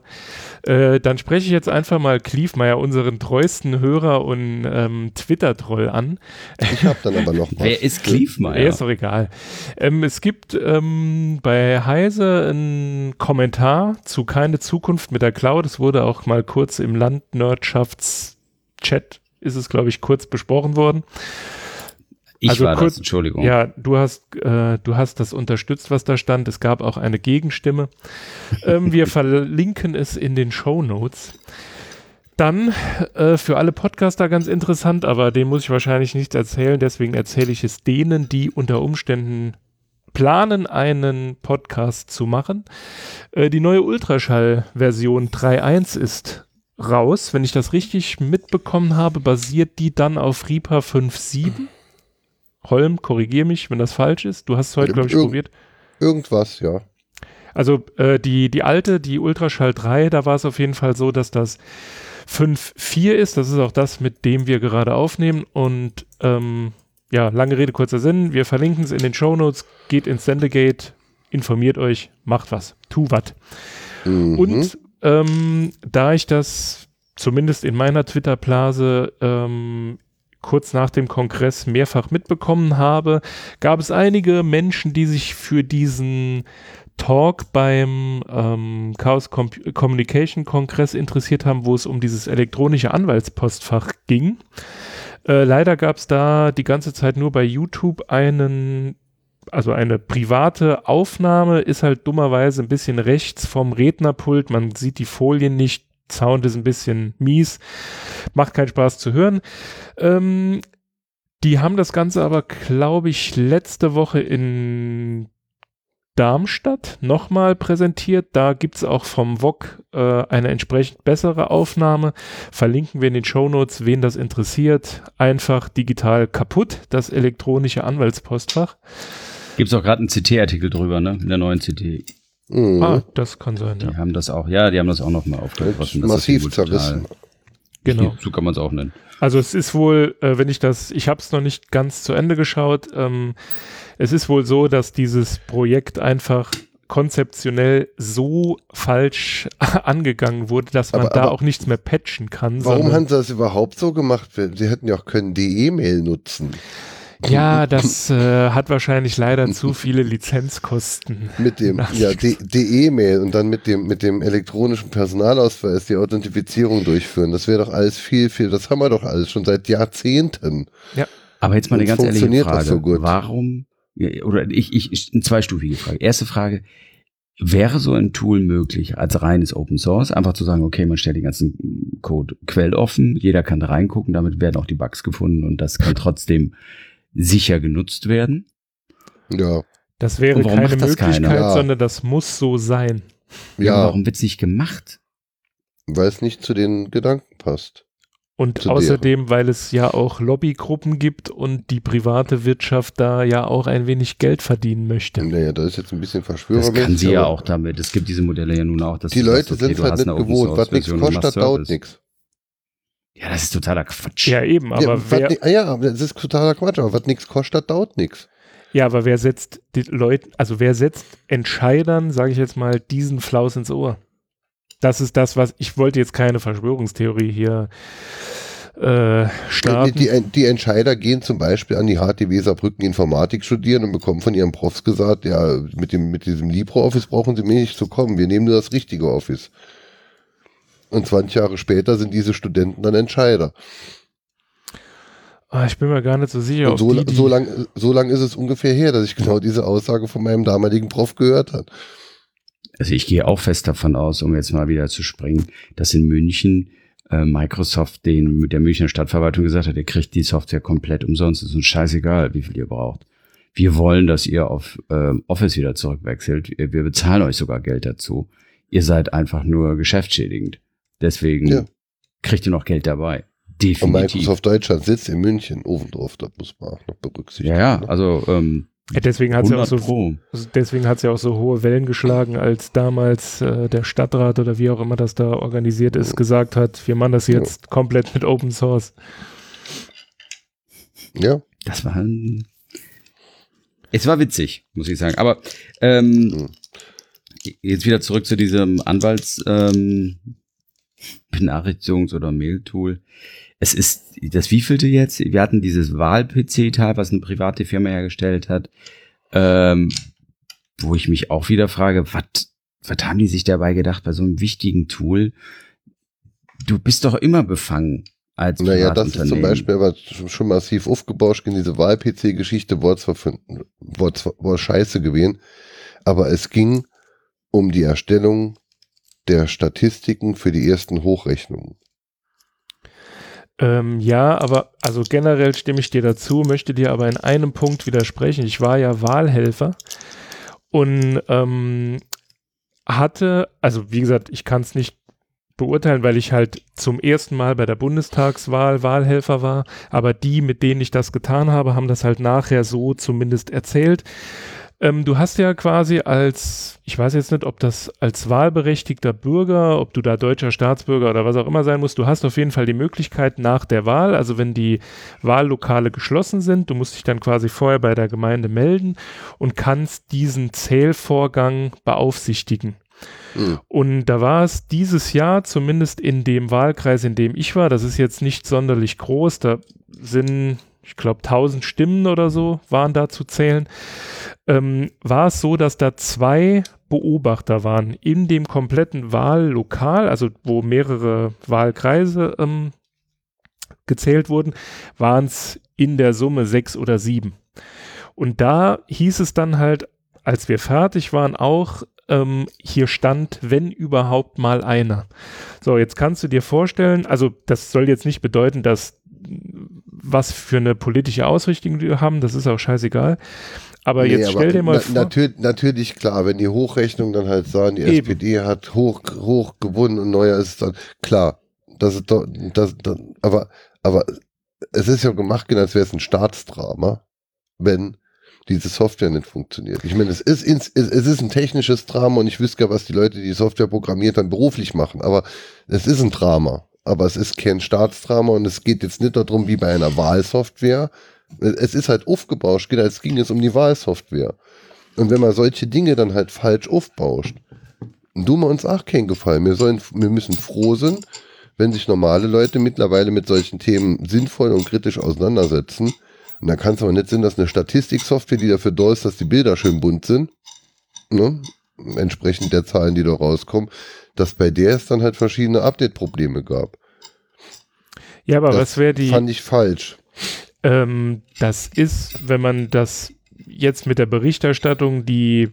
Äh, dann spreche ich jetzt einfach mal Kliefmeier, unseren treuesten Hörer und ähm, Twitter-Troll an. ich habe dann aber noch was. Wer ist Ja, Kliefmeier? ist doch egal. Ähm, es gibt ähm, bei Heise einen Kommentar zu Keine Zukunft mit der Cloud. Es wurde auch mal kurz im Landwirtschafts-Chat, ist es, glaube ich, kurz besprochen worden. Ich also war kurz- das, Entschuldigung. Ja, du hast, äh, du hast das unterstützt, was da stand. Es gab auch eine Gegenstimme. ähm, wir verlinken es in den Show Notes. Dann äh, für alle Podcaster ganz interessant, aber den muss ich wahrscheinlich nicht erzählen, deswegen erzähle ich es denen, die unter Umständen planen, einen Podcast zu machen. Äh, die neue Ultraschall-Version 3.1 ist raus. Wenn ich das richtig mitbekommen habe, basiert die dann auf Reaper 5.7. Holm, korrigier mich, wenn das falsch ist. Du hast es heute, glaube ich, Irgend- probiert. Irgendwas, ja. Also äh, die, die alte, die Ultraschall 3, da war es auf jeden Fall so, dass das 5.4 ist. Das ist auch das, mit dem wir gerade aufnehmen. Und ähm, ja, lange Rede, kurzer Sinn. Wir verlinken es in den Show Notes. Geht ins Sendegate, informiert euch, macht was, tu was. Mhm. Und ähm, da ich das zumindest in meiner Twitter-Blase ähm, kurz nach dem Kongress mehrfach mitbekommen habe, gab es einige Menschen, die sich für diesen Talk beim ähm, Chaos Com Communication Kongress interessiert haben, wo es um dieses elektronische Anwaltspostfach ging. Äh, leider gab es da die ganze Zeit nur bei YouTube einen, also eine private Aufnahme, ist halt dummerweise ein bisschen rechts vom Rednerpult, man sieht die Folien nicht, Sound ist ein bisschen mies, macht keinen Spaß zu hören. Ähm, die haben das Ganze aber, glaube ich, letzte Woche in Darmstadt nochmal präsentiert. Da gibt es auch vom VOG äh, eine entsprechend bessere Aufnahme. Verlinken wir in den Show Notes, wen das interessiert. Einfach digital kaputt, das elektronische Anwaltspostfach. Gibt es auch gerade einen CT-Artikel drüber, ne? In der neuen CT. Mhm. Ah, das kann sein, Die ja. haben das auch, ja, die haben das auch nochmal aufgegriffen. Massiv zerrissen. Genau. So kann man es auch nennen. Also es ist wohl, äh, wenn ich das, ich habe es noch nicht ganz zu Ende geschaut, ähm, es ist wohl so, dass dieses Projekt einfach konzeptionell so falsch angegangen wurde, dass man Aber- da aber- auch nichts mehr patchen kann. Warum haben sie das überhaupt so gemacht? Sie hätten ja auch können die E-Mail nutzen. Ja, das äh, hat wahrscheinlich leider zu viele Lizenzkosten. Mit dem, ja, die die E-Mail und dann mit dem, mit dem elektronischen Personalausweis die Authentifizierung durchführen. Das wäre doch alles viel, viel, das haben wir doch alles schon seit Jahrzehnten. Aber jetzt mal eine ganz ehrliche funktioniert das Frage. so gut? Warum, ja, oder ich, ich, ich, eine zweistufige Frage. Erste Frage, wäre so ein Tool möglich als reines Open Source, einfach zu sagen, okay, man stellt den ganzen Code quelloffen, jeder kann da reingucken, damit werden auch die Bugs gefunden und das kann trotzdem sicher genutzt werden? Ja, Das wäre Und keine das? Möglichkeit, Ja. sondern das muss so sein. Ja. ja, Warum wird's nicht gemacht? weil es nicht zu den Gedanken passt. Und Zu außerdem, weil es ja auch Lobbygruppen gibt und die private Wirtschaft da ja auch ein wenig Geld verdienen möchte. Naja, das ist jetzt ein bisschen Das verschwörerisch. kann sie ja auch damit. Es gibt diese Modelle ja nun auch, dass Die Leute sind du halt nicht gewohnt. Was nichts und kostet, dauert nichts. Ja, das ist totaler Quatsch. Ja, eben, aber ja, wer, was, ni- ah ja, das ist totaler Quatsch. Aber was nichts kostet, dauert nichts. ja, aber wer setzt die Leute, also wer setzt Entscheidern, sage ich jetzt mal, diesen Flaus ins Ohr? Das ist das, was ich wollte jetzt keine Verschwörungstheorie hier äh, Die, starten. die, die Entscheider gehen zum Beispiel an die HTW Saarbrücken Informatik studieren und bekommen von ihren Profs gesagt, ja, mit, dem, mit diesem LibreOffice brauchen sie mir nicht zu kommen. Wir nehmen nur das richtige Office. Und 20 Jahre später sind diese Studenten dann Entscheider. Ah, ich bin mir gar nicht so sicher, Und so, die, die, so lang, so lang ist es ungefähr her, dass ich genau diese Aussage von meinem damaligen Prof gehört habe. Also ich gehe auch fest davon aus, um jetzt mal wieder zu springen, dass in München äh, Microsoft den mit der Münchner Stadtverwaltung gesagt hat, ihr kriegt die Software komplett umsonst. ist uns scheißegal, wie viel ihr braucht. Wir wollen, dass ihr auf ähm, Office wieder zurückwechselt. Wir wir bezahlen euch sogar Geld dazu. Ihr seid einfach nur geschäftsschädigend. Deswegen Ja. kriegt ihr noch Geld dabei. Und Definitiv. Microsoft Deutschland sitzt in München, Ovendorf, das muss man auch noch berücksichtigen. Ja, ja, ne? also ähm, Ja, deswegen hat sie auch 100 so Pro. Also deswegen hat es ja auch so hohe Wellen geschlagen, als damals äh, der Stadtrat oder wie auch immer das da organisiert ist, gesagt hat, wir machen das jetzt komplett mit Open Source. ja. Das war ein es war witzig, muss ich sagen. Aber ähm, Hm. jetzt wieder zurück zu diesem Anwalts ähm, Benachrichtigungs- oder Mail-Tool. Es ist das wievielte jetzt? Wir hatten dieses Wahl-PC-Teil, was eine private Firma hergestellt hat, ähm, wo ich mich auch wieder frage, was haben die sich dabei gedacht bei so einem wichtigen Tool? Du bist doch immer befangen als Naja, das ist zum. Beispiel aber schon massiv aufgebauscht in diese Wahl-PC-Geschichte, war zwar, für, war zwar war scheiße gewesen, aber es ging um die Erstellung der Statistiken für die ersten Hochrechnungen. Ähm, ja, aber also generell stimme ich dir dazu, möchte dir aber in einem Punkt widersprechen. Ich war ja Wahlhelfer und ähm, hatte, also wie gesagt, ich kann es nicht beurteilen, weil ich halt zum ersten Mal bei der Bundestagswahl Wahlhelfer war, aber die, mit denen ich das getan habe, haben das halt nachher so zumindest erzählt. Ähm, du hast ja quasi als, ich weiß jetzt nicht, ob das als wahlberechtigter Bürger, ob du da deutscher Staatsbürger oder was auch immer sein musst, du hast auf jeden Fall die Möglichkeit nach der Wahl, also wenn die Wahllokale geschlossen sind, du musst dich dann quasi vorher bei der Gemeinde melden und kannst diesen Zählvorgang beaufsichtigen. Mhm. Und da war es dieses Jahr, zumindest in dem Wahlkreis, in dem ich war, das ist jetzt nicht sonderlich groß, da sind ich glaube 1000 Stimmen oder so waren da zu zählen, ähm, war es so, dass da zwei Beobachter waren in dem kompletten Wahllokal, also wo mehrere Wahlkreise ähm, gezählt wurden, waren es in der Summe sechs oder sieben. Und da hieß es dann halt, als wir fertig waren, auch, ähm, hier stand, wenn überhaupt mal einer. So, jetzt kannst du dir vorstellen, also das soll jetzt nicht bedeuten, dass was für eine politische Ausrichtung wir haben, das ist auch scheißegal. Aber nee, jetzt aber stell dir mal na, vor. Natürlich, natürlich klar, wenn die Hochrechnung dann halt sagen, die Eben. SPD hat hoch, hoch gewonnen und neuer ist es dann klar. Das ist doch, das, das, aber, aber es ist ja gemacht, genau, als wäre es ein Staatsdrama, wenn diese Software nicht funktioniert. Ich meine, es ist, ins, es ist ein technisches Drama und ich wüsste ja, was die Leute, die die Software programmiert haben, beruflich machen, aber es ist ein Drama aber es ist kein Staatsdrama und es geht jetzt nicht darum, wie bei einer Wahlsoftware. Es ist halt aufgebauscht, genau, es ging jetzt um die Wahlsoftware. Und wenn man solche Dinge dann halt falsch aufbauscht, tun wir uns auch keinen Gefallen. Wir, sollen, wir müssen froh sein, wenn sich normale Leute mittlerweile mit solchen Themen sinnvoll und kritisch auseinandersetzen. Und da kann es aber nicht sein, dass eine Statistiksoftware, die dafür da ist, dass die Bilder schön bunt sind, ne, entsprechend der Zahlen, die da rauskommen, dass bei der es dann halt verschiedene Update-Probleme gab. Ja, aber das was wäre die. Fand ich falsch. Ähm, das ist, wenn man das jetzt mit der Berichterstattung, die,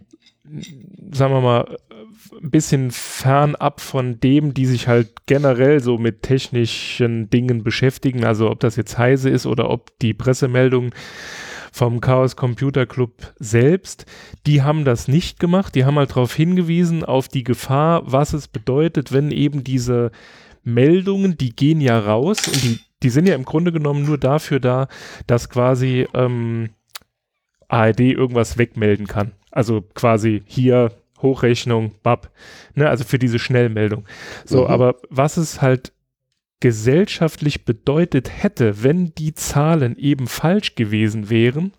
sagen wir mal, ein bisschen fernab von dem, die sich halt generell so mit technischen Dingen beschäftigen, also ob das jetzt heise ist oder ob die Pressemeldungen vom Chaos Computer Club selbst, die haben das nicht gemacht. Die haben halt darauf hingewiesen, auf die Gefahr, was es bedeutet, wenn eben diese Meldungen, die gehen ja raus und die, die sind ja im Grunde genommen nur dafür da, dass quasi ähm, ARD irgendwas wegmelden kann. Also quasi hier Hochrechnung, BAP, ne, also für diese Schnellmeldung. So, mhm. aber was es halt gesellschaftlich bedeutet hätte, wenn die Zahlen eben falsch gewesen wären.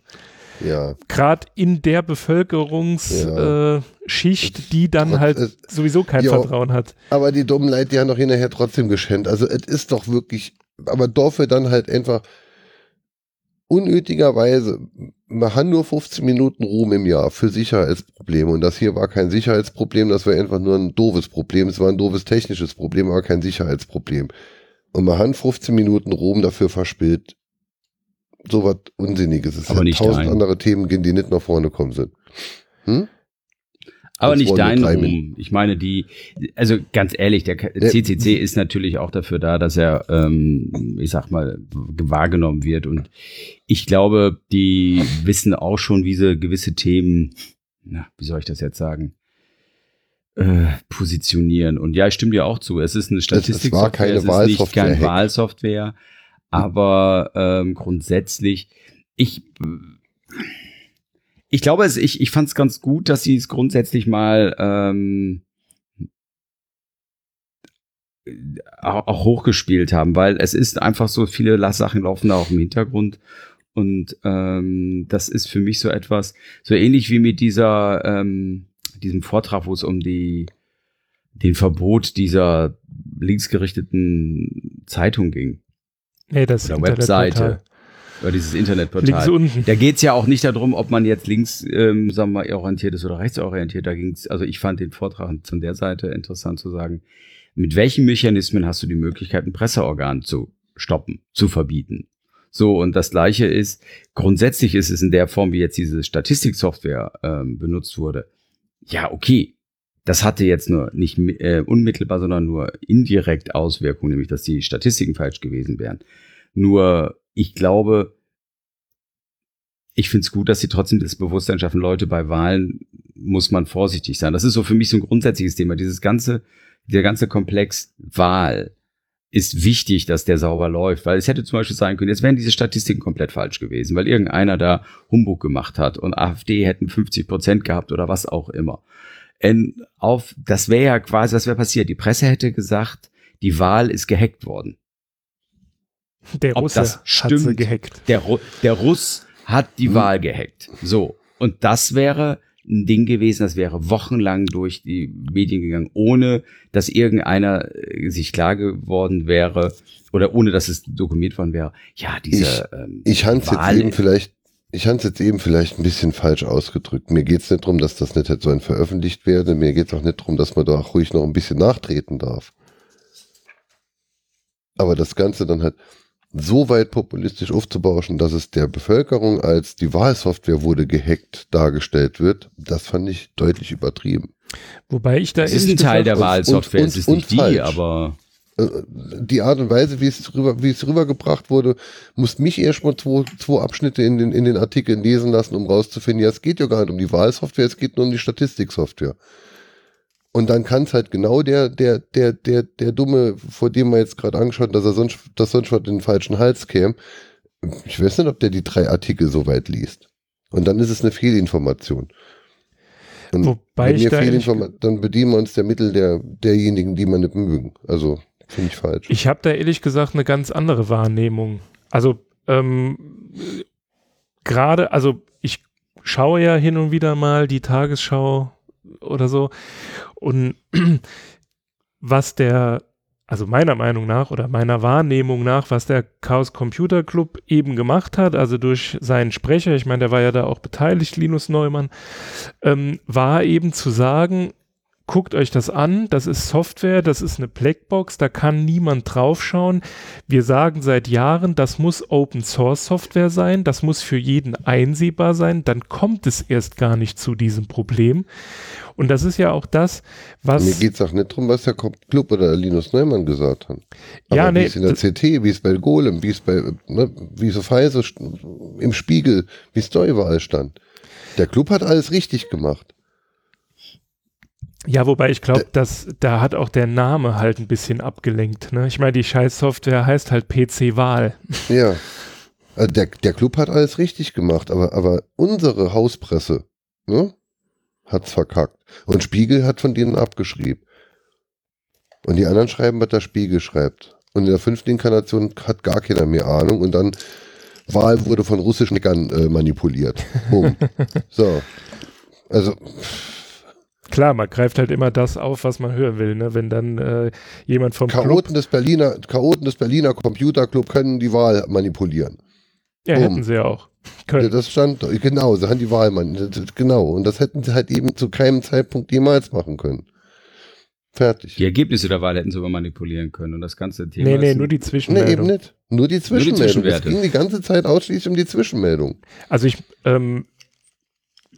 Ja. Gerade in der Bevölkerungsschicht, ja. äh, die dann Trotz, halt sowieso kein jo, Vertrauen hat. Aber die dummen Leute, die haben doch hinterher trotzdem geschämt. Also es ist doch wirklich, aber dafür dann halt einfach unnötigerweise, man hat nur 15 Minuten Ruhm im Jahr für Sicherheitsprobleme und das hier war kein Sicherheitsproblem, das war einfach nur ein doofes Problem. Es war ein doofes technisches Problem, aber kein Sicherheitsproblem und man hat 15 Minuten Ruhm dafür verspielt, so was Unsinniges. Es aber nicht tausend andere Themen gehen, die nicht nach vorne kommen sind. Hm? Aber nicht dein Ruhm. Ich meine, die, also ganz ehrlich, der CCC ist natürlich auch dafür da, dass er, ähm, ich sag mal, wahrgenommen wird. Und ich glaube, die wissen auch schon, wie sie gewisse Themen, na, wie soll ich das jetzt sagen, äh, positionieren. Und ja, ich stimme dir auch zu. Es ist eine Statistik. Es war keine es ist nicht keine Wahlsoftware, aber ähm, grundsätzlich, ich ich glaube, es, ich, ich fand es ganz gut, dass sie es grundsätzlich mal ähm, auch hochgespielt haben, weil es ist einfach so, viele Sachen laufen da auch im Hintergrund. Und ähm, das ist für mich so etwas, so ähnlich wie mit dieser ähm, diesem Vortrag, wo es um die, den Verbot dieser linksgerichteten Zeitung ging. Nee, das Oder Webseite. Oder dieses Internetportal. Links unten. Da geht's ja auch nicht darum, ob man jetzt links, ähm, sagen wir mal, orientiert ist oder rechtsorientiert. Da ging's, also ich fand den Vortrag von der Seite interessant zu sagen, mit welchen Mechanismen hast du die Möglichkeit, ein Presseorgan zu stoppen, zu verbieten? So, und das Gleiche ist, grundsätzlich ist es in der Form, wie jetzt diese Statistiksoftware ähm, benutzt wurde, ja, okay, das hatte jetzt nur nicht äh, unmittelbar, sondern nur indirekt Auswirkungen, nämlich dass die Statistiken falsch gewesen wären. Nur ich glaube, ich finde es gut, dass sie trotzdem das Bewusstsein schaffen, Leute, bei Wahlen muss man vorsichtig sein. Das ist so für mich so ein grundsätzliches Thema. Dieses ganze, der ganze Komplex Wahl ist wichtig, dass der sauber läuft, weil es hätte zum Beispiel sein können, jetzt wären diese Statistiken komplett falsch gewesen, weil irgendeiner da Humbug gemacht hat und AfD hätten 50 Prozent gehabt oder was auch immer. Und auf, das wäre ja quasi, was wäre passiert? Die Presse hätte gesagt, die Wahl ist gehackt worden. Der Ob Russe das hat sie gehackt. Der, Ru der Russ hat die Hm. Wahl gehackt. So. Und das wäre ein Ding gewesen, das wäre wochenlang durch die Medien gegangen, ohne dass irgendeiner äh, sich klar geworden wäre oder ohne dass es dokumentiert worden wäre. Ja, diese ähm, Ich habe es jetzt eben vielleicht, ich habe jetzt eben vielleicht ein bisschen falsch ausgedrückt. Mir geht es nicht darum, dass das nicht halt so ein veröffentlicht werde. Mir geht es auch nicht darum, dass man da auch ruhig noch ein bisschen nachtreten darf. Aber das Ganze dann halt so weit populistisch aufzubauschen, dass es der Bevölkerung als die Wahlsoftware wurde gehackt dargestellt wird, das fand ich deutlich übertrieben. Wobei ich da es ist ein Teil der gesagt- und- Wahlsoftware, und- es ist nicht die, falsch. aber Äh, die Art und Weise, wie es rüber, wie es rübergebracht wurde, muss mich erst mal zwei, zwei Abschnitte in den, in den Artikeln lesen lassen, um rauszufinden, ja, es geht ja gar nicht um die Wahlsoftware, es geht nur um die Statistiksoftware. Und dann kann es halt genau der, der, der, der, der Dumme, vor dem wir jetzt gerade angeschaut, dass er sonst, dass sonst was in den falschen Hals käme. Ich weiß nicht, ob der die drei Artikel so weit liest. Und dann ist es eine Fehlinformation. Und Wobei ich da dann bedienen wir uns der Mittel der, derjenigen, die man nicht mögen. Also, finde ich falsch. Ich habe da ehrlich gesagt eine ganz andere Wahrnehmung. Also ähm, gerade, also ich schaue ja hin und wieder mal die Tagesschau oder so. Und was der, also meiner Meinung nach oder meiner Wahrnehmung nach, was der Chaos Computer Club eben gemacht hat, also durch seinen Sprecher, ich meine, der war ja da auch beteiligt, Linus Neumann, ähm, war eben zu sagen, guckt euch das an, das ist Software, das ist eine Blackbox, da kann niemand draufschauen. Wir sagen seit Jahren, das muss Open Source Software sein, das muss für jeden einsehbar sein, dann kommt es erst gar nicht zu diesem Problem. Und das ist ja auch das, was. Mir geht es auch nicht darum, was der Club oder Linus Neumann gesagt hat. Aber Ja, wie nee, es in der CT, wie es bei Golem, wie es bei, ne, wie Heise st- im Spiegel, wie es da überall stand. Der Club hat alles richtig gemacht. Ja, wobei ich glaube, dass da hat auch der Name halt ein bisschen abgelenkt. Ne? Ich meine, die Scheiß-Software heißt halt PC-Wahl. Ja. Also der, der Club hat alles richtig gemacht, aber, aber unsere Hauspresse ne, hat's verkackt. Und Spiegel hat von denen abgeschrieben. Und die anderen schreiben, was der Spiegel schreibt. Und in der fünften Inkarnation hat gar keiner mehr Ahnung. Und dann Wahl wurde von russischen Nickern äh, manipuliert. Boom. so. Also, Klar, man greift halt immer das auf, was man hören will. Ne? Wenn dann äh, jemand vom Club, Chaoten des Berliner, Chaoten des Berliner Computerclub können die Wahl manipulieren. ja, Boom. hätten sie ja auch Ja, können. das stand, genau, sie haben die Wahl, man, genau. Und das hätten sie halt eben zu keinem Zeitpunkt jemals machen können. Fertig. die Ergebnisse der Wahl hätten sie aber manipulieren können und das ganze Thema. Nee, nee, nur die Nee, eben Zwischenmeldung. nicht. Nur die Zwischenmeldung. es Zwischenwerte. ging die ganze Zeit ausschließlich um die Zwischenmeldung. Also ich, ähm,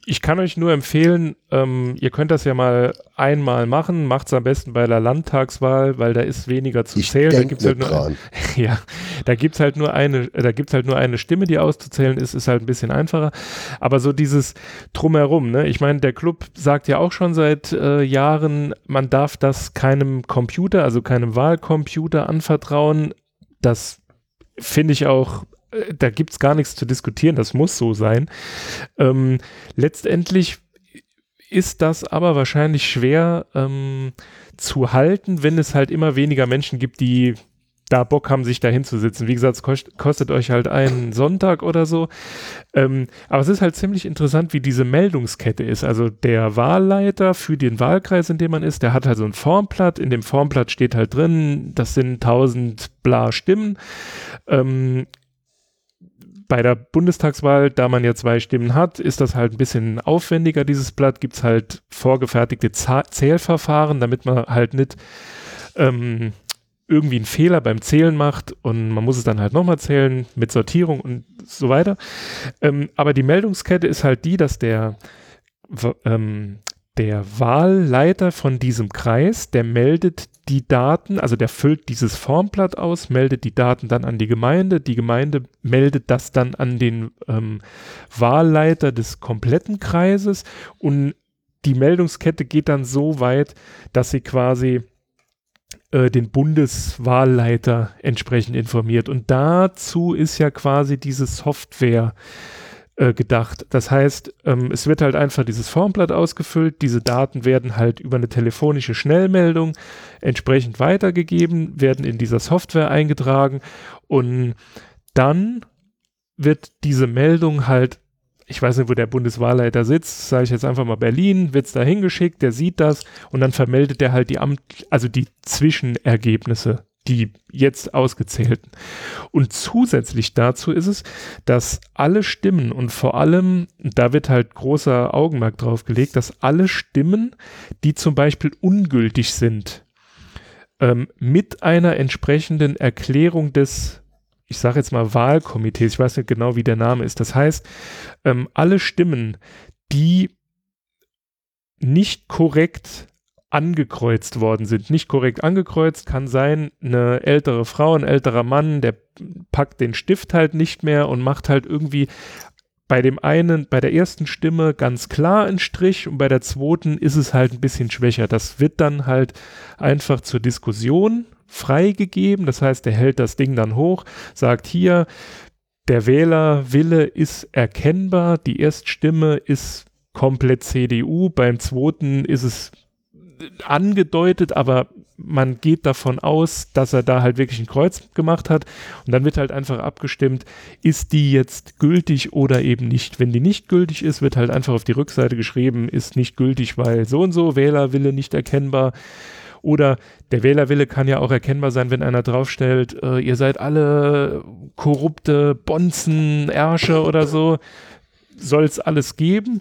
ich kann euch nur empfehlen, ähm, ihr könnt das ja mal einmal machen, macht es am besten bei der Landtagswahl, weil da ist weniger zu Ich zählen. Da gibt's halt nur, ja, da gibt's halt nur eine, da gibt's halt nur eine Stimme, die auszuzählen ist, ist halt ein bisschen einfacher. Aber so dieses drumherum, ne? Ich meine, der Club sagt ja auch schon seit äh, Jahren, man darf das keinem Computer, also keinem Wahlcomputer anvertrauen. Das finde ich auch, da gibt's gar nichts zu diskutieren, das muss so sein. Ähm, letztendlich ist das aber wahrscheinlich schwer ähm, zu halten, wenn es halt immer weniger Menschen gibt, die da Bock haben, sich da hinzusitzen. Wie gesagt, es kost, kostet euch halt einen Sonntag oder so. Ähm, aber es ist halt ziemlich interessant, wie diese Meldungskette ist. Also der Wahlleiter für den Wahlkreis, in dem man ist, der hat halt so ein Formblatt. In dem Formblatt steht halt drin, das sind 1000 bla Stimmen. Ähm, bei der Bundestagswahl, da man ja zwei Stimmen hat, ist das halt ein bisschen aufwendiger, dieses Blatt. Gibt es halt vorgefertigte Zählverfahren, damit man halt nicht ähm, irgendwie einen Fehler beim Zählen macht und man muss es dann halt nochmal zählen mit Sortierung und so weiter. Ähm, aber die Meldungskette ist halt die, dass der, ähm, der Wahlleiter von diesem Kreis, der meldet die Daten, also der füllt dieses Formblatt aus, meldet die Daten dann an die Gemeinde, die Gemeinde meldet das dann an den ähm, Wahlleiter des kompletten Kreises und die Meldungskette geht dann so weit, dass sie quasi äh, den Bundeswahlleiter entsprechend informiert. Und dazu ist ja quasi diese Software äh, gedacht. Das heißt, ähm, es wird halt einfach dieses Formblatt ausgefüllt, diese Daten werden halt über eine telefonische Schnellmeldung entsprechend weitergegeben, werden in dieser Software eingetragen und dann wird diese Meldung halt ich weiß nicht, wo der Bundeswahlleiter sitzt, sage ich jetzt einfach mal Berlin, wird es da hingeschickt, der sieht das und dann vermeldet er halt die Amt, also die Zwischenergebnisse, die jetzt ausgezählten. Und zusätzlich dazu ist es, dass alle Stimmen und vor allem, da wird halt großer Augenmerk drauf gelegt, dass alle Stimmen, die zum Beispiel ungültig sind, ähm, mit einer entsprechenden Erklärung des ich sage jetzt mal Wahlkomitees, ich weiß nicht genau, wie der Name ist. Das heißt, ähm, alle Stimmen, die nicht korrekt angekreuzt worden sind. Nicht korrekt angekreuzt kann sein, eine ältere Frau, ein älterer Mann, der packt den Stift halt nicht mehr und macht halt irgendwie bei dem einen, bei der ersten Stimme ganz klar einen Strich und bei der zweiten ist es halt ein bisschen schwächer. Das wird dann halt einfach zur Diskussion freigegeben. Das heißt, er hält das Ding dann hoch, sagt hier, der Wählerwille ist erkennbar, die Erststimme ist komplett CDU, beim zweiten ist es angedeutet, aber man geht davon aus, dass er da halt wirklich ein Kreuz gemacht hat und dann wird halt einfach abgestimmt, ist die jetzt gültig oder eben nicht. Wenn die nicht gültig ist, wird halt einfach auf die Rückseite geschrieben, ist nicht gültig, weil so und so, Wählerwille nicht erkennbar. Oder der Wählerwille kann ja auch erkennbar sein, wenn einer draufstellt, äh, ihr seid alle korrupte Bonzen, Ärsche oder so. Soll es alles geben.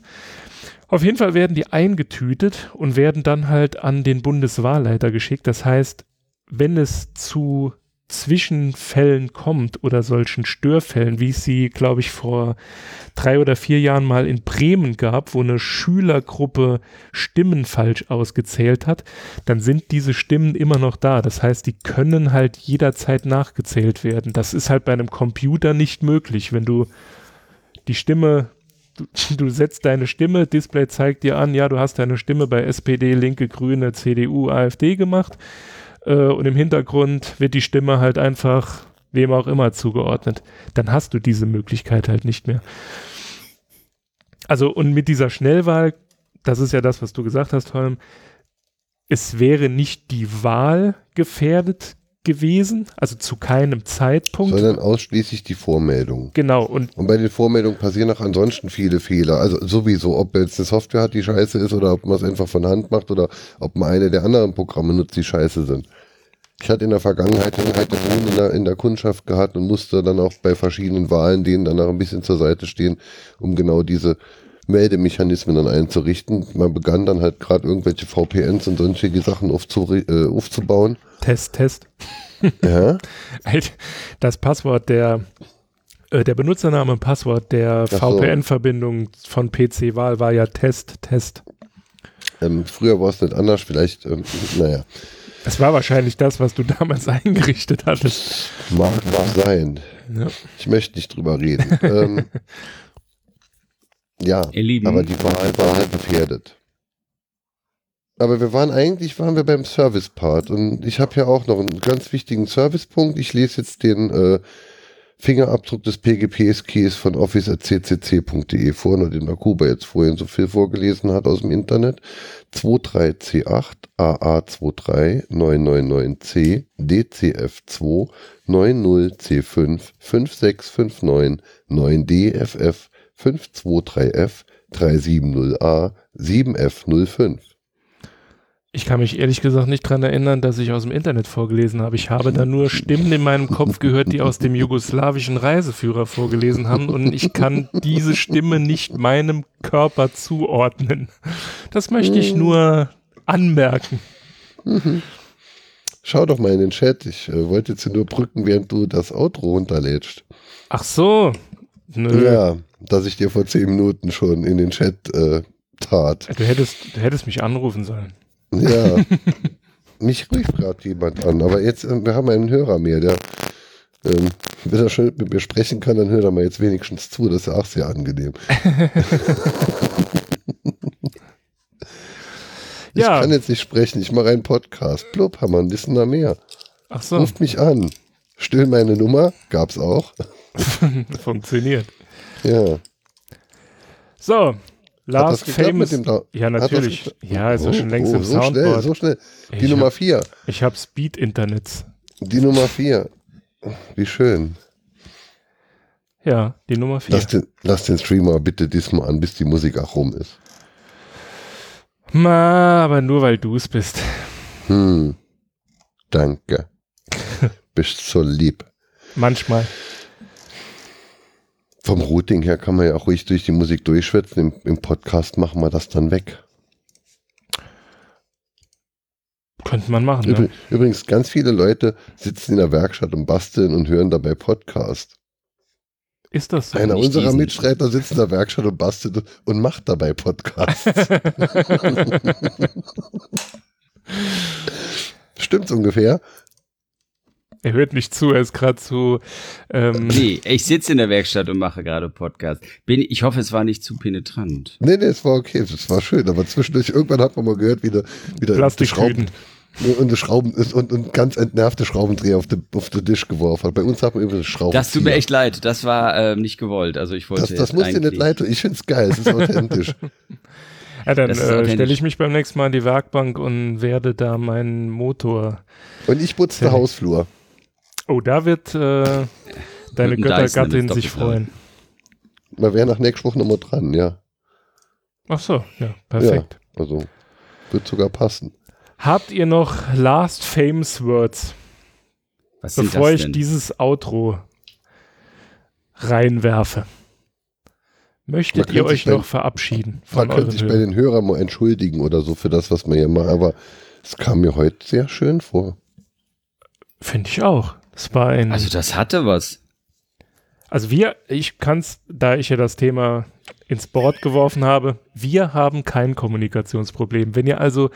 Auf jeden Fall werden die eingetütet und werden dann halt an den Bundeswahlleiter geschickt. Das heißt, wenn es zu Zwischenfällen kommt oder solchen Störfällen, wie es sie, glaube ich, vor drei oder vier Jahren mal in Bremen gab, wo eine Schülergruppe Stimmen falsch ausgezählt hat, dann sind diese Stimmen immer noch da. Das heißt, die können halt jederzeit nachgezählt werden. Das ist halt bei einem Computer nicht möglich. Wenn du die Stimme, du, du setzt deine Stimme, Display zeigt dir an, ja, du hast deine Stimme bei SPD, Linke, Grüne, CDU, AfD gemacht äh, und im Hintergrund wird die Stimme halt einfach wem auch immer zugeordnet. Dann hast du diese Möglichkeit halt nicht mehr. Also und mit dieser Schnellwahl, das ist ja das, was du gesagt hast, Holm, es wäre nicht die Wahl gefährdet gewesen, also zu keinem Zeitpunkt. Sondern ausschließlich die Vormeldung. Genau. Und, und bei den Vormeldungen passieren auch ansonsten viele Fehler. Also sowieso, ob jetzt eine Software hat, die scheiße ist, oder ob man es einfach von Hand macht, oder ob man eine der anderen Programme nutzt, die scheiße sind. Ich hatte in der Vergangenheit halt in der, in der Kundschaft gehabt und musste dann auch bei verschiedenen Wahlen denen dann auch ein bisschen zur Seite stehen, um genau diese Meldemechanismen dann einzurichten. Man begann dann halt gerade irgendwelche VPNs und sonstige Sachen aufzu, äh, aufzubauen. Test, Test. Ja. Das Passwort der, äh, der Benutzername und Passwort der so. VPN-Verbindung von PC-Wahl war ja Test, Test. Ähm, früher war es nicht anders, vielleicht, ähm, naja. Es war wahrscheinlich das, was du damals eingerichtet hattest. Mag, mag sein. Ja. Ich möchte nicht drüber reden. ähm, ja, aber die Wahl war halt gefährdet. Aber wir waren eigentlich, waren wir beim Service-Part und ich habe ja auch noch einen ganz wichtigen Service-Punkt. Ich lese jetzt den äh, Fingerabdruck des PGP-Keys von office.ccc.de vor, nur den Akuba jetzt vorhin so viel vorgelesen hat aus dem Internet. 23C8 AA23 999C DCF2 90C5 5659 9DFF 523F 370A 7F05 ich kann mich ehrlich gesagt nicht dran erinnern, dass ich aus dem Internet vorgelesen habe. Ich habe da nur Stimmen in meinem Kopf gehört, die aus dem jugoslawischen Reiseführer vorgelesen haben und ich kann diese Stimme nicht meinem Körper zuordnen. Das möchte ich nur anmerken. Schau doch mal in den Chat. Ich äh, wollte jetzt nur brücken, während du das Outro runterlädst. Ach so. Nö. Ja, dass ich dir vor zehn Minuten schon in den Chat äh, tat. Du hättest, du hättest mich anrufen sollen. Ja. Mich ruft gerade jemand an, aber jetzt, äh, wir haben einen Hörer mehr, der, ähm, wenn er schon mit mir sprechen kann, dann hört er mal jetzt wenigstens zu. Das ist auch sehr angenehm. Ich Ja. kann jetzt nicht sprechen, ich mache einen Podcast. Blub, haben wir einen Listener mehr. Ach so, Ruft mich an. Still meine Nummer, gab's auch. funktioniert. Ja. So, Last Famous. mit dem Da- ja, natürlich. Ja, ist ja Oh, schon längst oh, im so Soundboard. Schnell, so schnell. Die Ich Nummer hab- vier. Ich habe Speed-Internets. Die Nummer vier. Wie schön. Ja, die Nummer 4. Lass den, lass den Streamer bitte diesmal an, bis die Musik auch rum ist. Ma, aber nur weil du es bist. Hm. Danke. Bist so lieb. Manchmal. Vom Routing her kann man ja auch ruhig durch die Musik durchschwätzen. Im, Im Podcast machen wir das dann weg. Könnte man machen, Übr ne? Übrigens, ganz viele Leute sitzen in der Werkstatt und basteln und hören dabei Podcast. Ist das so? Einer unserer diesen. Mitstreiter sitzt in der Werkstatt und bastelt und macht dabei Podcasts. Stimmt's ungefähr? Er hört nicht zu, er ist gerade zu. Ähm, Nee, ich sitze in der Werkstatt und mache gerade Podcast. Bin, ich hoffe, es war nicht zu penetrant. Nee, nee, es war okay, es war schön, aber zwischendurch irgendwann hat man mal gehört, wie der, wie der. Schrauben und, Schrauben und, und ganz entnervte Schraubendreher auf den, auf den Tisch geworfen hat. Bei uns hat man übrigens Schrauben. Das tut mir echt leid. Das war ähm, nicht gewollt. Also ich wollte Das, das muss dir nicht leid tun. Ich find's geil, es ist authentisch. Ja, dann äh, stelle ich mich beim nächsten Mal an die Werkbank und werde da meinen Motor. Und ich putze den Hausflur. Oh, da wird äh, deine Göttergattin sich freuen. Man wäre nach nächster Woche nochmal dran, ja. Ach so, ja, perfekt. Ja, also wird sogar passen. Habt ihr noch Last Famous Words, Was sind bevor das ich denn? dieses Outro reinwerfe? Möchtet Man ihr euch bei- noch verabschieden von Man könnte sich bei Hörern? den Hörern mal entschuldigen oder so für das, was wir hier machen, aber es kam mir heute sehr schön vor. Finde ich auch. Es war ein. Also das hatte was. Also wir, ich kann's, da ich ja das Thema ins Board geworfen habe, wir haben kein Kommunikationsproblem. Wenn ihr also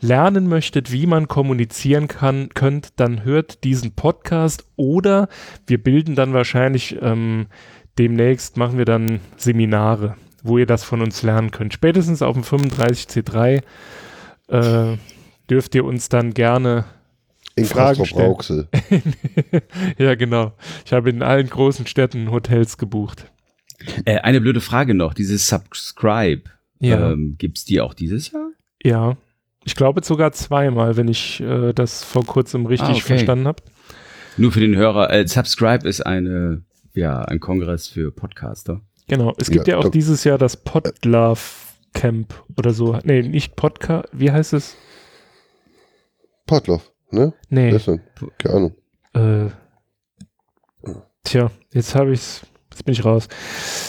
lernen möchtet, wie man kommunizieren kann, könnt, dann hört diesen Podcast oder wir bilden dann wahrscheinlich ähm, demnächst machen wir dann Seminare, wo ihr das von uns lernen könnt. Spätestens auf dem 35C3 äh, dürft ihr uns dann gerne In Fragen stellen. Ja, genau. Ich habe in allen großen Städten Hotels gebucht. Äh, eine blöde Frage noch. Dieses Subscribe. Ja. Ähm, gibt's die auch dieses Jahr? Ja, ich glaube sogar zweimal, wenn ich äh, das vor kurzem richtig Ah, okay. verstanden habe. Nur für den Hörer. Äh, Subscribe ist eine, ja, ein Kongress für Podcaster. Genau. Es gibt ja, Ja, auch dieses Jahr das Podlove Camp oder so. Nee, nicht Podcast. Wie heißt es? Potloff, ne? Nee. Denn? Keine Ahnung. Äh, tja, jetzt habe ich's. Jetzt bin ich raus.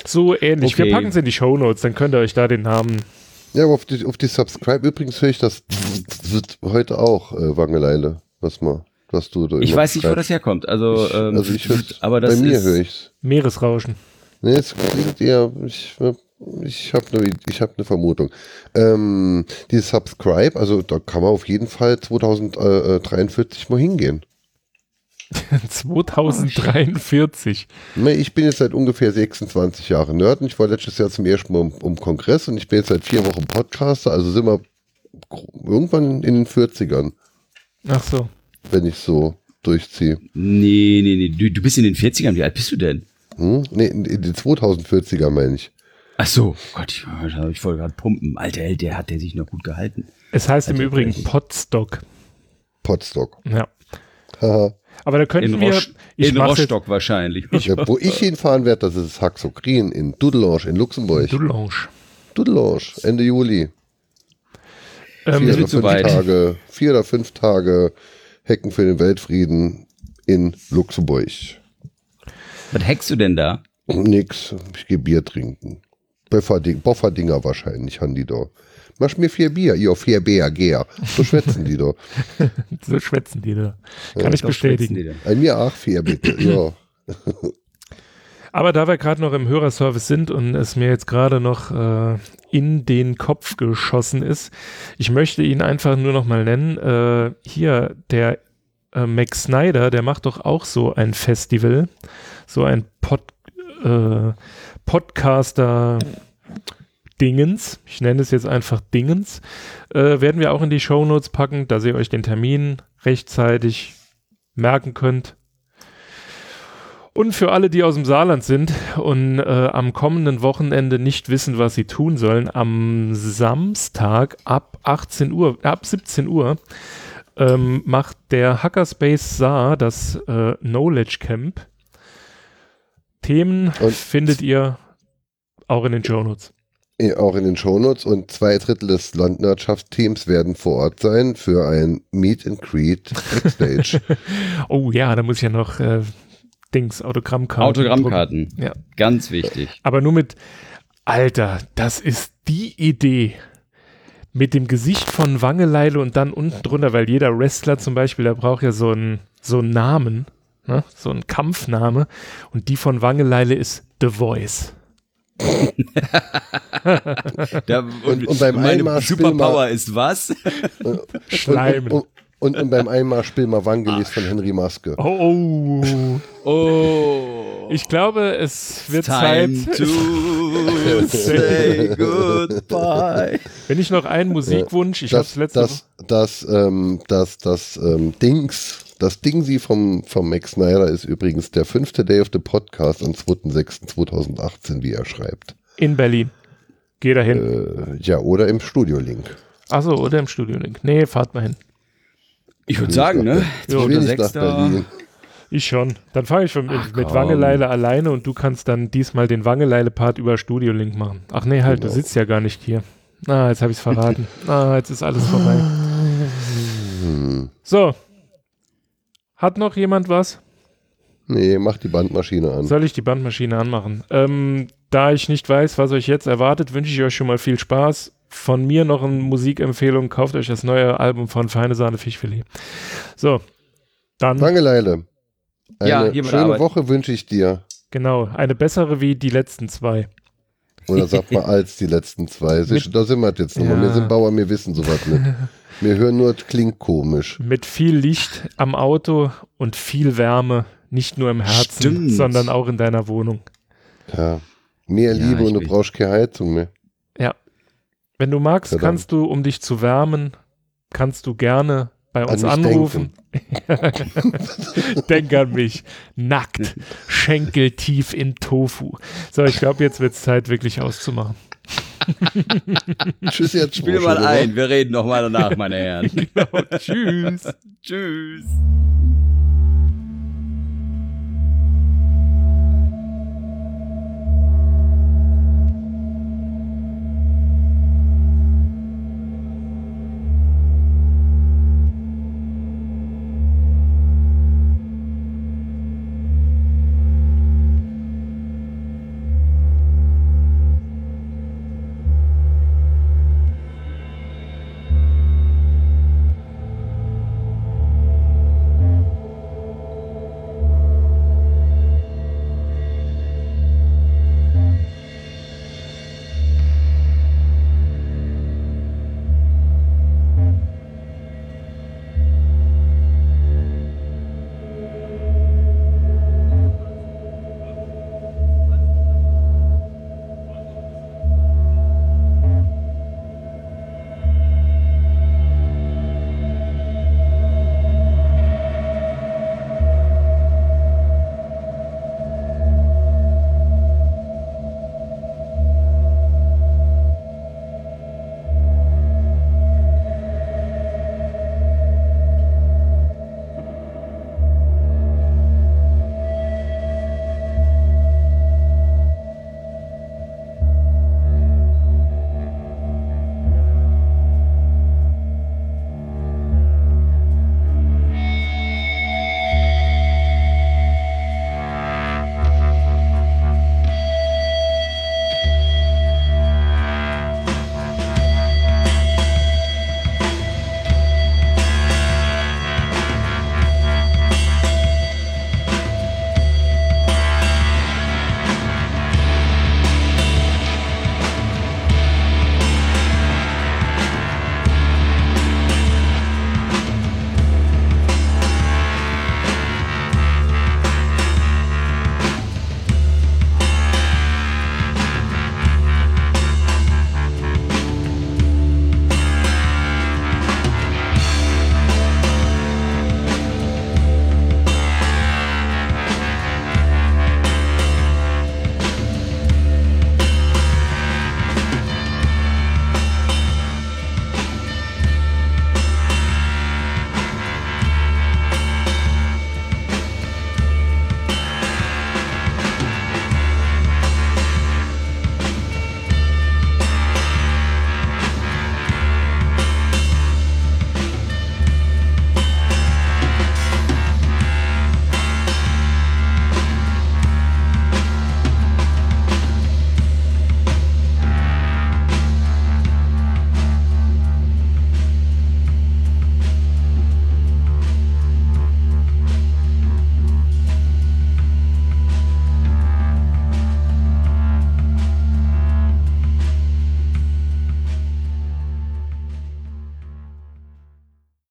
So ähnlich. Okay. Wir packen es in die Shownotes, dann könnt ihr euch da den Namen. Ja, aber auf die, auf die Subscribe übrigens höre ich das heute auch, äh, Wangeleile, was mal, was du da Ich weiß nicht, wo schreibst. das herkommt. Also, Ich, ähm, also ich hör's, aber das bei mir ist, höre ich's. Meeresrauschen. Nee, es klingt eher, ich, ich habe eine hab ne Vermutung. Ähm, die Subscribe, also da kann man auf jeden Fall 2043 mal hingehen. 2043. Ne, Ich bin jetzt seit ungefähr 26 Jahren Nerd und ich war letztes Jahr zum ersten Mal um, um Kongress und ich bin jetzt seit vier Wochen Podcaster, also sind wir irgendwann in den 40ern, Ach so. wenn ich so durchziehe. nee, nee, nee. Du, du bist in den 40ern. Wie alt bist du denn? Hm? Nee, in, in den 2040er meine ich. Ach so. Gott, ich, ich wollte gerade pumpen. Alter Held, der hat der sich noch gut gehalten. Es heißt im Also, Übrigen ich- Podstock. Podstock. Ja. Aber da könnten In, wir. Rosch, ich in mach's jetzt- Rostock wahrscheinlich. Ja, wo ich hinfahren werde, das ist Haxokrin in Dudelange in Luxemburg. Dudelange. Dudelange, Ende Juli. Ähm, vier, oder zu fünf weit. Tage, vier oder fünf Tage Hecken für den Weltfrieden in Luxemburg. Was hackst du denn da? Nix, ich gehe Bier trinken. Bofferding, Bofferdinger wahrscheinlich haben die da. Mach mir vier Bier, ihr vier Bier, gär. So schwätzen die da. so schwätzen die da. Kann ich schwätzen die bestätigen. Ein mir auch vier, bitte. Ja. Aber da wir gerade noch im Hörerservice sind und es mir jetzt gerade noch äh, in den Kopf geschossen ist, ich möchte ihn einfach nur noch mal nennen. Äh, hier, der äh, Max Snyder, der macht doch auch so ein Festival, so ein Pod, äh, Podcaster Dingens, ich nenne es jetzt einfach Dingens, äh, werden wir auch in die Shownotes packen, dass ihr euch den Termin rechtzeitig merken könnt. Und für alle, die aus dem Saarland sind und äh, am kommenden Wochenende nicht wissen, was sie tun sollen, am Samstag ab 18 Uhr, ab 17 Uhr ähm, macht der Hackerspace Saar das äh, Knowledge Camp. Themen Und- findet ihr auch in den Shownotes. Auch in den Shownotes und zwei Drittel des Landwirtschaftsteams werden vor Ort sein für ein Meet and Greet Backstage. Oh ja, da muss ich ja noch äh, Dings, Autogrammkarten. Autogrammkarten. drucken. Ja. Ganz wichtig. Aber nur mit, Alter, das ist die Idee. Mit dem Gesicht von Wangeleile und dann unten drunter, weil jeder Wrestler zum Beispiel, der braucht ja so einen, so einen Namen, ne? so einen Kampfname. Und die von Wangeleile ist The Voice. Da, Und- und beim meine Einmarsch Superpower ist was? Schleimen. Und, und, und beim Einmal spiel mal Wangelis von Henry Maske. Oh, oh. Oh. Ich glaube, es wird Time Zeit. to say goodbye. Wenn ich noch einen Musikwunsch, ich habe letzte das, das, ähm, das, das ähm, Dings, das Dingsi vom, vom Max Snyder ist übrigens der fünfte Day of the Podcast am 2.6.2018, wie er schreibt. in Berlin. Geh da hin. Äh, ja, oder im Studio-Link. Achso, oder im Studio-Link. Nee, fahrt mal hin. Ich würde sagen, ne? Ich 2.6. Berlin. Ich schon. Dann fange ich schon mit, Ach, mit. Wangeleile alleine und du kannst dann diesmal den Wangeleile-Part über Studio Link machen. Ach nee, halt, Genau. du sitzt ja gar nicht hier. Ah, jetzt habe ich es verraten. ah, jetzt ist alles vorbei. Hm. So. Hat noch jemand was? Nee, mach die Bandmaschine an. Soll ich die Bandmaschine anmachen? Ähm, da ich nicht weiß, was euch jetzt erwartet, wünsche ich euch schon mal viel Spaß. Von mir noch eine Musikempfehlung. Kauft euch das neue Album von Feine Sahne Fischfilet. So. Dann, Wangeleile. Eine Ja, schöne Arbeit. Woche wünsche ich dir. genau, eine bessere wie die letzten zwei. Oder sag mal als die letzten zwei. Da sind wir jetzt nochmal. Ja. Wir sind Bauer, wir wissen sowas nicht. Wir hören nur, es klingt komisch. Mit viel Licht am Auto und viel Wärme, nicht nur im Herzen, Stimmt. sondern auch in deiner Wohnung. Ja. Mehr Ja, Liebe und du brauchst keine Heizung mehr. Wenn du magst, Ja, dann. kannst du, um dich zu wärmen, kannst du gerne bei uns mich anrufen. Denk an mich. Nackt, schenkeltief in Tofu. So, ich glaube, jetzt wird es Zeit, wirklich auszumachen. Tschüss jetzt. Spiel mal ein, wir reden noch mal danach, meine Herren. Tschüss. Tschüss.